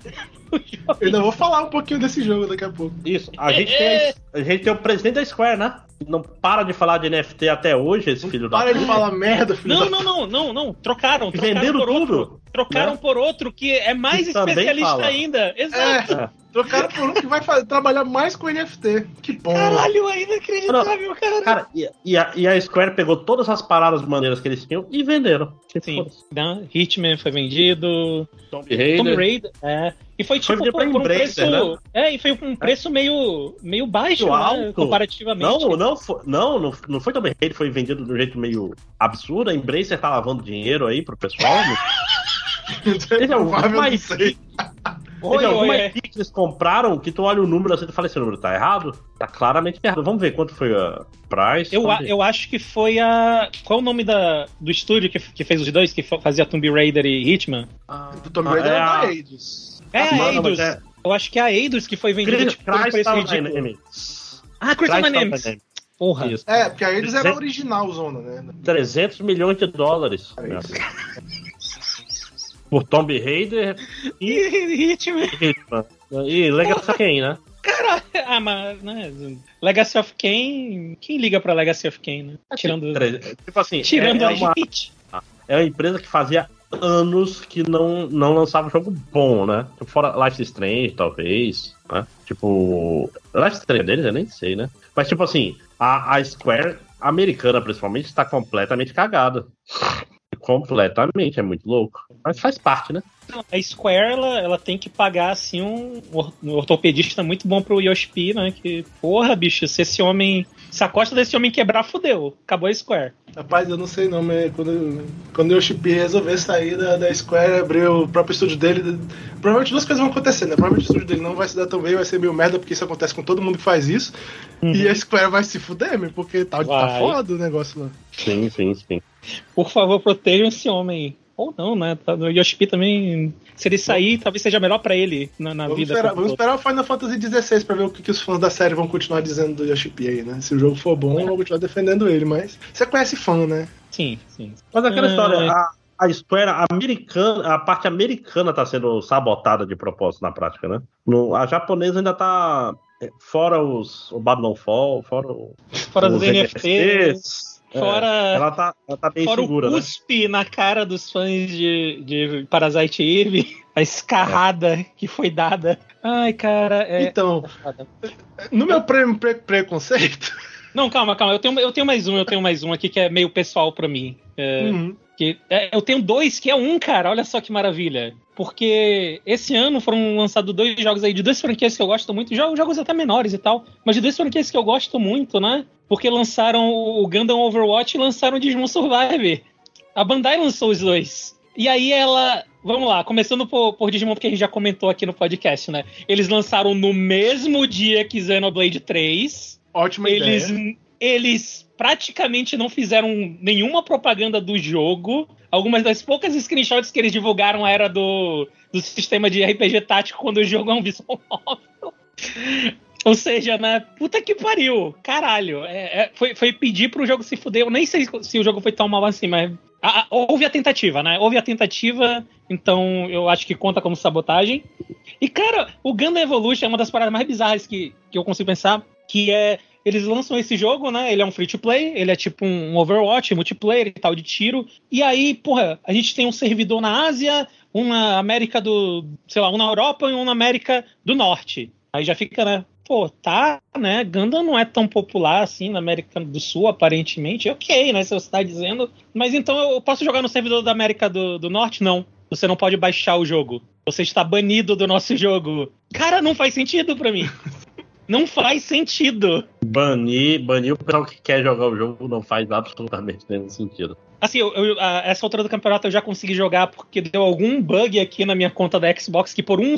Eu ainda vou falar um pouquinho desse jogo daqui a pouco. Isso, a gente, tem, a gente tem o presidente da Square, né? Não para de falar de NFT até hoje, esse não filho da Para de falar merda, filho não, da Não, não, não, não, trocaram. trocaram Venderam por tudo. Outro, trocaram né? por outro que é mais que especialista ainda. Exato. É. Trocaram por um que vai fazer, trabalhar mais com NFT. Que bom. Caralho, é inacreditável, cara. Cara, e, e, a, e, a, Square pegou todas as paradas maneiras que eles tinham e venderam. Sim. Hitman foi vendido. Tomb Raider. Tomb Raider, é. E foi tipo foi por, por um preço. Né? É, e foi um preço é. meio, meio baixo, né, alto. comparativamente. Não, não, foi, não, não, não foi Tomb Raider, foi vendido de um jeito meio absurdo. A Embracer tá lavando dinheiro aí pro pessoal. Teve alguma mais. Oi, alguma oi, que eles compraram que tu olha o número assim e fala: esse número tá errado? Tá claramente errado. Vamos ver quanto foi a price. Eu, a, eu acho que foi a. Qual é o nome da, do estúdio que, que fez os dois, que fazia Tomb Raider e Hitman? Ah, o Tomb Raider é, é a Eidos. É a Eidos. É... Eu acho que é a Eidos que foi vendida tipo, por preço ridículo. Ah, Crystal Names. Porra. Isso. É, porque a Eidos era original zona, né? 300 milhões de dólares. por Tomb Raider e Hitman. Hitman. E Legacy of Kain, né? Caralho, ah, mas né, Legacy of Kain, quem liga pra Legacy of Kain, né? Tirando, tipo assim, tirando é, é a uma, gente. É uma empresa que fazia anos que não, não lançava jogo bom, né? Fora Life Strange, talvez, né? Tipo, Life Strange deles eu nem sei, né? Mas, tipo assim, a, a Square americana, principalmente, está completamente cagada. Completamente, é muito louco. Mas faz parte, né? A Square, ela, ela tem que pagar, assim, um, um ortopedista muito bom pro Yoshi né? Que, porra, bicho, se esse homem. Se a costa desse homem quebrar, fudeu. Acabou a Square. Rapaz, eu não sei não, mas quando, quando o Yoshi resolver sair da, da Square, abrir o próprio estúdio dele. Provavelmente duas coisas vão acontecer, né? Provavelmente o estúdio dele não vai se dar tão bem, vai ser meio merda, porque isso acontece com todo mundo que faz isso. Uhum. E a Square vai se fuder, porque tá, tá foda o negócio lá. Sim, sim, sim. Por favor, protejam esse homem. Ou não, né? Tá, o Yoshi também, se ele sair, talvez seja melhor para ele na, na vamos vida. Esperar, vamos esperar o Final Fantasy XVI pra ver o que, que, os fãs da série vão continuar dizendo do Yoshi aí, né? Se o jogo for bom, é. vão continuar defendendo ele, mas você conhece fã, né? Sim, sim. Mas aquela história, é. a, a Square americana, a parte americana tá sendo sabotada de propósito na prática, né? No, a japonesa ainda tá é, fora os o Babylon Fall, fora, fora os, os NFTs. É, fora, é, ela tá, ela tá bem fora segura, o né? cuspe né? na cara dos fãs de, de Parasite Eve, a escarrada é. que foi dada. Ai, cara. É... Então, no meu pre pre preconceito. Não, calma, calma. Eu tenho, eu tenho mais um, eu tenho mais um aqui que é meio pessoal para mim. É, uhum. Que, é, eu tenho dois que é um, cara. Olha só que maravilha. Porque esse ano foram lançados dois jogos aí de duas franquias que eu gosto muito, jogos, jogos até menores e tal, mas de duas franquias que eu gosto muito, né? Porque lançaram o Gundam Overwatch e lançaram o Digimon Survivor. A Bandai lançou os dois. E aí ela. Vamos lá, começando por, por Digimon, porque a gente já comentou aqui no podcast, né? Eles lançaram no mesmo dia que Xenoblade 3. Ótima eles, ideia. Eles praticamente não fizeram nenhuma propaganda do jogo. Algumas das poucas screenshots que eles divulgaram era do, do sistema de RPG tático quando o jogo é um visual. Ou seja, né? Puta que pariu. Caralho. É, é, foi, foi pedir pro jogo se fuder. Eu nem sei se o jogo foi tão mal assim, mas. A, a, houve a tentativa, né? Houve a tentativa, então eu acho que conta como sabotagem. E, cara, o Gundam Evolution é uma das paradas mais bizarras que, que eu consigo pensar. Que é eles lançam esse jogo, né? Ele é um free to play, ele é tipo um Overwatch, multiplayer e tal, de tiro. E aí, porra, a gente tem um servidor na Ásia, um na América do. sei lá, um na Europa e um na América do Norte. Aí já fica, né? Pô, tá, né? Gundam não é tão popular assim na América do Sul, aparentemente. Ok, né? Se você tá dizendo. Mas então eu posso jogar no servidor da América do, do Norte? Não. Você não pode baixar o jogo. Você está banido do nosso jogo. Cara, não faz sentido para mim. Não faz sentido. Banir, banir o pessoal que quer jogar o jogo não faz absolutamente nenhum sentido. Assim, eu, eu, a essa altura do campeonato eu já consegui jogar porque deu algum bug aqui na minha conta da Xbox que por um,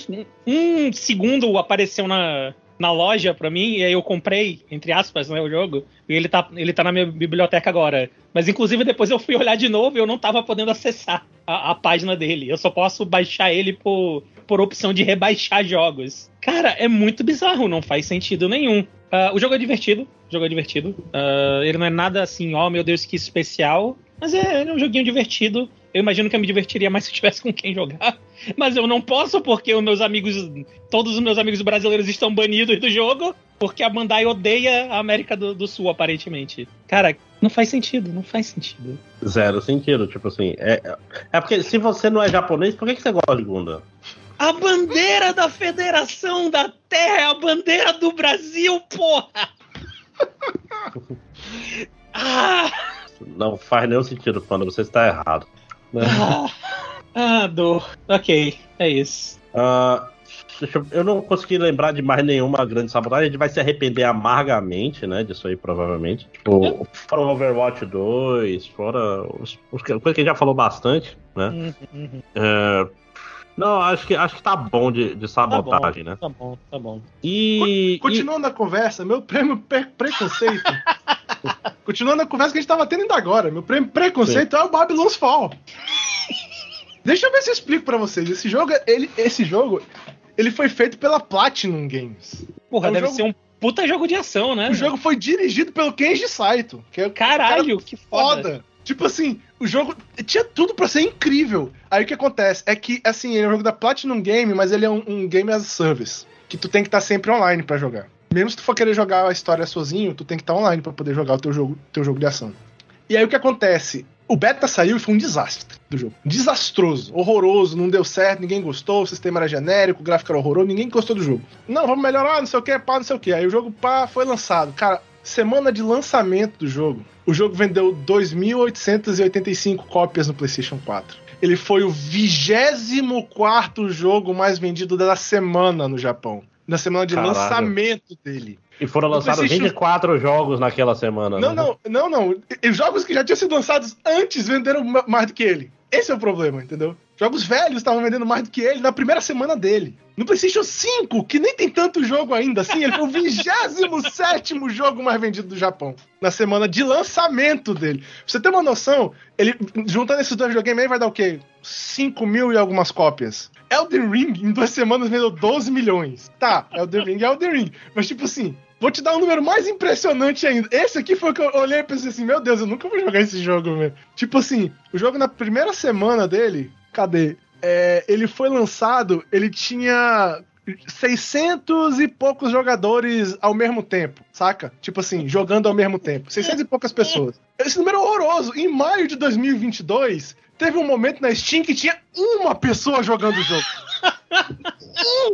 um segundo apareceu na, na loja pra mim, e aí eu comprei, entre aspas, né, o jogo, e ele tá, ele tá na minha biblioteca agora. Mas inclusive depois eu fui olhar de novo e eu não tava podendo acessar a, a página dele. Eu só posso baixar ele por, por opção de rebaixar jogos. Cara, é muito bizarro, não faz sentido nenhum. Uh, o jogo é divertido, o jogo é divertido. Uh, ele não é nada assim, ó, oh, meu Deus, que especial. Mas é, é um joguinho divertido. Eu imagino que eu me divertiria mais se tivesse com quem jogar. Mas eu não posso porque os meus amigos, todos os meus amigos brasileiros estão banidos do jogo, porque a Bandai odeia a América do, do Sul, aparentemente. Cara, não faz sentido, não faz sentido. Zero sentido, tipo assim. É, é porque se você não é japonês, por que, que você gosta de Gundam? A bandeira da Federação da Terra é a bandeira do Brasil, porra! ah! Não faz nenhum sentido, quando você está errado. Né? Ah, ah, dor. Ok, é isso. Uh, eu não consegui lembrar de mais nenhuma grande sabotagem. A gente vai se arrepender amargamente, né? Disso aí, provavelmente. Tipo, fora o Overwatch 2, fora os, os coisas que a gente já falou bastante, né? Uhum. Uh, não, acho que, acho que tá bom de, de sabotagem, tá bom, né? Tá bom, tá bom. E. Continuando e... a conversa, meu prêmio pre preconceito. continuando a conversa que a gente tava tendo ainda agora. Meu prêmio preconceito Sim. é o Babylon's Fall. Deixa eu ver se eu explico pra vocês. Esse jogo, ele, esse jogo, ele foi feito pela Platinum Games. Porra, é um deve jogo... ser um puta jogo de ação, né? O jogo foi dirigido pelo Kenji Saito. Que é Caralho, que foda. foda. Tipo assim, o jogo tinha tudo para ser incrível. Aí o que acontece é que, assim, ele é um jogo da Platinum Game, mas ele é um, um game as a service. Que tu tem que estar tá sempre online para jogar. Mesmo se tu for querer jogar a história sozinho, tu tem que estar tá online para poder jogar o teu jogo, teu jogo de ação. E aí o que acontece? o beta saiu e foi um desastre do jogo. Desastroso, horroroso, não deu certo, ninguém gostou, o sistema era genérico, o gráfico era horroroso, ninguém gostou do jogo. Não, vamos melhorar, não sei o que, pá, não sei o que. Aí o jogo, pá, foi lançado. Cara, semana de lançamento do jogo, o jogo vendeu 2.885 cópias no PlayStation 4. Ele foi o 24 jogo mais vendido da semana no Japão. Na semana de Caralho. lançamento dele. E foram lançados PlayStation... 24 jogos naquela semana. Não, né? não, não, não. Os jogos que já tinham sido lançados antes venderam mais do que ele. Esse é o problema, entendeu? Jogos velhos estavam vendendo mais do que ele na primeira semana dele. No PlayStation 5, que nem tem tanto jogo ainda assim, ele foi o 27 jogo mais vendido do Japão. Na semana de lançamento dele. Pra você ter uma noção, ele juntando esses dois videogames aí vai dar o quê? 5 mil e algumas cópias. Elden Ring, em duas semanas, vendeu 12 milhões. Tá, Elden Ring é Elden Ring. Mas, tipo assim, Vou te dar um número mais impressionante ainda. Esse aqui foi o que eu olhei e pensei assim: Meu Deus, eu nunca vou jogar esse jogo, velho. Tipo assim, o jogo na primeira semana dele, cadê? É, ele foi lançado, ele tinha 600 e poucos jogadores ao mesmo tempo, saca? Tipo assim, jogando ao mesmo tempo. 600 e poucas pessoas. Esse número é horroroso. Em maio de 2022, teve um momento na Steam que tinha uma pessoa jogando o jogo.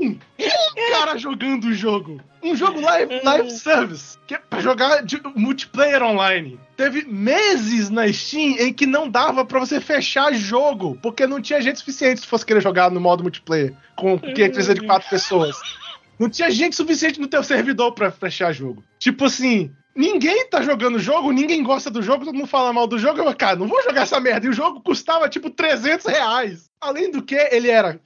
um! Um cara jogando o jogo. Um jogo live, live service. Que é pra jogar de multiplayer online. Teve meses na Steam em que não dava para você fechar jogo, porque não tinha gente suficiente se fosse querer jogar no modo multiplayer, com que precisa de quatro pessoas. Não tinha gente suficiente no teu servidor para fechar jogo. Tipo assim, Ninguém tá jogando o jogo, ninguém gosta do jogo, todo mundo fala mal do jogo. Eu, cara, não vou jogar essa merda. E o jogo custava tipo 300 reais. Além do que, ele era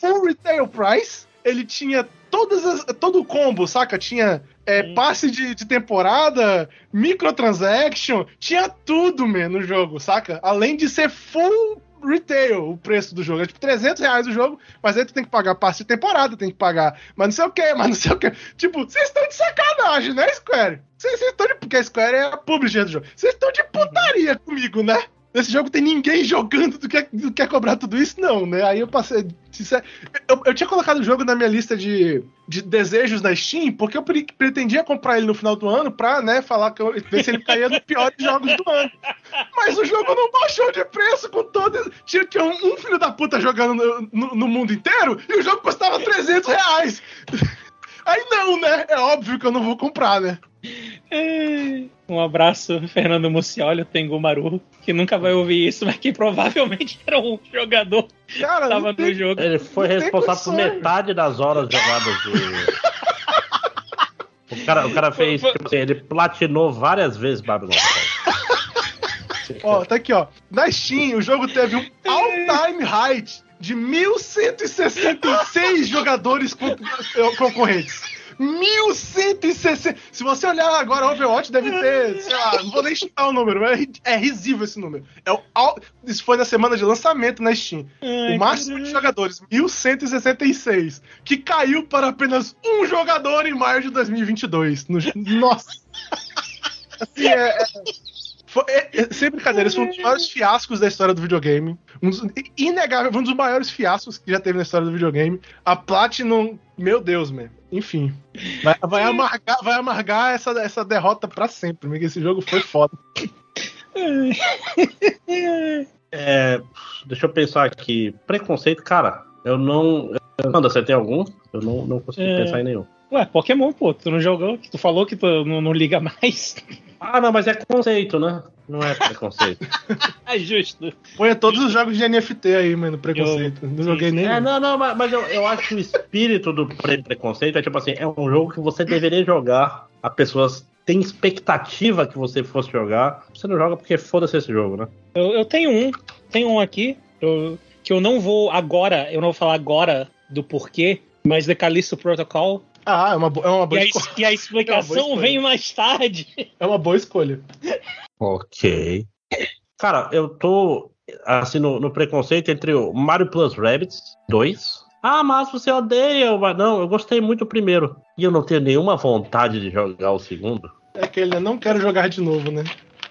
full retail price. Ele tinha todas as, todo o combo, saca? Tinha é, passe de, de, temporada, microtransaction, tinha tudo, man, no jogo, saca? Além de ser full retail o preço do jogo. É tipo 300 reais o jogo, mas aí tu tem que pagar passe de temporada, tem que pagar, mas não sei o que, mas não sei o que. Tipo, vocês estão de sacanagem, né, Square? Vocês estão de. Porque a Square é a publisher do jogo. Vocês estão de putaria comigo, né? Nesse jogo tem ninguém jogando do que, do que cobrar tudo isso, não, né? Aí eu passei. Eu, eu tinha colocado o jogo na minha lista de, de desejos na Steam, porque eu pre pretendia comprar ele no final do ano pra, né, falar que eu, ver se ele caía nos piores jogos do ano. Mas o jogo não baixou de preço com todo. Tinha, tinha um, um, filho da puta jogando no, no, no, mundo inteiro e o jogo custava 300 reais. Aí não, né? É óbvio que eu não vou comprar, né? Um abraço, Fernando Mucioli, o Tengu Maru, que nunca vai ouvir isso, mas que provavelmente era um jogador Cara, que tava no tem, jogo. Ele foi responsável por metade das horas jogadas de. o cara, o cara fez, tipo assim, ele platinou várias vezes Babylon. ó, tá aqui, ó. Na Steam, o jogo teve um all-time high de 1166 jogadores concorrentes. 1160. Se você olhar agora, Overwatch deve ter, sei lá, não vou nem chutar o número, mas é risível esse número. É o, isso foi na semana de lançamento na Steam. Ai, o máximo de jogadores, 1166, que caiu para apenas um jogador em maio de 2022. No, nossa! Assim, é, é foi, é, é, sem brincadeira, esse foi um dos maiores fiascos da história do videogame. Um dos, inegável, um dos maiores fiascos que já teve na história do videogame. A Platinum, meu Deus, man. Enfim. Vai, vai amargar, vai amargar essa, essa derrota pra sempre, porque esse jogo foi foda. É, deixa eu pensar aqui. Preconceito, cara, eu não. Manda, você tem algum? Eu não, não consigo é... pensar em nenhum. Ué, Pokémon, pô, tu não jogou? Tu falou que tu não, não liga mais. Ah, não, mas é conceito, né? Não é preconceito. é justo. Põe todos os jogos de NFT aí, mano, preconceito. Eu, não joguei nem. É, não, não, mas, mas eu, eu acho que o espírito do pre preconceito é tipo assim: é um jogo que você deveria jogar, a pessoas têm expectativa que você fosse jogar. Você não joga porque foda-se esse jogo, né? Eu, eu tenho um, tenho um aqui, eu, que eu não vou agora, eu não vou falar agora do porquê, mas The Callisto Protocol ah, é uma, é uma boa e escolha. A, e a explicação é vem mais tarde. É uma boa escolha. Ok. Cara, eu tô assim no, no preconceito entre o Mario Plus Rabbits 2. Ah, mas você odeia. Mas não, eu gostei muito do primeiro. E eu não tenho nenhuma vontade de jogar o segundo. É que ele não quer jogar de novo, né?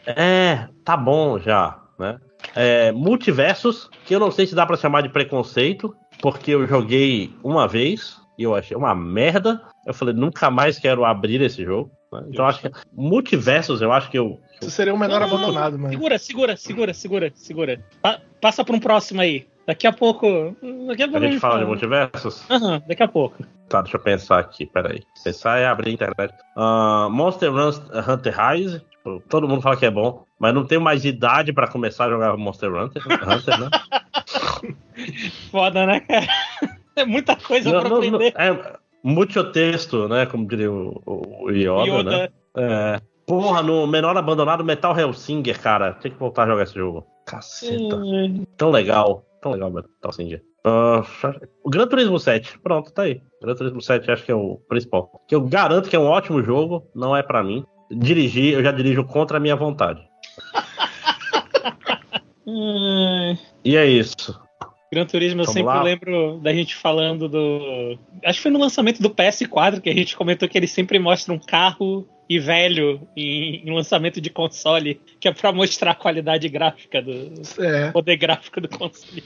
É, tá bom já, né? É, multiversos, que eu não sei se dá para chamar de preconceito, porque eu joguei uma vez, e eu achei uma merda. Eu falei, nunca mais quero abrir esse jogo. Né? Então acho que multiversos, eu acho que eu. Isso seria o menor não, abandonado, mano. Segura, segura, segura, segura, segura. Pa passa para um próximo aí. Daqui a pouco. Daqui a pouco a gente fala de multiversos? Aham, uhum, daqui a pouco. Tá, deixa eu pensar aqui, peraí. Pensar é abrir a internet. Uh, Monster Hunter Rise. Tipo, todo mundo fala que é bom, mas não tenho mais idade pra começar a jogar Monster Hunter, Hunter né? Foda, né, cara? É muita coisa não, pra não, aprender. Não, é muito texto, né? Como diria o, o Yoda, Yoda, né? É. Porra, no Menor Abandonado Metal Hellsinger, cara. Tem que voltar a jogar esse jogo. Caceta. Hum. Tão legal. Tão legal, Metal Hellsinger. Uh, o Gran Turismo 7, pronto, tá aí. Gran Turismo 7 acho que é o principal. Que eu garanto que é um ótimo jogo, não é para mim. Dirigir, eu já dirijo contra a minha vontade. e é isso. Gran Turismo, eu Vamos sempre lá. lembro da gente falando do. Acho que foi no lançamento do PS4 que a gente comentou que ele sempre mostra um carro e velho em, em lançamento de console, que é para mostrar a qualidade gráfica do é. poder gráfico do console.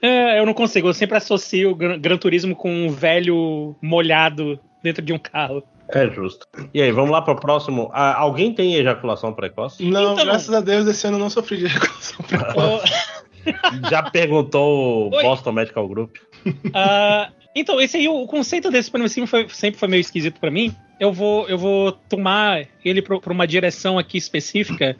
É, eu não consigo, eu sempre associo o Gran, Gran Turismo com um velho molhado dentro de um carro. É justo. E aí, vamos lá para o próximo. Ah, alguém tem ejaculação precoce? Não, então, graças a Deus, esse ano eu não sofri de ejaculação precoce. Já perguntou o Oi. Boston Medical Group? Uh, então, esse aí, o conceito desse Supremacismo foi, sempre foi meio esquisito para mim. Eu vou, eu vou tomar ele para uma direção aqui específica,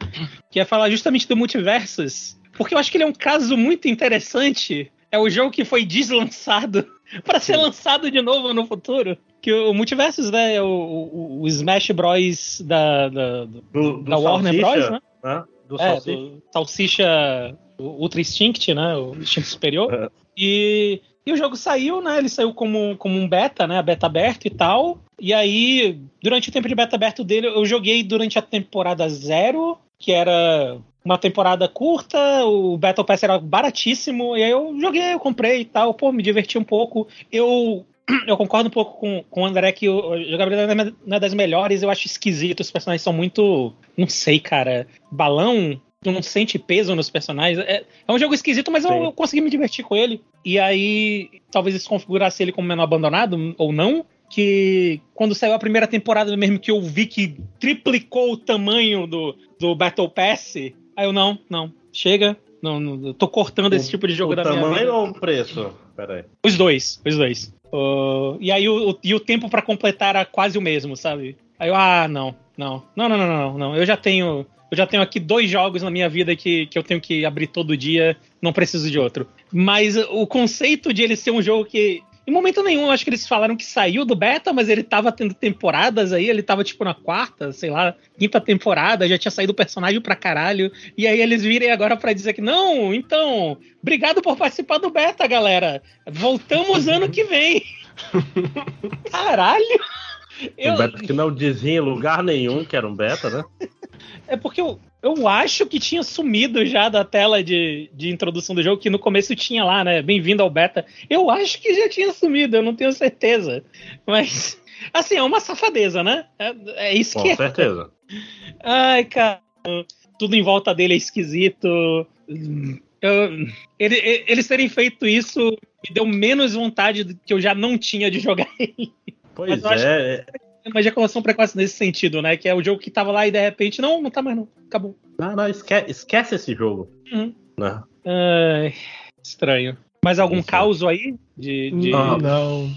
que é falar justamente do Multiversus. Porque eu acho que ele é um caso muito interessante. É o jogo que foi deslançado para ser lançado de novo no futuro. Que o Multiversus, né, é o, o, o Smash Bros. da, da, do, do da Warner Bros, né? né? Do é, Salsicha. Do Salsicha Ultra Instinct, né? O Instinct Superior. É. E, e o jogo saiu, né? Ele saiu como, como um beta, né? Beta aberto e tal. E aí, durante o tempo de beta aberto dele, eu joguei durante a temporada zero, que era uma temporada curta, o Battle Pass era baratíssimo, e aí eu joguei, eu comprei e tal, pô, me diverti um pouco. Eu eu concordo um pouco com, com o André que a jogabilidade não é das melhores, eu acho esquisito, os personagens são muito. Não sei, cara. Balão não sente peso nos personagens. É, é um jogo esquisito, mas eu, eu, consegui me divertir com ele. E aí, talvez isso configurasse ele como menor abandonado, ou não. Que quando saiu a primeira temporada mesmo, que eu vi que triplicou o tamanho do, do Battle Pass, aí eu, não, não, chega, não, não tô cortando esse tipo de jogo da minha vida. O tamanho ou o preço? Pera aí. Os dois, os dois. Uh, e aí o, o, e o tempo para completar era quase o mesmo, sabe? Aí eu, ah, não, não, não, não, não, não, não. Eu já tenho eu já tenho aqui dois jogos na minha vida que, que eu tenho que abrir todo dia, não preciso de outro. Mas o conceito de ele ser um jogo que. Em momento nenhum, acho que eles falaram que saiu do beta, mas ele tava tendo temporadas aí, ele tava tipo na quarta, sei lá, quinta temporada, já tinha saído o personagem pra caralho. E aí eles virem agora para dizer que, não, então, obrigado por participar do beta, galera. Voltamos ano que vem. Caralho! Eu... Um beta que não dizia em lugar nenhum que era um beta, né? É porque eu, eu acho que tinha sumido já da tela de, de introdução do jogo, que no começo tinha lá, né? Bem-vindo ao beta. Eu acho que já tinha sumido, eu não tenho certeza. Mas, assim, é uma safadeza, né? É, é isso Com que é. Com certeza. Ai, cara. Tudo em volta dele é esquisito. Eu, ele, eles terem feito isso me deu menos vontade do que eu já não tinha de jogar ele. Pois é uma ejaculação precoce nesse sentido, né? Que é o jogo que tava lá e de repente, não, não tá mais não, acabou. Não, não, esquece, esquece esse jogo. Uhum. Não. Ai, estranho. Mais algum Isso. caos aí? De, de... Não, não.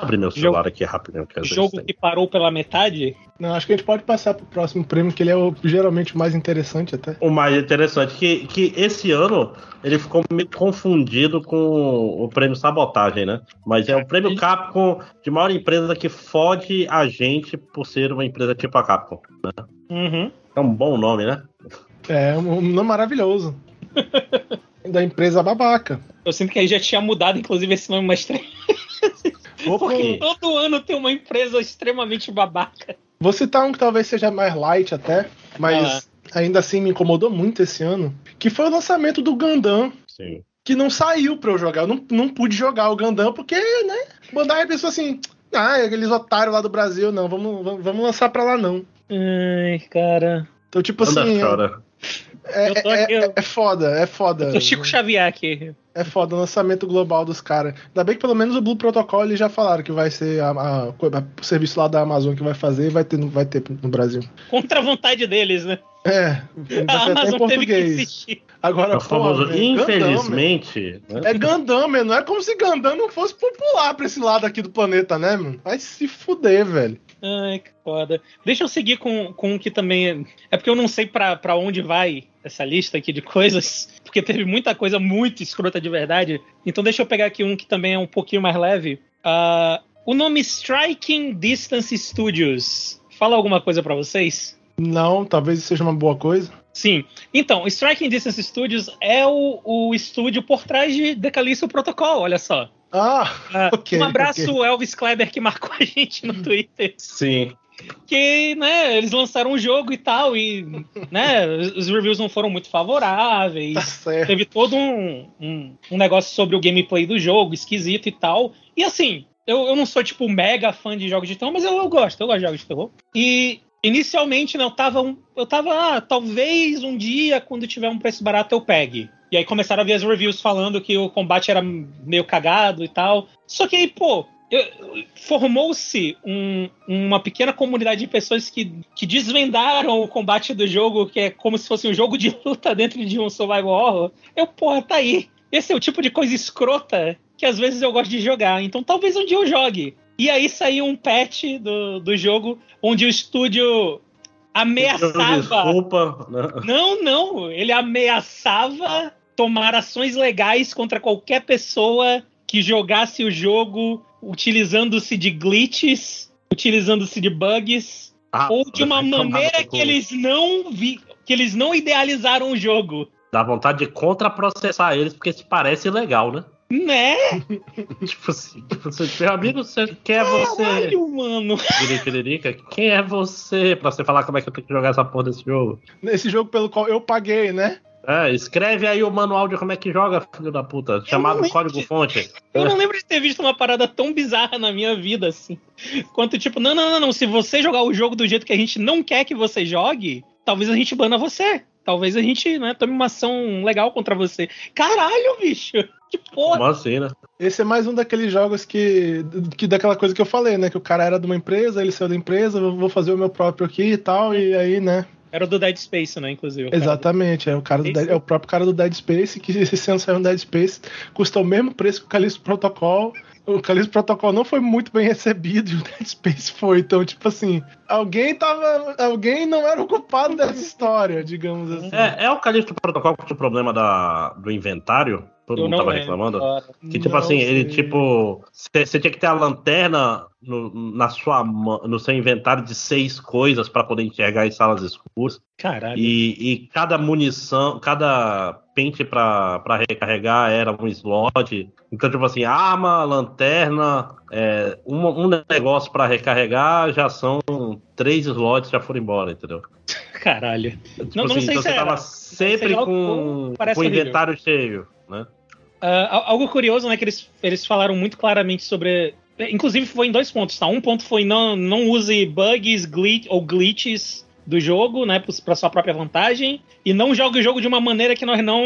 Abrir meu celular jogo, aqui rapidinho. Que jogo que parou pela metade? Não, acho que a gente pode passar pro próximo prêmio, que ele é o, geralmente o mais interessante até. O mais interessante, que, que esse ano ele ficou meio confundido com o prêmio Sabotagem, né? Mas é o prêmio Capcom de maior empresa que fode a gente por ser uma empresa tipo a Capcom. Né? Uhum. É um bom nome, né? É, um nome maravilhoso. da empresa babaca. Eu sinto que aí já tinha mudado, inclusive, esse nome mais três Porque todo ano tem uma empresa extremamente babaca. Vou citar um que talvez seja mais light até, mas ah. ainda assim me incomodou muito esse ano, que foi o lançamento do Gundam. Sim. Que não saiu pra eu jogar. Eu não, não pude jogar o Gundam porque, né? Bandai pensou assim: ah, aqueles otários lá do Brasil, não, vamos, vamos, vamos lançar pra lá não. Ai, cara. Então, tipo Anda assim. Cara. É, é, é, é, foda, é foda. Eu tô Chico Xavier aqui. É foda o lançamento global dos caras. Ainda bem que pelo menos o Blue Protocol eles já falaram que vai ser a, a, a, o serviço lá da Amazon que vai fazer e vai ter, vai ter no Brasil. Contra a vontade deles, né? É, a Amazon em português. Agora, é famoso, infelizmente. Gundam, né? É Gundam, não é como se Gundam não fosse popular pra esse lado aqui do planeta, né, mano? Vai se fuder, velho. Ai, que foda. Deixa eu seguir com, com o que também. É porque eu não sei para onde vai essa lista aqui de coisas, porque teve muita coisa muito escrota de verdade. Então deixa eu pegar aqui um que também é um pouquinho mais leve. Uh, o nome Striking Distance Studios fala alguma coisa para vocês? Não, talvez seja uma boa coisa. Sim. Então, Striking Distance Studios é o, o estúdio por trás de Decalisto Protocol, olha só. Ah, uh, ok. Um abraço, okay. Elvis Kleber, que marcou a gente no Twitter. Sim. Que, né, eles lançaram um jogo e tal, e, né, os reviews não foram muito favoráveis. Tá certo. Teve todo um, um, um negócio sobre o gameplay do jogo, esquisito e tal. E assim, eu, eu não sou, tipo, mega fã de jogos de terror, mas eu, eu gosto, eu gosto de jogos de terror. E inicialmente, né, eu tava, um, eu tava, ah, talvez um dia, quando tiver um preço barato, eu pegue. E aí começaram a ver as reviews falando que o combate era meio cagado e tal. Só que aí, pô, formou-se um, uma pequena comunidade de pessoas que, que desvendaram o combate do jogo, que é como se fosse um jogo de luta dentro de um survival horror. Eu, porra, tá aí. Esse é o tipo de coisa escrota que às vezes eu gosto de jogar. Então talvez um dia eu jogue. E aí saiu um patch do, do jogo onde o estúdio ameaçava. Desculpa. Não, não. Ele ameaçava tomar ações legais contra qualquer pessoa que jogasse o jogo utilizando-se de glitches, utilizando-se de bugs, ah, ou de uma maneira que eles não vi, que eles não idealizaram o jogo. Dá vontade de contraprocessar eles porque se parece legal, né? Né? tipo assim, tipo, seu amigo, você quer Caralho, você. mano. Quem é você pra você falar como é que eu tenho que jogar essa porra desse jogo? Nesse jogo pelo qual eu paguei, né? É, escreve aí o manual de como é que joga, filho da puta, chamado código-fonte. Eu não lembro de ter visto uma parada tão bizarra na minha vida, assim. Quanto tipo, não, não, não, não, se você jogar o jogo do jeito que a gente não quer que você jogue, talvez a gente bana você. Talvez a gente, né, tome uma ação legal contra você. Caralho, bicho! Que porra! Como assim, né? Esse é mais um daqueles jogos que, que daquela coisa que eu falei, né? Que o cara era de uma empresa, ele saiu da empresa, vou fazer o meu próprio aqui e tal, e aí, né? Era o do Dead Space, né, inclusive. Exatamente, do... é o, cara do Dead, é o próprio cara do Dead Space, que esse ano saiu no Dead Space, custa o mesmo preço que o Calixto Protocol. O Calixto Protocol não foi muito bem recebido e o Dead Space foi. Então, tipo assim, alguém tava. Alguém não era o culpado dessa história, digamos assim. É, é o Calixto Protocol que tinha o problema da, do inventário? Todo mundo tava reclamando. Que tipo não assim, sei. ele tipo. Você tinha que ter a lanterna no, na sua, no seu inventário de seis coisas para poder enxergar em salas escuras. Caralho. E, e cada munição, cada pente para recarregar era um slot. Então, tipo assim, arma, lanterna, é, um, um negócio para recarregar já são três slots já foram embora, entendeu? Caralho. Tipo não, assim, não sei então se você era. tava sempre com, com o inventário cheio, né? Uh, algo curioso, né, que eles, eles falaram muito claramente sobre. Inclusive foi em dois pontos, tá? Um ponto foi não, não use bugs glitch, ou glitches do jogo, né, para sua própria vantagem, e não jogue o jogo de uma maneira que nós não.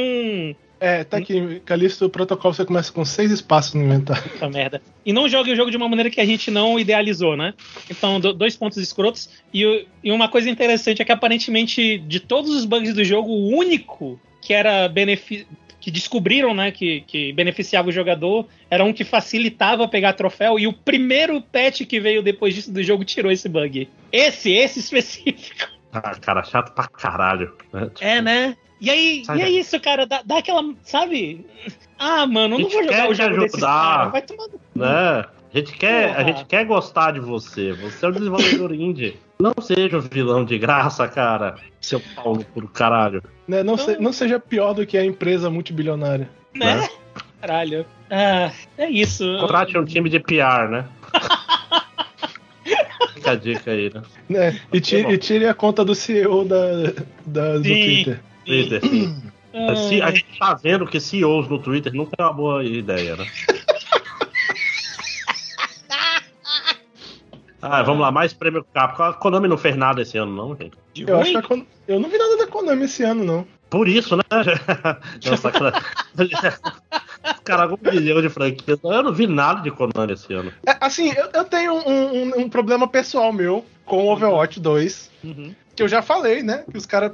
É, tá aqui, Calixto Protocol você começa com seis espaços no inventário. Puta merda. E não jogue o jogo de uma maneira que a gente não idealizou, né? Então, dois pontos escrotos. E, e uma coisa interessante é que aparentemente, de todos os bugs do jogo, o único que era benefi que descobriram, né, que, que beneficiava o jogador, era um que facilitava pegar troféu, e o primeiro patch que veio depois disso do jogo tirou esse bug. Esse, esse específico. Ah, cara, chato pra caralho. Né? Tipo, é, né? E aí, e é isso, cara, dá, dá, aquela, sabe? Ah, mano, não vou jogar o jogo desses caras, vai tomar né? A gente, quer, a gente quer gostar de você. Você é o desenvolvedor indie. Não seja o vilão de graça, cara. Seu Paulo por caralho. Né, não, se, não seja pior do que a empresa multibilionária. Né? né? Caralho. Ah, é isso. Contrate um time de PR, né? Fica a dica aí, né? né? E, tire, e tire a conta do CEO da, da do Twitter. Twitter, sim. Ah. A gente tá vendo que CEOs no Twitter nunca é uma boa ideia, né? Ah, vamos lá, mais prêmio Capcom. A Konami não fez nada esse ano, não, gente. Eu acho que Kon... eu não vi nada da Konami esse ano, não. Por isso, né? Nossa, Cara, um milhão de franquias. Eu não vi nada de Konami esse ano. É, assim, eu, eu tenho um, um, um, problema pessoal meu com o Overwatch 2. Uhum. Que eu já falei, né? Que os caras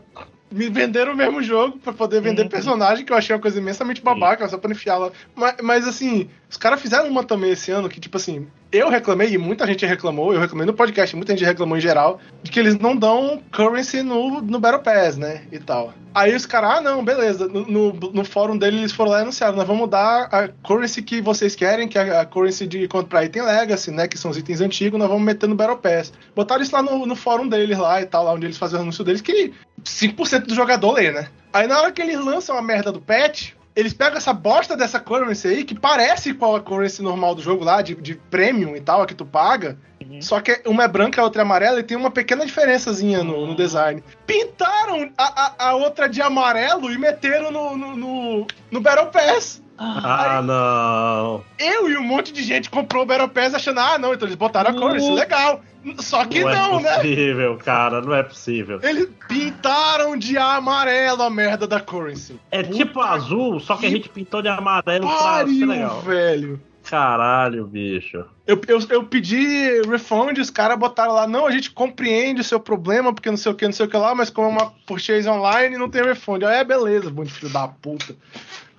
me venderam o mesmo jogo para poder vender uhum. personagem, que eu achei uma coisa imensamente babaca, só pra enfiar lá. Mas, mas, assim, os caras fizeram uma também esse ano que, tipo assim, eu reclamei, e muita gente reclamou, eu reclamei no podcast, muita gente reclamou em geral, de que eles não dão currency no, no Battle Pass, né? E tal. Aí os caras, ah, não, beleza. No, no, no, fórum dele eles foram lá e anunciaram: nós vamos dar a currency que vocês querem, que é a currency de comprar item Legacy, né? Que são os itens antigos, nós vamos meter no Battle Pass. Botaram isso lá no, no fórum deles lá e tal, lá onde eles fazem o anúncio deles, que 5% do jogador lê, né? Aí na hora que eles lançam a merda do patch, eles pegam essa bosta dessa currency aí, que parece com a currency normal do jogo lá, de, de premium e tal, a que tu paga. Uhum. Só que uma é branca, a outra é amarela e tem uma pequena diferençazinha no, no design. Pintaram a, a, a, outra de amarelo e meteram no, no, no, no Battle Pass. Ah, Aí, não. Eu e um monte de gente comprou o Battle Pass achando, ah, não, então eles botaram a currency, legal. Só que não, não é né? Não é possível, cara, não é possível. Eles pintaram de amarelo a merda da currency. É Puta tipo azul, só que, que a gente pintou de amarelo pariu, pra ser legal. velho. Caralho, bicho. Eu, eu, eu pedi refund, os caras botaram lá, não, a gente compreende o seu problema, porque não sei o que, não sei o que lá, mas como é uma purchase online, não tem refund. Aí é beleza, bom filho da puta.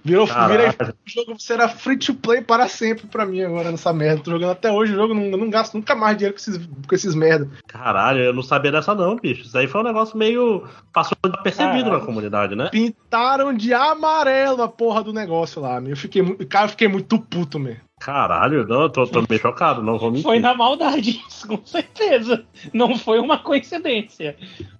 Virou, virei, o jogo será free to play para sempre pra mim agora nessa merda. Tô jogando até hoje o jogo, não, não gasto nunca mais dinheiro com esses, com esses merda. Caralho, eu não sabia dessa não, bicho. Isso aí foi um negócio meio. passou percebido na comunidade, né? Pintaram de amarelo a porra do negócio lá, meu. Eu fiquei, cara, eu fiquei muito puto, mesmo. Caralho, não, eu tô, tô meio chocado, não vou mentir. Foi na maldade, isso, com certeza. Não foi uma coincidência.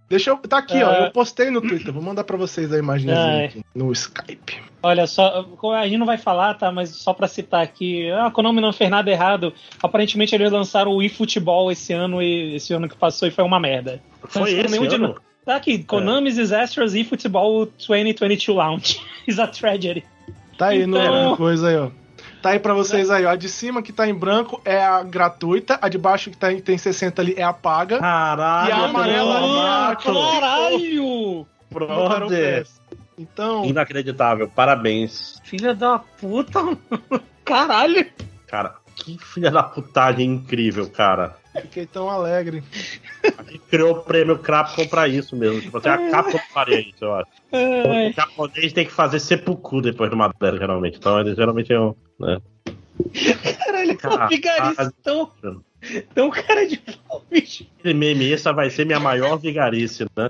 Deixa eu. Tá aqui, é... ó. Eu postei no Twitter. Vou mandar pra vocês a imagem é... no Skype. Olha, só. A gente não vai falar, tá? Mas só pra citar aqui. A Konami não fez nada errado. Aparentemente eles lançaram o eFootball esse ano e esse ano que passou e foi uma merda. Foi esse ano? De... Tá aqui. Konami's é. Disasters eFootball 2022 Launch. is a tragedy. Tá aí então... no coisa aí, ó. Tá aí pra vocês aí, ó. A de cima que tá em branco é a gratuita, a de baixo que tá em, tem 60 ali é a paga. Caralho! E a amarela é Caralho! Brother! Então. Inacreditável, parabéns. Filha da puta! Caralho! Cara, que filha da putagem incrível, cara. Fiquei tão alegre. A gente criou o prêmio Capcom pra isso mesmo. Tipo, assim, a Capcom faria isso, eu acho. O japonês tem que fazer seppuku depois de uma dela, geralmente. Então, eles geralmente é um. Né? Caralho, Caralho. vigarista tão. Tão cara de pau, bicho. Esse meme, essa vai ser minha maior vigarice, né?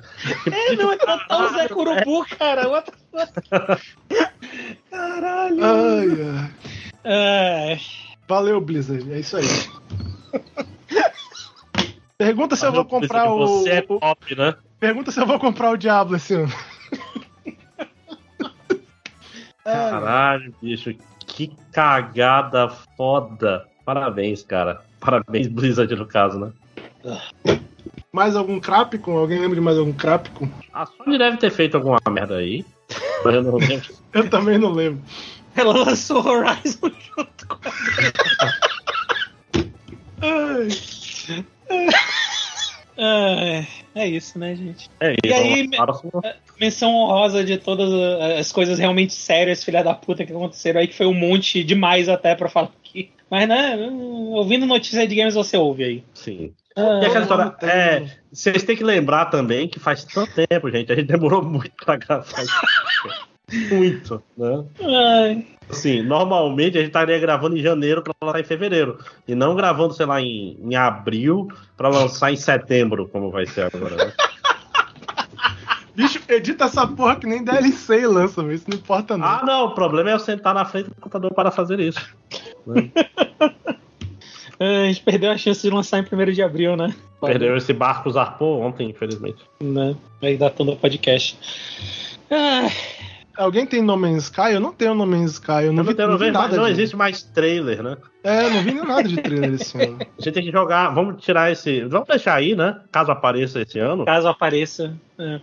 É, não, é total Zé Curubu, cara. Caralho. Ai, ai. Valeu, Blizzard. É isso aí. Pergunta se eu vou comprar o. Você é top, né? Pergunta se eu vou comprar o Diablo esse ano. Caralho, bicho, que cagada foda. Parabéns, cara. Parabéns, Blizzard, no caso, né? Mais algum Crapicon? Alguém lembra de mais algum Crapicon? A Sony deve ter feito alguma merda aí. Mas eu não lembro. eu também não lembro. Ela lançou Horizon junto com Ai. É, é isso, né, gente? É, e aí, é, menção honrosa de todas as coisas realmente sérias, filha da puta, que aconteceram aí, que foi um monte demais até pra falar aqui. Mas, né, ouvindo notícias de games você ouve aí. Sim. Ah, e aquela história, é, vocês têm que lembrar também que faz tanto tempo, gente, a gente demorou muito pra gravar isso. muito, né? Ai. Assim, normalmente a gente estaria gravando em janeiro para lançar em fevereiro. E não gravando, sei lá, em, em abril para lançar em setembro, como vai ser agora. Né? Bicho, edita essa porra que nem DLC lança, isso não importa não. Ah, não, o problema é eu sentar na frente do computador para fazer isso. Né? a gente perdeu a chance de lançar em 1 de abril, né? Perdeu esse barco zarpou ontem, infelizmente. Né? Aí dá todo o podcast. Ah. Alguém tem No Man's Sky? Eu não tenho No Man's Sky. Eu não, eu vi, não, não, vi nada. Não de... existe mais trailer, né? É, não vi nada de trailer esse ano. A gente tem que jogar. Vamos tirar esse. Vamos deixar aí, né? Caso apareça esse ano. Caso apareça. É.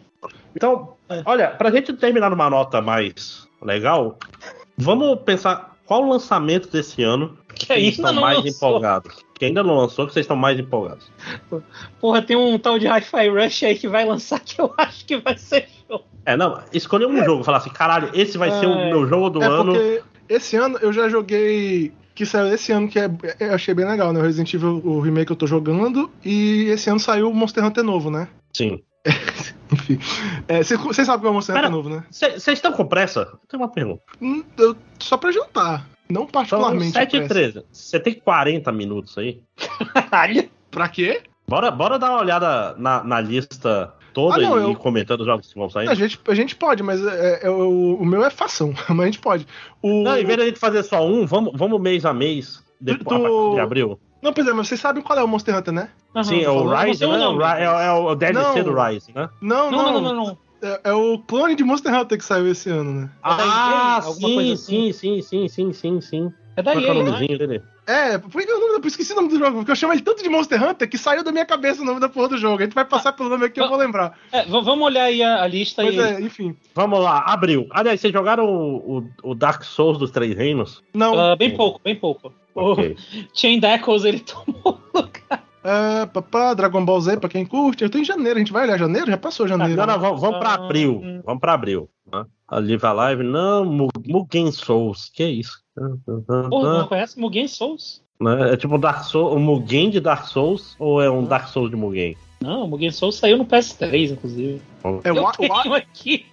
Então, é. olha, pra gente terminar numa nota mais legal, vamos pensar qual o lançamento desse ano que, que vocês estão mais lançou. empolgados. Que ainda não lançou, que vocês estão mais empolgados. Porra, tem um tal de Hi-Fi Rush aí que vai lançar que eu acho que vai ser. É, não, escolher um jogo, falar assim, caralho, esse vai é, ser o meu jogo do é ano. esse ano eu já joguei. Que saiu esse ano, que é, eu achei bem legal, né? O Resident Evil, o remake eu tô jogando. E esse ano saiu o Monster Hunter novo, né? Sim. Enfim. Vocês é, sabem qual é o Monster Hunter novo, né? Vocês estão com pressa? Eu tenho uma pergunta. Hum, eu, só pra jantar. Não particularmente. Então, 7 e 13. Você tem 40 minutos aí? Pra quê? Bora, bora dar uma olhada na, na lista toda ah, não, e eu... comentando os jogos que vão sair? A gente, a gente pode, mas é, é, o, o meu é fação, mas a gente pode. O... Não, em vez de a gente fazer só um, vamos, vamos mês a mês, depois tu... de abril. Não, pois é, mas vocês sabem qual é o Monster Hunter, né? Uhum, Sim, é o Rise, né? É, é, o DLC do Rise, né? Não, não, não, não. não. É, é, o clone de Monster Hunter que saiu esse ano, né? Ah, é sim, assim? sim, sim, sim, sim, sim. É da EA, né? É, por que eu, esqueci o nome do jogo? Porque eu chamo ele tanto de Monster Hunter que saiu da minha cabeça o nome da porra do jogo. A gente vai passar pelo nome aqui, eu vou lembrar. É, vamos olhar aí a, a lista pois e... é, enfim. Vamos lá, abriu. Aliás, vocês jogaram o, o, o Dark Souls dos Três Reinos? Não. Uh, bem pouco, bem pouco. Okay. O Chain Deckles, ele tomou lugar. É, papá, Dragon Ball Z, pra quem curte. Eu tô em janeiro, a gente vai olhar janeiro? Já passou janeiro. Ah, não, não, vamos, vamos pra abril. Ah, vamos pra abril. Né? A Live Alive, não, Mugen Souls, que é isso? Porra, não conhece Mugen Souls? Né? É tipo Dark Souls, um Mugen de Dark Souls ou é um Dark Souls de Mugen? Não, o Mugen Souls saiu no PS3, inclusive. É o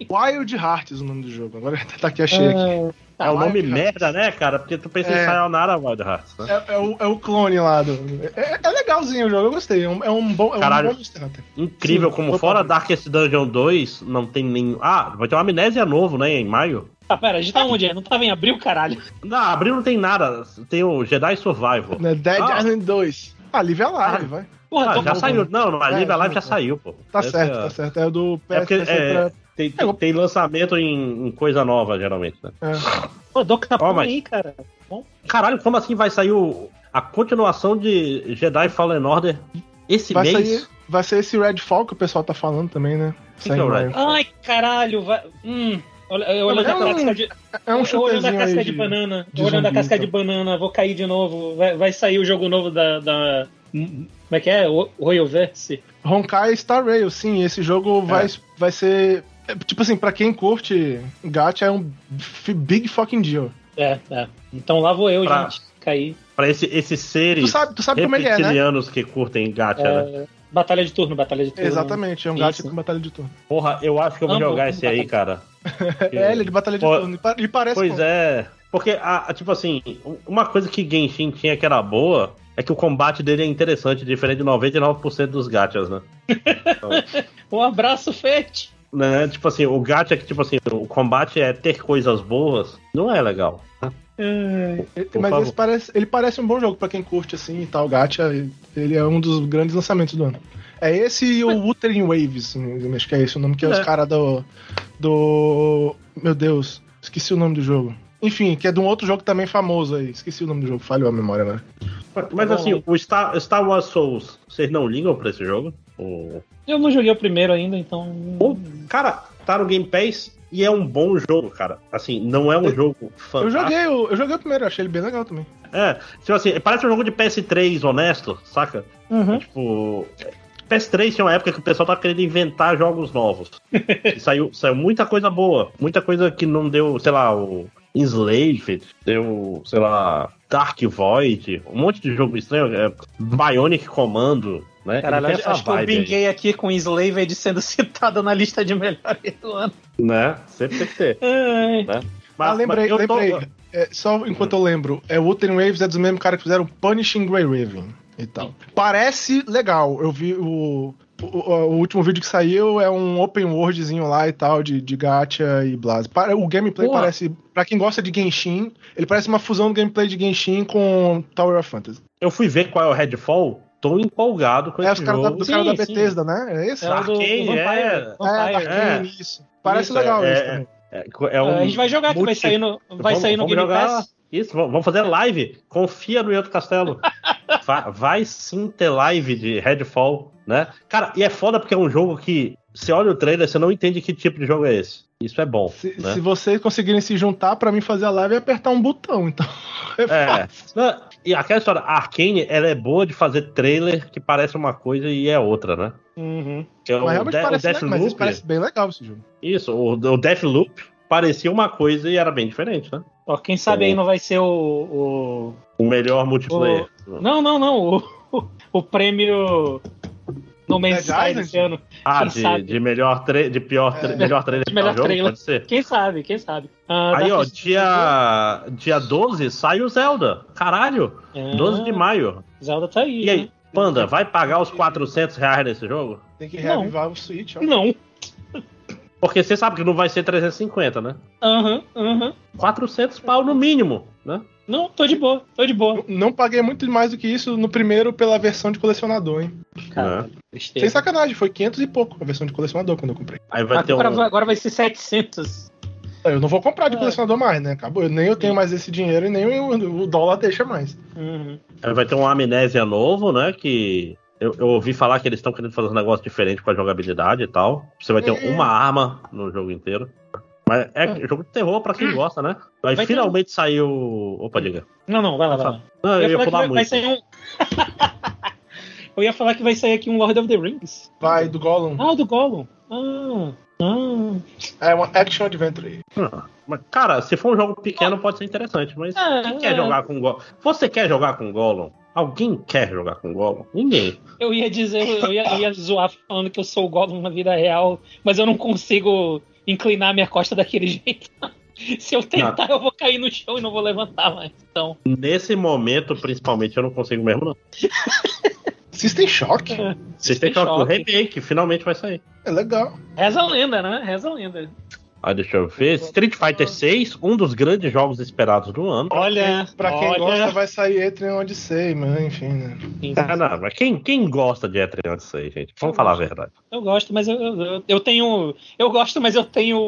Wild Hearts o nome do jogo. Agora tá aqui, achei aqui. É, é o nome merda, né, cara? Porque tu pensa é, em Sayonara Wild Hearts, né? É, é, o, é o clone lá do. É, é legalzinho o jogo, eu gostei. É um, é um bom. É Caralho, um bom incrível Sim, como fora Darkest Dungeon 2 não tem nem. Ah, vai ter uma amnésia novo, né, em maio. Tá, pera, a gente tá onde? Não tava em abril, caralho? Não, abril não tem nada. Tem o Jedi Survival. Né, Dead ah. Island 2. Ah, Live Alive, ah. vai. Porra, ah, já saiu. Não, no Live Alive já saiu, pô. Tá Esse certo, é... tá certo. É o do PS. É porque, é, tem, tem, tem, lançamento em, em, coisa nova, geralmente, né? É. Pô, Doc tá oh, mas... aí, cara. Bom. Caralho, como assim vai sair o, a continuação de Jedi Fallen Order esse vai mês? Sair, vai ser esse Redfall que o pessoal tá falando também, né? Que que é Ai, caralho, vai. Hum. Olhando é a casca de. É um olhando a casca de, banana. De olhando a casca de banana, vou cair de novo. Vai, vai sair o jogo novo da. da como é que é? Royalverse? Honkai Star Rail, sim. Esse jogo é. vai, vai ser. É, tipo assim, pra quem curte gacha, é um big fucking deal. É, é. Então lá vou eu, pra, gente. Cair. Pra esse, esses seres tu sabe, tu sabe como ele é, né? que curtem gacha, é, né? Batalha de turno, batalha de turno. Exatamente, é um gacha com batalha de turno. Porra, eu acho que eu vou jogar esse aí, cara. é, ele é de batalha de Pô, turno. E parece. Pois bom. é. Porque, a, a, tipo assim, uma coisa que Genshin tinha que era boa é que o combate dele é interessante, diferente de 99% dos gachas, né? Então, um abraço, Fete! Né? Tipo assim, o gacha que, tipo assim, o combate é ter coisas boas, não é legal. É, mas esse parece, ele parece um bom jogo para quem curte assim e tal. Gacha, ele é um dos grandes lançamentos do ano. É esse e o Wuthering Waves, acho que é esse o nome, que é, é. os caras do. Do. Meu Deus, esqueci o nome do jogo. Enfim, que é de um outro jogo também famoso aí. Esqueci o nome do jogo, falhou a memória, né? Mas assim, o Star, Star Wars Souls, vocês não ligam pra esse jogo? Ou... Eu não joguei o primeiro ainda, então. Cara, tá no Game Pass e é um bom jogo, cara. Assim, não é um eu, jogo fantástico. Eu joguei, o, eu joguei o primeiro, achei ele bem legal também. É, tipo assim, parece um jogo de PS3 honesto, saca? Uhum. Tipo, PS3 tinha uma época que o pessoal tava querendo inventar jogos novos. saiu, saiu muita coisa boa. Muita coisa que não deu, sei lá, o Enslaved, deu, sei lá, Dark Void, um monte de jogo estranho. É, Bionic Commando, né? Caralho, acho, acho que eu binguei aqui com Enslaved sendo citado na lista de melhores do ano. Né? Sempre tem que ter. né? Mas, ah, lembrei, mas lembrei. Tô... É, só enquanto eu lembro, é, o Wuthering Waves é dos mesmos caras que fizeram Punishing Grey Raven e tal. Parece legal. Eu vi o, o, o, último vídeo que saiu é um open worldzinho lá e tal, de, de gacha e blase. O gameplay Porra. parece, pra quem gosta de Genshin, ele parece uma fusão do gameplay de Genshin com Tower of Fantasy. Eu fui ver qual é o Redfall, tô empolgado com é, esse jogo. É, os caras cara da Bethesda, né? É esse? É, Arkane, do, do é. É, Arkane, isso. Parece isso, legal é, isso também. É, é um a gente vai jogar, multi... que vai sair no, vai vamos, sair no Game jogar... Pass. Isso, vamos fazer live. Confia no Outro Castelo. vai, vai sim ter live de Redfall, né? Cara, e é foda porque é um jogo que você olha o trailer, você não entende que tipo de jogo é esse. Isso é bom. Se, né? se vocês conseguirem se juntar para mim fazer a live e apertar um botão, então. É, é. Não, e aquela história, a Arkane, ela é boa de fazer trailer que parece uma coisa e é outra, né? Uhum. É mas realmente parece, o Death Loop, mas parece bem legal esse jogo. Isso, o, o Deathloop parecia uma coisa e era bem diferente, né? Ó, quem sabe aí não vai ser o. O, o melhor multiplayer. O... Não, não, não. O, o prêmio no Man's Sky desse ano. Ah, de, de, melhor tre de pior é. melhor trailer de melhor jogo, trailer. pode ser? Quem sabe, quem sabe. Ah, Aí, ó, dia, dia 12 sai o Zelda. Caralho. É. 12 de maio. Zelda tá aí. E aí, né? Panda, vai pagar os 400 reais nesse jogo? Tem que reavivar o Switch, ó. Não. Porque você sabe que não vai ser 350, né? Aham, uhum, aham. Uhum. 400 pau no mínimo, né? Não, tô de boa, tô de boa. Não, paguei muito mais do que isso no primeiro pela versão de colecionador, hein? Cara, é. Sem sacanagem, foi 500 e pouco a versão de colecionador quando eu comprei. Aí vai ter agora, um... agora vai ser 700. Eu não vou comprar de é. colecionador mais, né? Acabou. Nem eu tenho mais esse dinheiro e nem o, o dólar deixa mais. Uhum. Aí vai ter um amnésia novo, né? Que eu, eu, ouvi falar que eles estão querendo fazer um negócio diferente com a jogabilidade e tal. Você vai ter é. uma arma no jogo inteiro. Mas é, é jogo de terror pra quem gosta, né? Vai, vai finalmente ter... sair o. Opa, diga. Não, não, vai lá, vai lá. Não, eu, ia, vai, muito. Vai sair um... eu ia falar que vai sair aqui um Lord of the Rings. Vai, do Gollum. Ah, do Gollum. Ah. Ah. É uma action adventure. Ah, mas, cara, se for um jogo pequeno, pode ser interessante, mas é, quem quer é. jogar com Gollum? Você quer jogar com Gollum? Alguém quer jogar com Gollum? Ninguém. Eu ia dizer, eu ia, eu ia zoar falando que eu sou o Gollum na vida real, mas eu não consigo inclinar minha costa daquele jeito. Se eu tentar, não. eu vou cair no chão e não vou levantar mais. Então. Nesse momento, principalmente, eu não consigo mesmo, não. System Shock? É. System, Shock, o remake, finalmente vai sair. É legal. Reza a lenda, né? Reza a lenda. Ah, deixa eu ver. Street Fighter 6, um dos grandes jogos esperados do ano. Olha, pra quem olha. gosta, vai sair Etrian Odyssey, mas enfim, né? Ah, não, mas quem, quem gosta de Etrian Odyssey, gente? Vamos eu falar gosto. a verdade. Eu gosto, mas eu, eu, eu, tenho. Eu gosto, mas eu tenho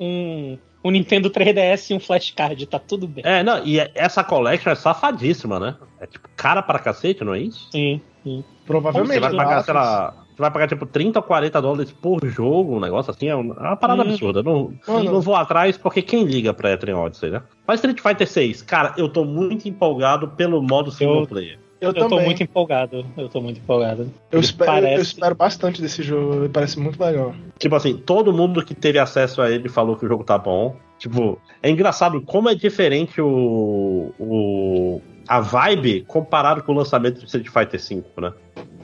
um. Um Nintendo 3DS e um flashcard, tá tudo bem. É, não, e essa collection é safadíssima, né? É tipo cara para cacete, não é isso? Sim, sim. Provavelmente. Você vai pagar, sei lá, você vai pagar tipo 30 ou 40 dólares por jogo, um negócio assim, é uma parada hum. absurda. Não, não vou atrás porque quem liga pra Etrian Odyssey, né? Mas Street Fighter 6, cara, eu tô muito empolgado pelo modo single eu, player. Eu, eu tô muito empolgado. Eu tô muito empolgado. Eu espero, parece... eu espero bastante desse jogo. Ele parece muito legal. Tipo assim, todo mundo que teve acesso a ele falou que o jogo tá bom. Tipo, é engraçado como é diferente o, o a vibe comparado com o lançamento do Street Fighter V, né?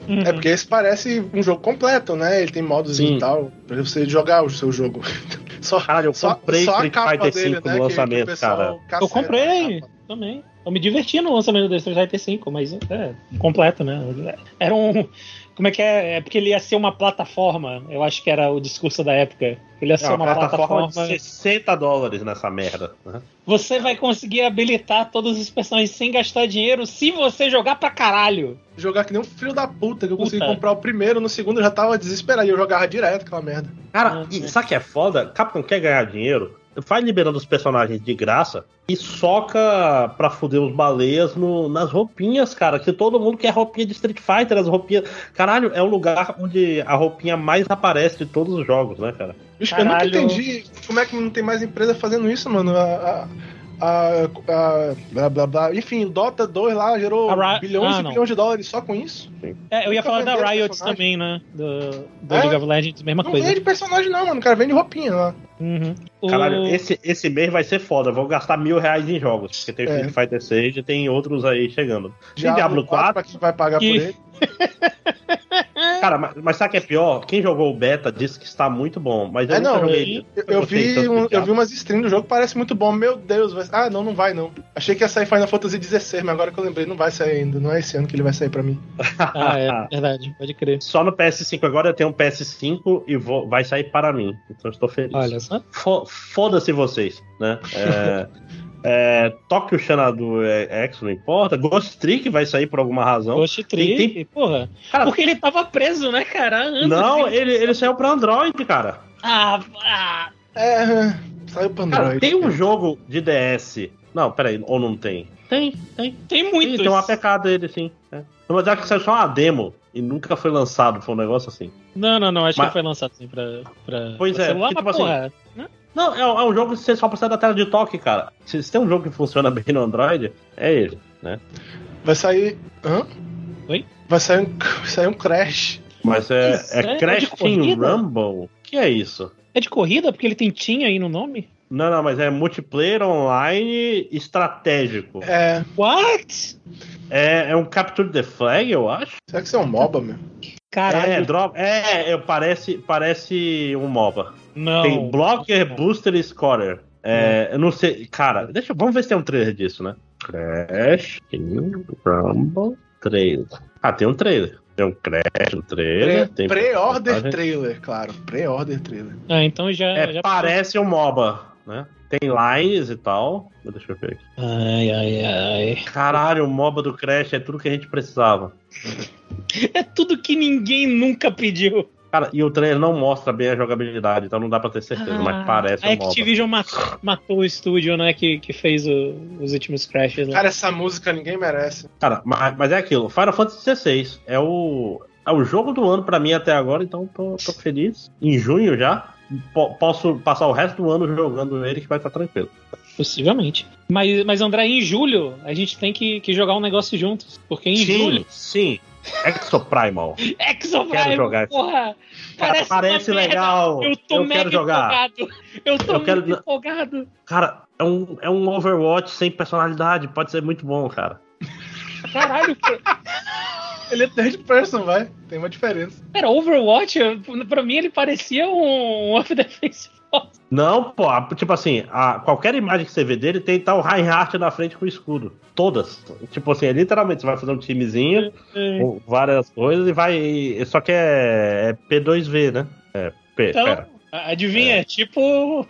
Uhum. É porque esse parece um jogo completo, né? Ele tem modos Sim. e tal, pra você jogar o seu jogo. só, Caralho, eu comprei só, Street Fighter V né? no lançamento, que, que cara. Eu comprei também. Eu me diverti no lançamento do Street Fighter V, mas é completo, né? Era um. Como é que é? É porque ele ia ser uma plataforma. Eu acho que era o discurso da época. Ele ia ser uma, uma plataforma, plataforma de 60 dólares nessa merda. Né? Você vai conseguir habilitar todos os personagens sem gastar dinheiro se você jogar pra caralho. Jogar que nem um filho da puta, que eu puta. consegui comprar o primeiro, no segundo eu já tava desesperado. E eu jogava direto aquela merda. Cara, ah, e sabe que é foda? Capcom quer ganhar dinheiro vai liberando os personagens de graça e soca pra fuder os baleias no, nas roupinhas, cara. Que todo mundo quer roupinha de Street Fighter, as roupinhas. Caralho, é o lugar onde a roupinha mais aparece de todos os jogos, né, cara? Bicho, eu nunca entendi como é que não tem mais empresa fazendo isso, mano. A, a a, a, blá, blá, blá. Enfim, o Dota 2 lá gerou bilhões ah, e bilhões de dólares só com isso. É, eu ia falar da Riot também, né? Do, do é? League of Legends, mesma não coisa. Não vende personagem não, mano. O cara vende roupinha lá. Uhum. Caralho, o... esse, esse mês vai ser foda. Vou gastar mil reais em jogos. Porque tem é. Street Fighter 6 e tem outros aí chegando. Diablo, Diablo 4. 4 pra quem vai pagar que... por ele. Cara, mas, mas sabe o que é pior? Quem jogou o beta disse que está muito bom, mas eu é, não, joguei. Eu, eu vi um, eu vi umas streams do jogo, parece muito bom. Meu Deus, vai... ah, não, não vai não. Achei que ia sair Final Fantasy XVI, mas agora que eu lembrei, não vai sair ainda. Não é esse ano que ele vai sair pra mim. ah, é verdade, pode crer. Só no PS5 agora eu tenho um PS5 e vou, vai sair para mim. Então estou feliz. Olha só. Foda-se vocês, né? É. É, Tokyo Xanadu é X, não importa. Ghost Trick vai sair por alguma razão. Ghost Trick, tem, tem... porra. Cara, porque ele tava preso, né, cara? Antes não, ele, ele saiu pra Android, cara. Ah, ah. É, saiu pra Android. Cara, tem um jogo de DS. Não, peraí, ou não tem? Tem, tem. Tem muito. Tem uma pecada dele, sim. É. Mas acho que saiu só uma demo e nunca foi lançado, foi um negócio assim. Não, não, não, acho mas... que foi lançado sim pra, pra, pois pra é, celular, tipo assim, né? Não, é, é, um jogo que você só precisa da tela de toque, cara. Se, se tem um jogo que funciona bem no Android, é ele, né? Vai sair. Hã? Oi? Vai sair um, vai sair um Crash. Mas é, é, é Crash Team Rumble? O que é isso? É de corrida? Porque ele tem Team aí no nome? Não, não, mas é multiplayer online estratégico. É. What? É, é um Capture the Flag, eu acho. Será que isso é um MOBA, meu? Caralho. É, drop, é, é, parece, parece um MOBA. Não. Tem Blocker, Booster e Scorer. É, eu não sei. Cara, deixa, vamos ver se tem um trailer disso, né? Crash, Rumble, trailer. Ah, tem um trailer. Tem um Crash, um trailer. personagem. trailer, claro. Pré-order trailer. Ah, então já. É, já parece um MOBA, né? Tem lines e tal. Deixa eu ver aqui. Ai, ai, ai. Caralho, o MOBA do Crash é tudo que a gente precisava. É tudo que ninguém nunca pediu. Cara, e o trailer não mostra bem a jogabilidade, então não dá pra ter certeza, mas parece Ah, a um MOBA. Activision ma- matou o estúdio, né? Que, que fez o- os últimos crashes lá. Cara, essa música ninguém merece. Cara, mas, mas é aquilo. Final Fantasy XVI é o, é o jogo do ano pra mim até agora, então tô, tô feliz. Em junho já. Po- posso passar o resto do ano jogando ele que vai estar tranquilo. Possivelmente. Mas, mas, André, em julho, a gente tem que, que jogar um negócio juntos. Porque em julho. sim. Exoprimal. Exo Quero jogar. porra! Cara, parece merda. legal. Eu tô Eu mega quero jogar. empolgado. Eu tô Eu quero- empolgado. Cara, é um, é um Overwatch sem personalidade. Pode ser muito bom, cara. Caralho, pô. Ele é third person, vai. Tem uma diferença. Pera, Overwatch, pra mim ele parecia um Off Defense Force. Não, pô, tipo assim, a, qualquer imagem que você vê dele tem tá o Reinhardt na frente com o escudo. Todas. Tipo assim, é literalmente você vai fazer um timezinho, com várias coisas e vai. Só que é, é P2V, né? É, P, Então, pera. adivinha, é. tipo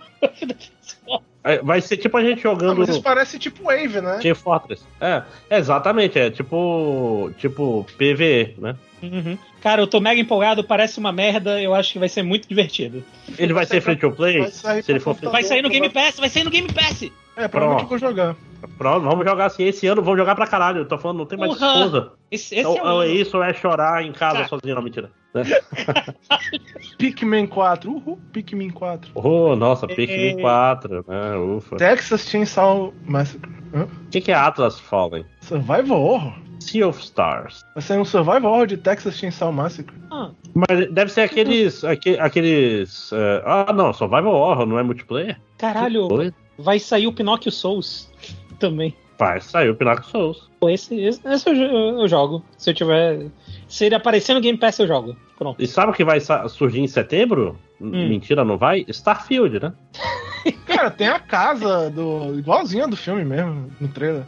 Vai ser tipo a gente Ah, jogando mas isso parece tipo Wave, né? Team Fortress. É, exatamente, é tipo. Tipo PVE, né? Uhum. Cara, eu tô mega empolgado, parece uma merda, eu acho que vai ser muito divertido. Ele vai ser free to play? Vai sair Se ele for Vai sair no Game Pass, vai sair no Game Pass! É, provavelmente Pronto. vou jogar. Pronto, vamos jogar assim. Esse ano vamos jogar pra caralho. Eu tô falando, não tem mais Porra! esposa. Esse, esse Ou, é o ou é isso ou é chorar em casa Cara. sozinho, não, mentira. Pikmin 4. Uhul, Pikmin 4. Oh, nossa, É. Pikmin 4, né? Ufa. Texas Chainsaw Massacre. O que, que é Atlas Fallen? Survival Horror? Sea of Stars. Vai sair um Survival Horror de Texas Chainsaw Massacre. Ah, Mas deve ser aqueles. aque- aqueles. é, ah, não, Survival Horror, não é multiplayer? caralho, Doido. vai sair o Pinóquio Souls também. Vai sair o Pinnacle Souls. Esse, esse, esse eu, eu jogo. Se eu tiver. Se ele aparecer no Game Pass, eu jogo. Pronto. E sabe o que vai surgir em setembro? Hum. Mentira, não vai? Starfield, né? Cara, tem a casa do. igualzinha do filme mesmo, no trailer.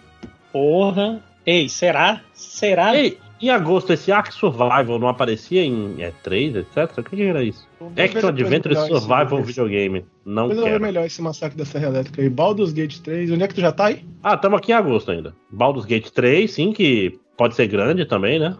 Porra. Ei, será? Será? Ei, em agosto esse Ark Survival não aparecia em E3, etc? O que que era isso? Action Adventure Survival Videogame. Não Depois eu quero. melhor esse massacre da Serra Elétrica aí. Baldur's Gate 3. Onde é que tu já tá aí? Ah, estamos aqui em agosto ainda. Baldur's Gate 3, sim, que pode ser grande também, né?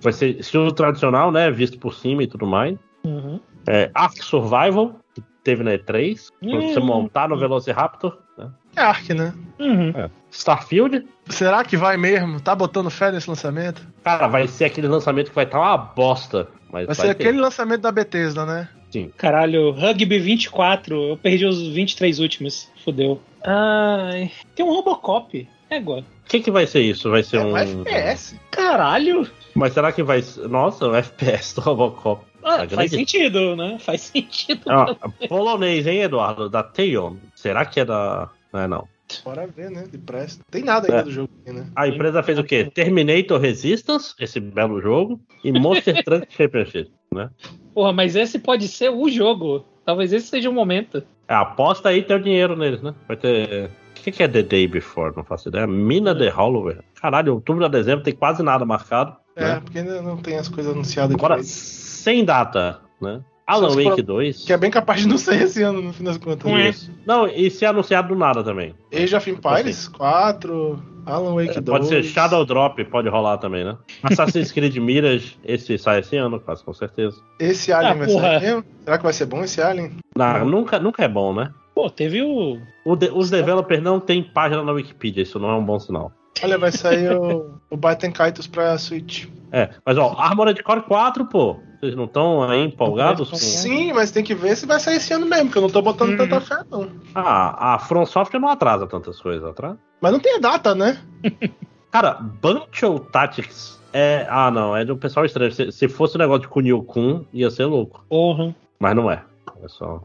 Vai ser estilo tradicional, né? Visto por cima e tudo mais. Uhum. É, Ark Survival, que teve na E3. Pra você montar no Velociraptor. Né? É Ark, né? Uhum. Starfield, Será que vai mesmo? Tá botando fé nesse lançamento? cara, vai ser aquele lançamento que vai estar uma bosta. Mas Vai vai, ser ter. aquele lançamento da Bethesda, né? Sim. Caralho, Rugby 24. Eu perdi os 23 últimos. Fudeu. Ai. Tem um Robocop. Égua. O que, que vai ser isso? Vai ser É um. um FPS. Caralho. Mas será que vai ser. Nossa, o FPS do Robocop. Ah, Tá faz sentido, né? Faz sentido. Ah, polonês, hein, Eduardo? Da Theon. Será que é da. Não é não. Bora ver, né? Depressa. Tem nada ainda É. do jogo aqui, né? A empresa fez o quê? Terminator Resistance, esse belo jogo, e Monster Truck Championship, né? Porra, mas esse pode ser o jogo. Talvez esse seja o momento. É, aposta aí teu dinheiro neles, né? Vai ter. O que, que é The Day Before? Não faço ideia. Mina The Holloway. Caralho, outubro a dezembro tem quase nada marcado. É, né? porque ainda não tem as coisas anunciadas Agora, direito. sem data, né? Alan Wake for- 2. Que é bem capaz de não ser esse ano, no fim das contas. Não é. Isso. Não, e ser anunciado do nada também. Age of Empires 4, Alan Wake 2. Pode ser Shadow Drop, pode rolar também, né? Assassin's Creed Mirage, esse sai esse ano, quase com certeza. Esse Alien Ah, vai porra. sair mesmo? Será que vai ser bom esse Alien? Não, nunca, nunca é bom, né? Pô, teve o. O de- os developers não têm página na Wikipedia, isso não é um bom sinal. Olha, vai sair o, o Baiten Kaitos pra Switch. É, mas ó, Armored Core 4, pô. Vocês não estão aí empolgados com. Sim, mas tem que ver se vai sair esse ano mesmo, porque eu não tô botando Uhum. tanta fé, não. Ah, a From Software não atrasa tantas coisas, atrasa? Mas não tem a data, né? Cara, Buncho Tactics é. Ah, não, é do pessoal estranho. Se, se fosse um negócio de Kunio Kun, ia ser louco. Porra. Mas não é. É só.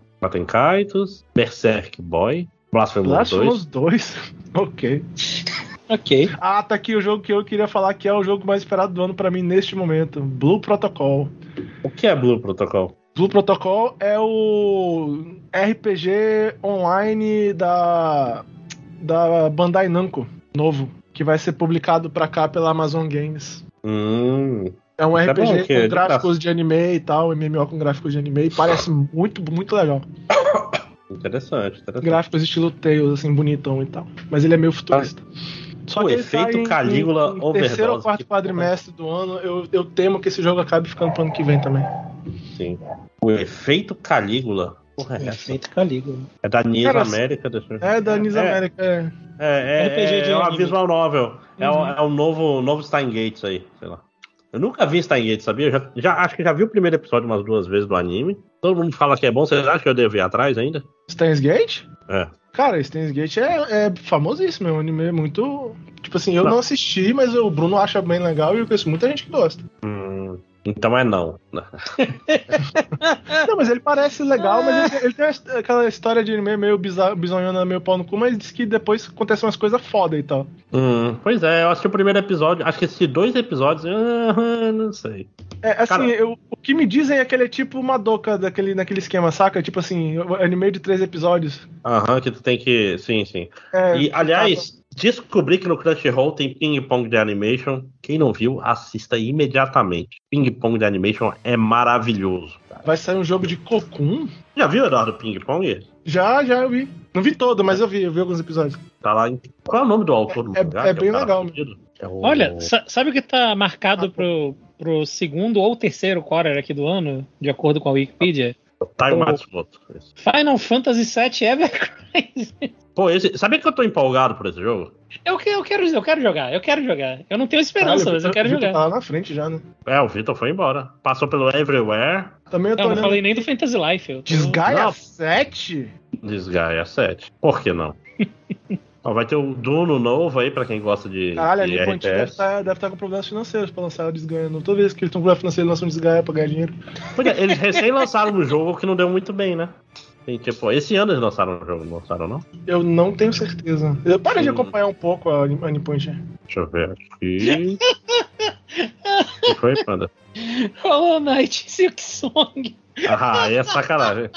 Kaitos, Berserk Boy, Blasphemous, Blasphemous 2. 2. ok. Ok. Ah, tá aqui o jogo que eu queria falar que é o jogo mais esperado do ano para mim neste momento. Blue Protocol. O que é Blue Protocol? Blue Protocol é o RPG online da da Bandai Namco, novo, que vai ser publicado para cá pela Amazon Games. Hum. É um RPG é bom, com é gráficos de anime e tal, MMO com gráficos de anime, e parece muito, muito legal. Interessante, interessante. Gráficos estilo Tales, assim, bonitão e tal. Mas ele é meio futurista. Só o efeito Calígula em, em terceiro ou quarto quadrimestre do ano, eu, eu temo que esse jogo acabe ficando pro ano que vem também. Sim. O efeito Calígula. Porra, é efeito Calígula. É da Nis América? Deixa... É da Nis é, América, é. É, é, RPG de é uma visual novel. Uhum. É, o, é o novo, novo Stein Gates aí, sei lá. Eu nunca vi Stein Gates, sabia? Já, já, acho que já vi o primeiro episódio umas duas vezes do anime. Todo mundo fala que é bom. Vocês acham que eu devo ir atrás ainda? Steins Gate? É. Cara, Steins Gate é, é famosíssimo, é um anime muito. Tipo assim, eu não, não assisti, mas o Bruno acha bem legal e eu conheço muita gente que gosta. Hum, então é não. não, mas ele parece legal, mas ele, ele, tem aquela história de anime meio bizonhona, meio pau no cu, mas diz que depois acontecem umas coisas foda e tal. Hum, pois é, eu assisti o primeiro episódio, acho que assisti dois episódios, uh, não sei. É, assim, eu, o que me dizem é que ele é tipo uma doca daquele, naquele esquema, saca? Tipo assim, anime de três episódios. Aham, que tu tem que. Sim, sim. É, e, aliás, descobri que no Crunchyroll tem Ping Pong de Animation. Quem não viu, assista imediatamente. Ping Pong de Animation é maravilhoso. Cara. Vai sair um jogo de Cocoon? Já viu, Eduardo, Ping Pong? Já, já eu vi. Não vi todo, mas eu vi, eu vi alguns episódios. Tá lá em... Qual é o nome do autor do é, mangá? É, é bem é legal. É o... Olha, sabe o que tá marcado ah, pro, pro segundo ou terceiro quarter aqui do ano, de acordo com a Wikipedia? Tai Matsumoto. Final Fantasy VII Evercrise. Pô, esse, sabia que eu tô empolgado por esse jogo? Eu, eu, quero, eu quero jogar, eu quero jogar. Eu não tenho esperança, mas eu quero jogar. Tá lá na frente já, né? É, o Vitor foi embora. Passou pelo Everywhere. Também eu tô não, não falei nem do Fantasy Life. Eu tô... Desgaia 7? Desgaia 7. Por que não? Ó, vai ter o Duno novo aí pra quem gosta de. Caralho, de a Nippon deve estar tá, tá com problemas financeiros pra lançar o desganho. Não toda vez que eles estão com problema financeiro, eles lançam desganho pra ganhar dinheiro. Pois é, eles recém lançaram um jogo que não deu muito bem, né? E, tipo, esse ano eles lançaram o jogo, não lançaram, não? Eu não tenho certeza. Eu parei de acompanhar um pouco a, a Nippon Deixa eu ver aqui. o que foi, Panda? Hollow Knight Silk Song. Ah, aí é sacanagem.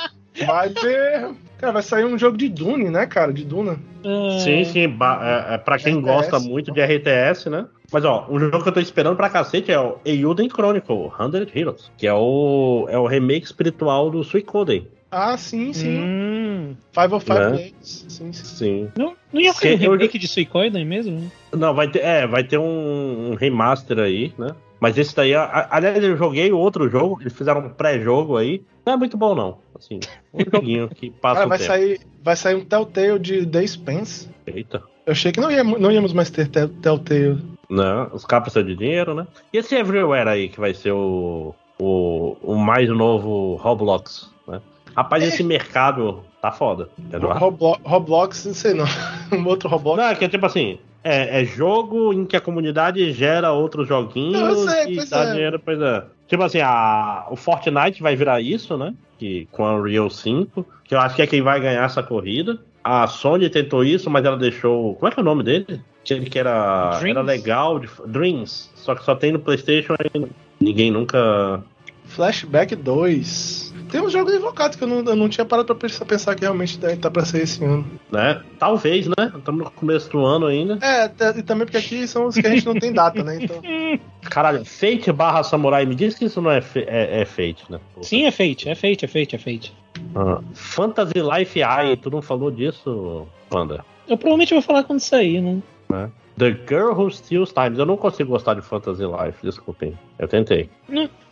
Vai ter. Cara, vai sair um jogo de Dune, né, cara? De Duna. É... Sim, sim. É, é, pra quem RTS, gosta muito de RTS, né? Mas, ó, um jogo que eu tô esperando pra cacete é o Euden Chronicle, 100 Heroes, que é o, é o remake espiritual do Suicoden. Ah, sim, sim. Hum. Five of Five né? Days. Sim, sim. sim. Não, não ia ser um remake eu... de Suicoden mesmo? Não, vai ter, é, vai ter um, um remaster aí, né? Mas esse daí, aliás, eu joguei outro jogo, eles fizeram um pré-jogo aí. Não é muito bom, não. Assim, um joguinho que passa Cara, vai tempo. sair Vai sair um Telltale de The Spence. Eita. Eu achei que não, ia, não íamos mais ter Telltale. Não, os capas são de dinheiro, né? E esse Everywhere aí, que vai ser o, o, o mais novo Roblox, né? Rapaz, é. esse mercado tá foda. Roblo Roblox, não sei não. um outro Roblox. Não, é que é tipo assim, é, é, jogo em que a comunidade gera outros joguinhos sei, e dá é. dinheiro, pois é. Tipo assim, a, o Fortnite vai virar isso, né? Que, com a Unreal 5, que eu acho que é quem vai ganhar essa corrida. A Sony tentou isso, mas ela deixou. Como é que é o nome dele? Ele que era, era legal. De, Dreams. Só que só tem no PlayStation e ninguém nunca. Flashback 2. Tem uns jogos invocados que eu não, eu não tinha parado pra pensar que realmente tá pra ser esse ano. Né? Talvez, né? Estamos no começo do ano ainda. É, e também porque aqui são os que a gente não tem data, né? Então... Caralho, Fate barra Samurai, me diz que isso não é, é, é Fate, né? Sim, é Fate, é Fate, é Fate, é Fate. Ah, Fantasy Life Eye, tu não falou disso, Panda? Eu provavelmente vou falar quando sair, né? né? The Girl Who Steals Times. Eu não consigo gostar de Fantasy Life, desculpem. Eu tentei.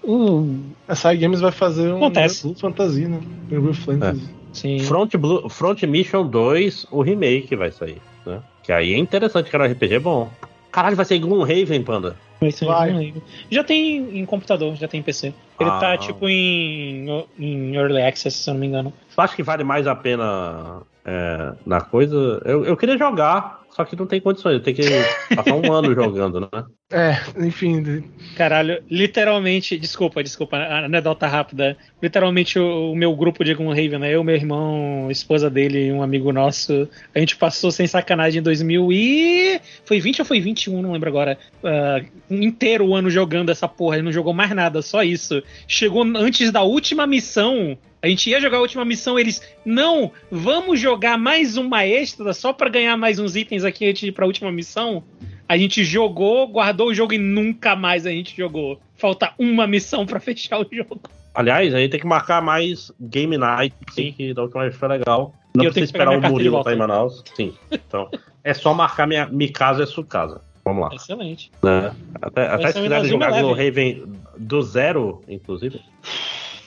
Uh, a Side Games vai fazer um Acontece. Fantasy, né? Blue Fantasy. É. Sim. Front, Blue, Front Mission 2, o remake vai sair, né? Que aí é interessante, que era um RPG bom. Caralho, vai ser Gloomhaven, Panda. Vai ser vai. Já tem em computador, já tem em PC. Ele tá, ah. tá, tipo, em, em Early Access, se eu não me engano. Tu acha que vale mais a pena é, na coisa? Eu, eu queria jogar, só que não tem condições. Tenho que passar um ano jogando, né? É, enfim. Caralho, literalmente, desculpa, desculpa, anedota rápida. Literalmente o, o meu grupo de Gloomhaven, né? Eu, meu irmão, esposa dele e um amigo nosso, a gente passou sem sacanagem em 2000 e. Foi 20 ou foi 21, não lembro agora. Uh, inteiro o ano jogando essa porra, ele não jogou mais nada, só isso. Chegou antes da última missão. A gente ia jogar a última missão, eles. Não, vamos jogar mais uma extra só para ganhar mais uns itens aqui antes de ir pra última missão. A gente jogou, guardou o jogo e nunca mais a gente jogou. Falta uma missão para fechar o jogo. Aliás, a gente tem que marcar mais Game Night, sim, que da última vez foi legal. Não precisa esperar o Murilo estar tá em Manaus. Sim. Então, é só marcar minha, minha casa é sua casa. Vamos lá. Excelente. Né? Até, até se quiserem jogar Raven do zero, inclusive.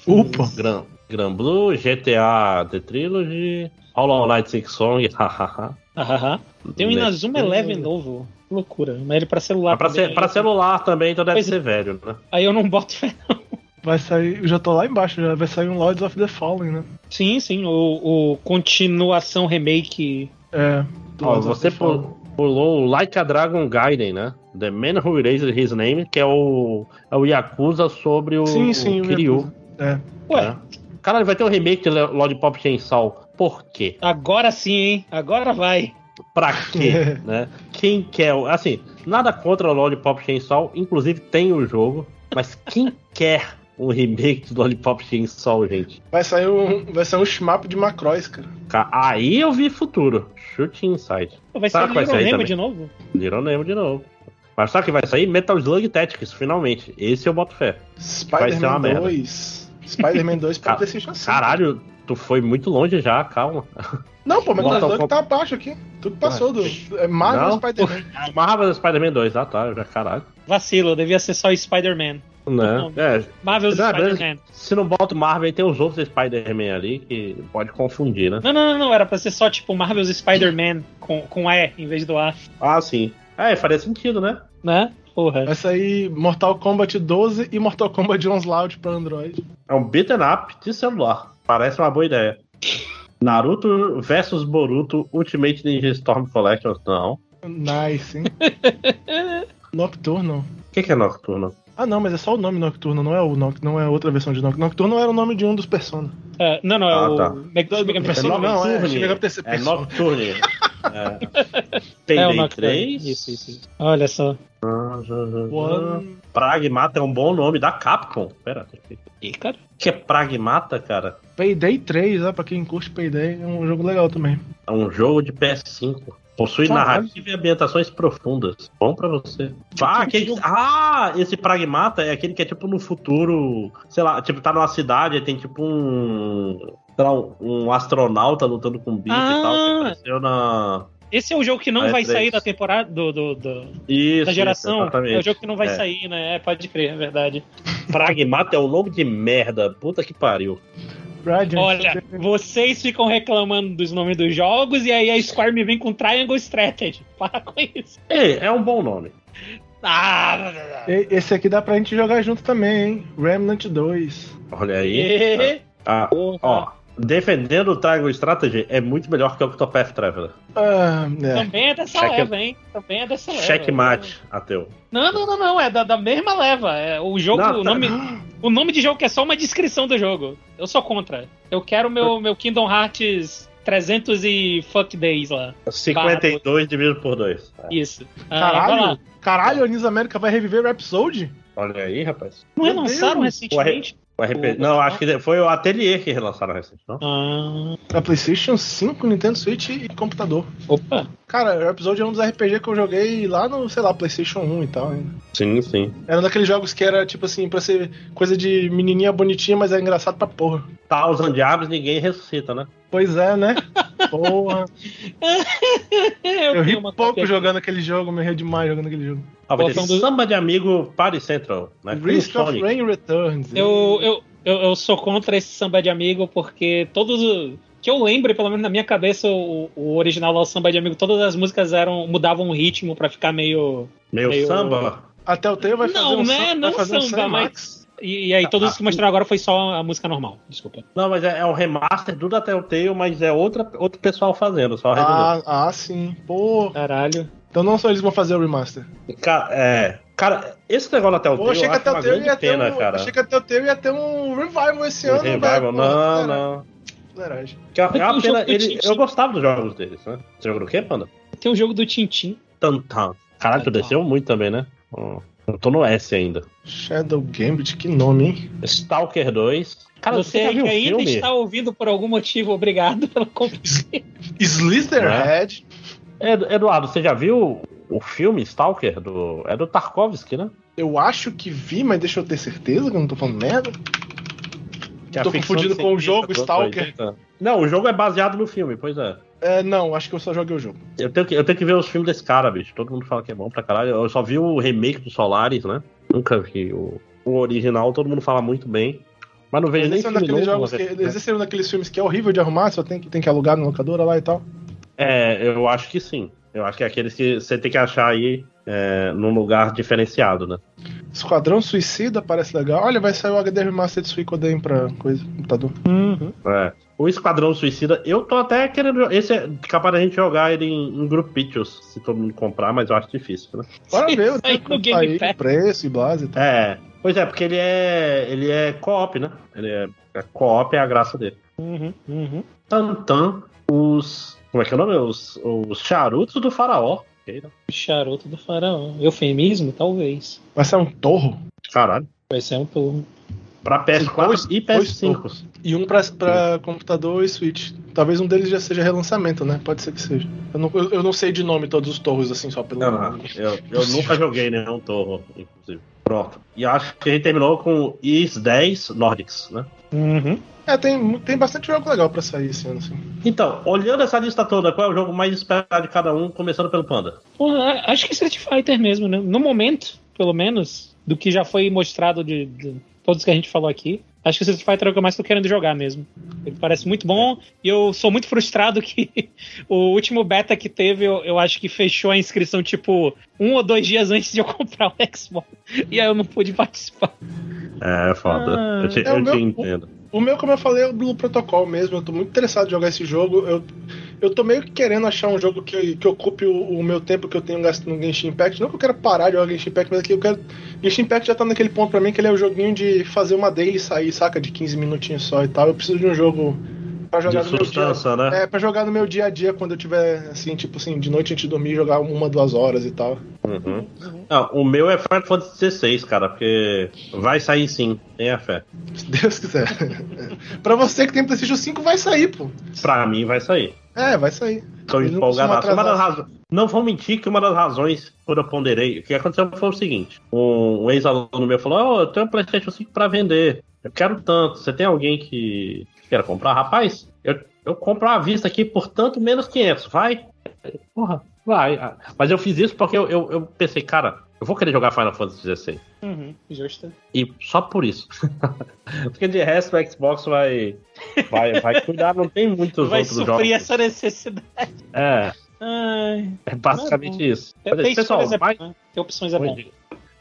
Upa! Gran, Gran Blue, GTA The Trilogy, Hollow Knight Six Song, hahaha. Tem um Inazuma Eleven novo. Que loucura. Mas ele pra celular. Mas pra, também, pra celular também, então deve pois ser é. velho, né? Aí eu não boto fé, não. Vai sair, eu já tô lá embaixo, já vai sair um Lords of the Fallen, né? Sim, sim, o, o continuação remake. É. Ó, você pulou o Like a Dragon Gaiden, né? The Man Who Erased His Name, que é o, é o Yakuza sobre o, sim, sim, o Kiryu. É. Ué. É. Caralho, vai ter um remake de Lollipop Chainsaw. Por quê? Agora sim, hein? Agora vai. Pra quê, né? Quem quer... Assim, nada contra o Lollipop Chainsaw. Inclusive tem o jogo. Mas quem quer um remake do Lollipop Chainsaw, gente? Vai sair um, vai sair um shmup de Macross, cara. Aí eu vi futuro. Shoot Inside. Vai sair Little Nemo de novo? Little Nemo de novo. Mas sabe que vai sair? Metal Slug Tactics, finalmente. Esse eu boto fé. Spider-Man 2. Spider-Man 2 pra PlayStation 5. Caralho, tu foi muito longe já, calma. Não, pô, Metal Slug tá abaixo aqui. Tudo passou do. É Marvel Spider-Man. Marvel Spider-Man 2, ah tá, já caralho. Vacilo, devia ser só Spider-Man. Né? É. Marvel Spider-Man. Se não bota Marvel, tem os outros Spider-Man ali que pode confundir, né? Não, não, não, não, era pra ser só tipo Marvel's Spider-Man com, com E em vez do A. Ah, sim. É, faria sentido, né? Né? Porra. Vai sair Mortal Kombat 12 e Mortal Kombat Onslaught pra Android. É um beat'em up de celular. Parece uma boa ideia. Naruto versus Boruto Ultimate Ninja Storm Collection, não. Nice, hein? Nocturno. O que, que, é Nocturno? Ah, não, mas é só o nome Nocturno, não é o Noct não é outra versão de Nocturno. Nocturno era o nome de um dos Persona. É, não, não, é ah, o tá. Meg Meg Persona, é não, é, é, é Nocturne. é. Payday é 3. Isso, isso, isso. Olha só. One... Pragmata é um bom nome da Capcom. Pera. E, cara? que é Pragmata, cara? Payday 3, ó, pra quem curte Payday, é um jogo legal também. É um jogo de PS5. Possui Caralho. narrativa e ambientações profundas. Bom pra você. Ah, aquele... ah, esse Pragmata é aquele que é tipo no futuro, sei lá, tipo, tá numa cidade, tem tipo um. Sei lá, um astronauta lutando com bicho ah. e tal, que ah! apareceu na. Esse é o jogo que não vai sair da temporada do, do, do isso, da geração. Isso, é o jogo que não vai é. sair, né? É, pode crer, é verdade. Pragmata é um nome de merda. Puta que pariu. Olha, vocês ficam reclamando dos nomes dos jogos e aí a Square me vem com Triangle Strategy. Para com isso. É, é um bom nome. Ah, Esse aqui dá pra gente jogar junto também, hein? Remnant 2. Olha aí. E... Ah, ó, defendendo o Triangle Strategy é muito melhor que o Octopath Traveler. Ah, é. Também é dessa Check... leva, hein? Também é dessa leva. Checkmate, ateu. Não, não, não, não. É da, da mesma leva. É, o jogo, não, o, tá... nome, o nome de jogo que é só uma descrição do jogo. Eu sou contra. Eu quero meu, meu Kingdom Hearts 300 e fuck days lá. 52 dividido por 2. Isso. Ah, caralho, caralho, a Anis América vai reviver Rhapsody? Olha aí, rapaz. Não relançaram recentemente? O RP... O... Não, acho que foi o Atelier que relançaram recente, não? Ah. Pra PlayStation 5, Nintendo Switch e computador. Opa! Cara, o episódio é um dos RPG que eu joguei lá no, sei lá, PlayStation 1 e tal. Ainda. Sim, sim. Era um daqueles jogos que era, tipo assim, pra ser coisa de menininha bonitinha, mas é engraçado pra porra. Thousand Diabos ninguém ressuscita, né? Pois é, né? Porra. eu, eu ri pouco jogando aquele jogo, me ri demais jogando aquele jogo. Ah, vai ter do... Samba de Amigo Party Central, né? Risk of Rain Returns. Eu, eu, eu, eu sou contra esse Samba de Amigo porque todos os que eu lembre, pelo menos na minha cabeça, o, o original lá, o Samba de Amigo, todas as músicas eram mudavam o ritmo para ficar meio, meio. Meio samba? Até o teu vai fazer não, um né? Não samba, um mas. E, e, aí, todos os que mostraram agora foi só a música normal, desculpa. Não, mas é, é um remaster do Telltale, mas é outra, outro pessoal fazendo, só ah, ah, sim. Pô. Caralho. Então não só eles vão fazer o remaster. Cara, é. Cara, esse negócio da Telltale, Pô, achei que a acho uma Telltale grande ia ter pena, um, cara. Achei que a Telltale ia ter um revival esse Um ano, revival, velho. não, Pô, não. Que é uma Tem um pena, ele, eu gostava dos jogos deles, né? Você jogou o quê, Panda? Tem um jogo do Tintin. Tantan. Caralho, tu desceu muito também, né? Ó, Eu tô no S ainda. Shadow Gambit, que nome, hein? Stalker 2. Cara, você você já que viu o ainda filme? está ouvindo por algum motivo, obrigado pelo convite. Slitherhead. Ed- Eduardo, você já viu o filme Stalker? Do... É do Tarkovsky, né? Eu acho que vi, mas deixa eu ter certeza que eu não tô falando merda. Que é Tô confundindo com o jogo Stalker. 80. Não, o jogo é baseado no filme, pois é. É, não, acho que eu só joguei o jogo. Eu tenho, que, eu tenho que ver os filmes desse cara, bicho. Todo mundo fala que é bom pra caralho. Eu só vi o remake do Solaris, né? Nunca vi o, o original, todo mundo fala muito bem. Mas não vejo nem Esse é, um filme daqueles novo. jogos que, né? esse é um daqueles filmes que é horrível de arrumar, só tem que, tem que alugar na locadora lá e tal. É, eu acho que sim. Eu acho que é aqueles que você tem que achar aí é, num lugar diferenciado, né? Esquadrão Suicida parece legal. Olha, vai sair o HD Remastered Suicoden pra coisa, computador. É. O Esquadrão Suicida, eu tô até querendo. Esse é capaz da gente jogar ele em, em Group Pictures, se todo mundo comprar, mas eu acho difícil, né? Bora ver o tempo no que Game preço e blase e tal. É. Pois é, porque ele é. ele é co-op, né? Ele é. é co-op é a graça dele. Uhum, uhum. Tantan, os. Como é que é o nome? Os, os charutos do faraó. Né? Charuto do faraó. Eufemismo, talvez. Vai ser um torro Caralho. Vai ser um turno. Pra PS4 Dois- e dois PS5. E um pra, pra computador e Switch. Talvez um deles já seja relançamento, né? Pode ser que seja. Eu não, eu, eu não sei de nome todos os torros assim, só pelo Não, nome. eu, eu nunca joguei nenhum torro, inclusive. Pronto. E acho que a gente terminou com IS 10 Nordics, né? Uhum. É, tem, tem bastante jogo legal pra sair esse ano, assim. Então, olhando essa lista toda, qual é o jogo mais esperado de cada um, começando pelo Panda? Porra, acho que Street Fighter mesmo, né? No momento, pelo menos, do que já foi mostrado de, de todos que a gente falou aqui. Acho que Street Fighter é o que eu mais tô querendo jogar mesmo. Ele parece muito bom e eu sou muito frustrado que o último beta que teve, eu, eu acho que fechou a inscrição tipo um ou dois dias antes de eu comprar o Xbox. E aí eu não pude participar. É, foda. Ah, eu te, é o eu meu- te entendo. O meu, como eu falei, é o Blue Protocol mesmo. Eu tô muito interessado em jogar esse jogo. Eu, eu tô meio que querendo achar um jogo que, que ocupe o, o meu tempo que eu tenho gasto no Genshin Impact. Não que eu quero parar de jogar Genshin Impact, mas aqui eu quero. Genshin Impact já tá naquele ponto pra mim que ele é o joguinho de fazer uma daily sair, saca? De 15 minutinhos só e tal. Eu preciso de um jogo pra jogar De no meu dia. substância, né? É, pra jogar no meu dia a dia quando eu tiver, assim, tipo assim, de noite antes de dormir, jogar uma, duas horas e tal. Uhum. Não, o meu é Final Fantasy XVI, cara, porque vai sair sim, tenha fé. Se Deus quiser. pra você que tem PlayStation 5, vai sair, pô. Pra mim vai sair. É, vai sair. Costumam Uma das razões. Não vou mentir que uma das razões por eu ponderei. O que aconteceu foi o seguinte: um, um ex-aluno meu falou: oh, eu tenho um PlayStation 5 pra vender. Eu quero tanto. Você tem alguém que queira comprar? Rapaz, eu, eu compro à vista aqui por tanto menos 500. Vai? Porra, vai. Ah, Mas eu fiz isso porque eu, eu, eu pensei, cara, eu vou querer jogar Final Fantasy XVI. Uhum, justo. E só por isso. porque de resto o Xbox vai, vai, vai cuidar, não tem muitos Vai outros suprir jogos. essa necessidade. É, Ai, é basicamente Tá isso. tem, pessoal, é mais, bom, né? Tem opções é bom.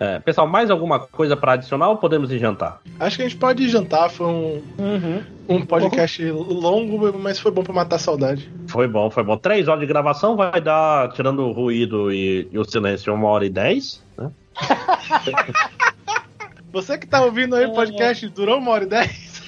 é, pessoal, mais alguma coisa para adicionar ou podemos ir jantar? Acho que a gente pode jantar, foi um, Uhum. Um podcast longo, mas foi bom pra matar a saudade. Foi bom, foi bom. Três horas de gravação vai dar, tirando o ruído e, e o silêncio, uma hora e dez. Né? Você que tá ouvindo aí o podcast, durou uma hora e dez?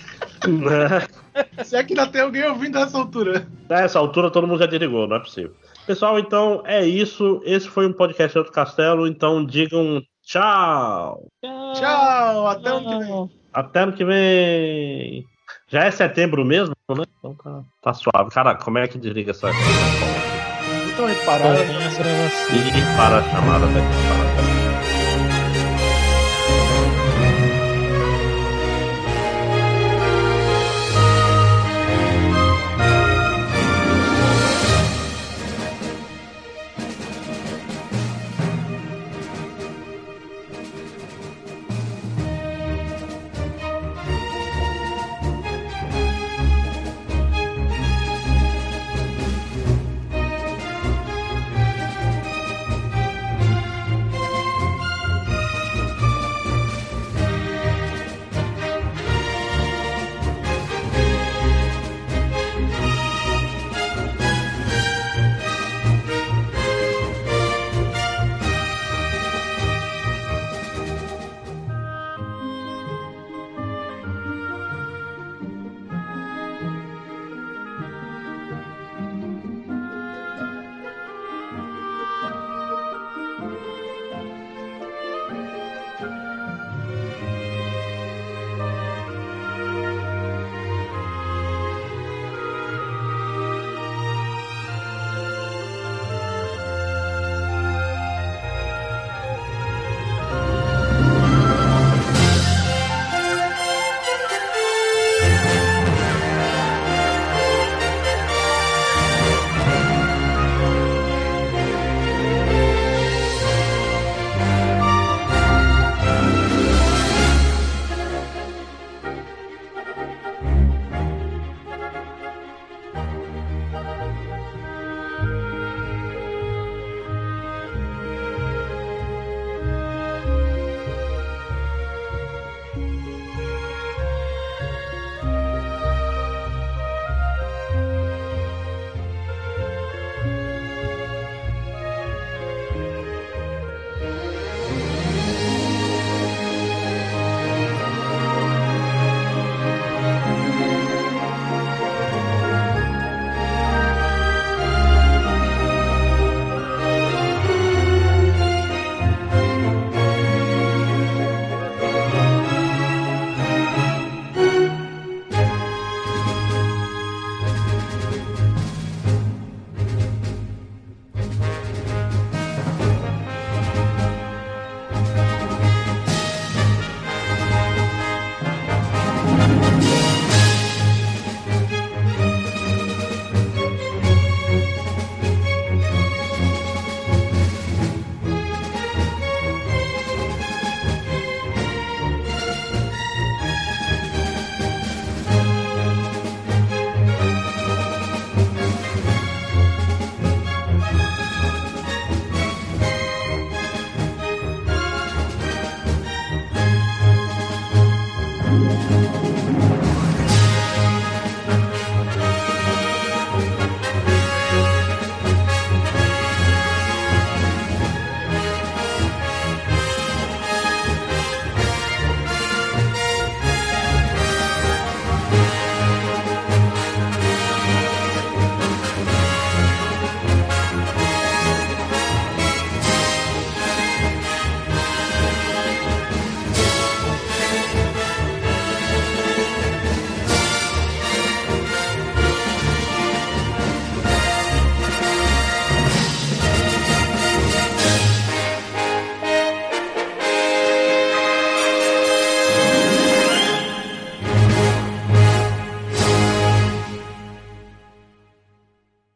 Se é que ainda tem alguém ouvindo nessa altura. Nessa altura todo mundo já desligou, não é possível. Pessoal, então é isso. Esse foi um podcast do Castelo. Então digam tchau. Tchau, até o ano que vem. Até ano que vem. Já é setembro mesmo, né? Então tá, tá suave. Cara, como é que desliga essa? Então parada. Parabéns pra você. E para a chamada, velho. Para.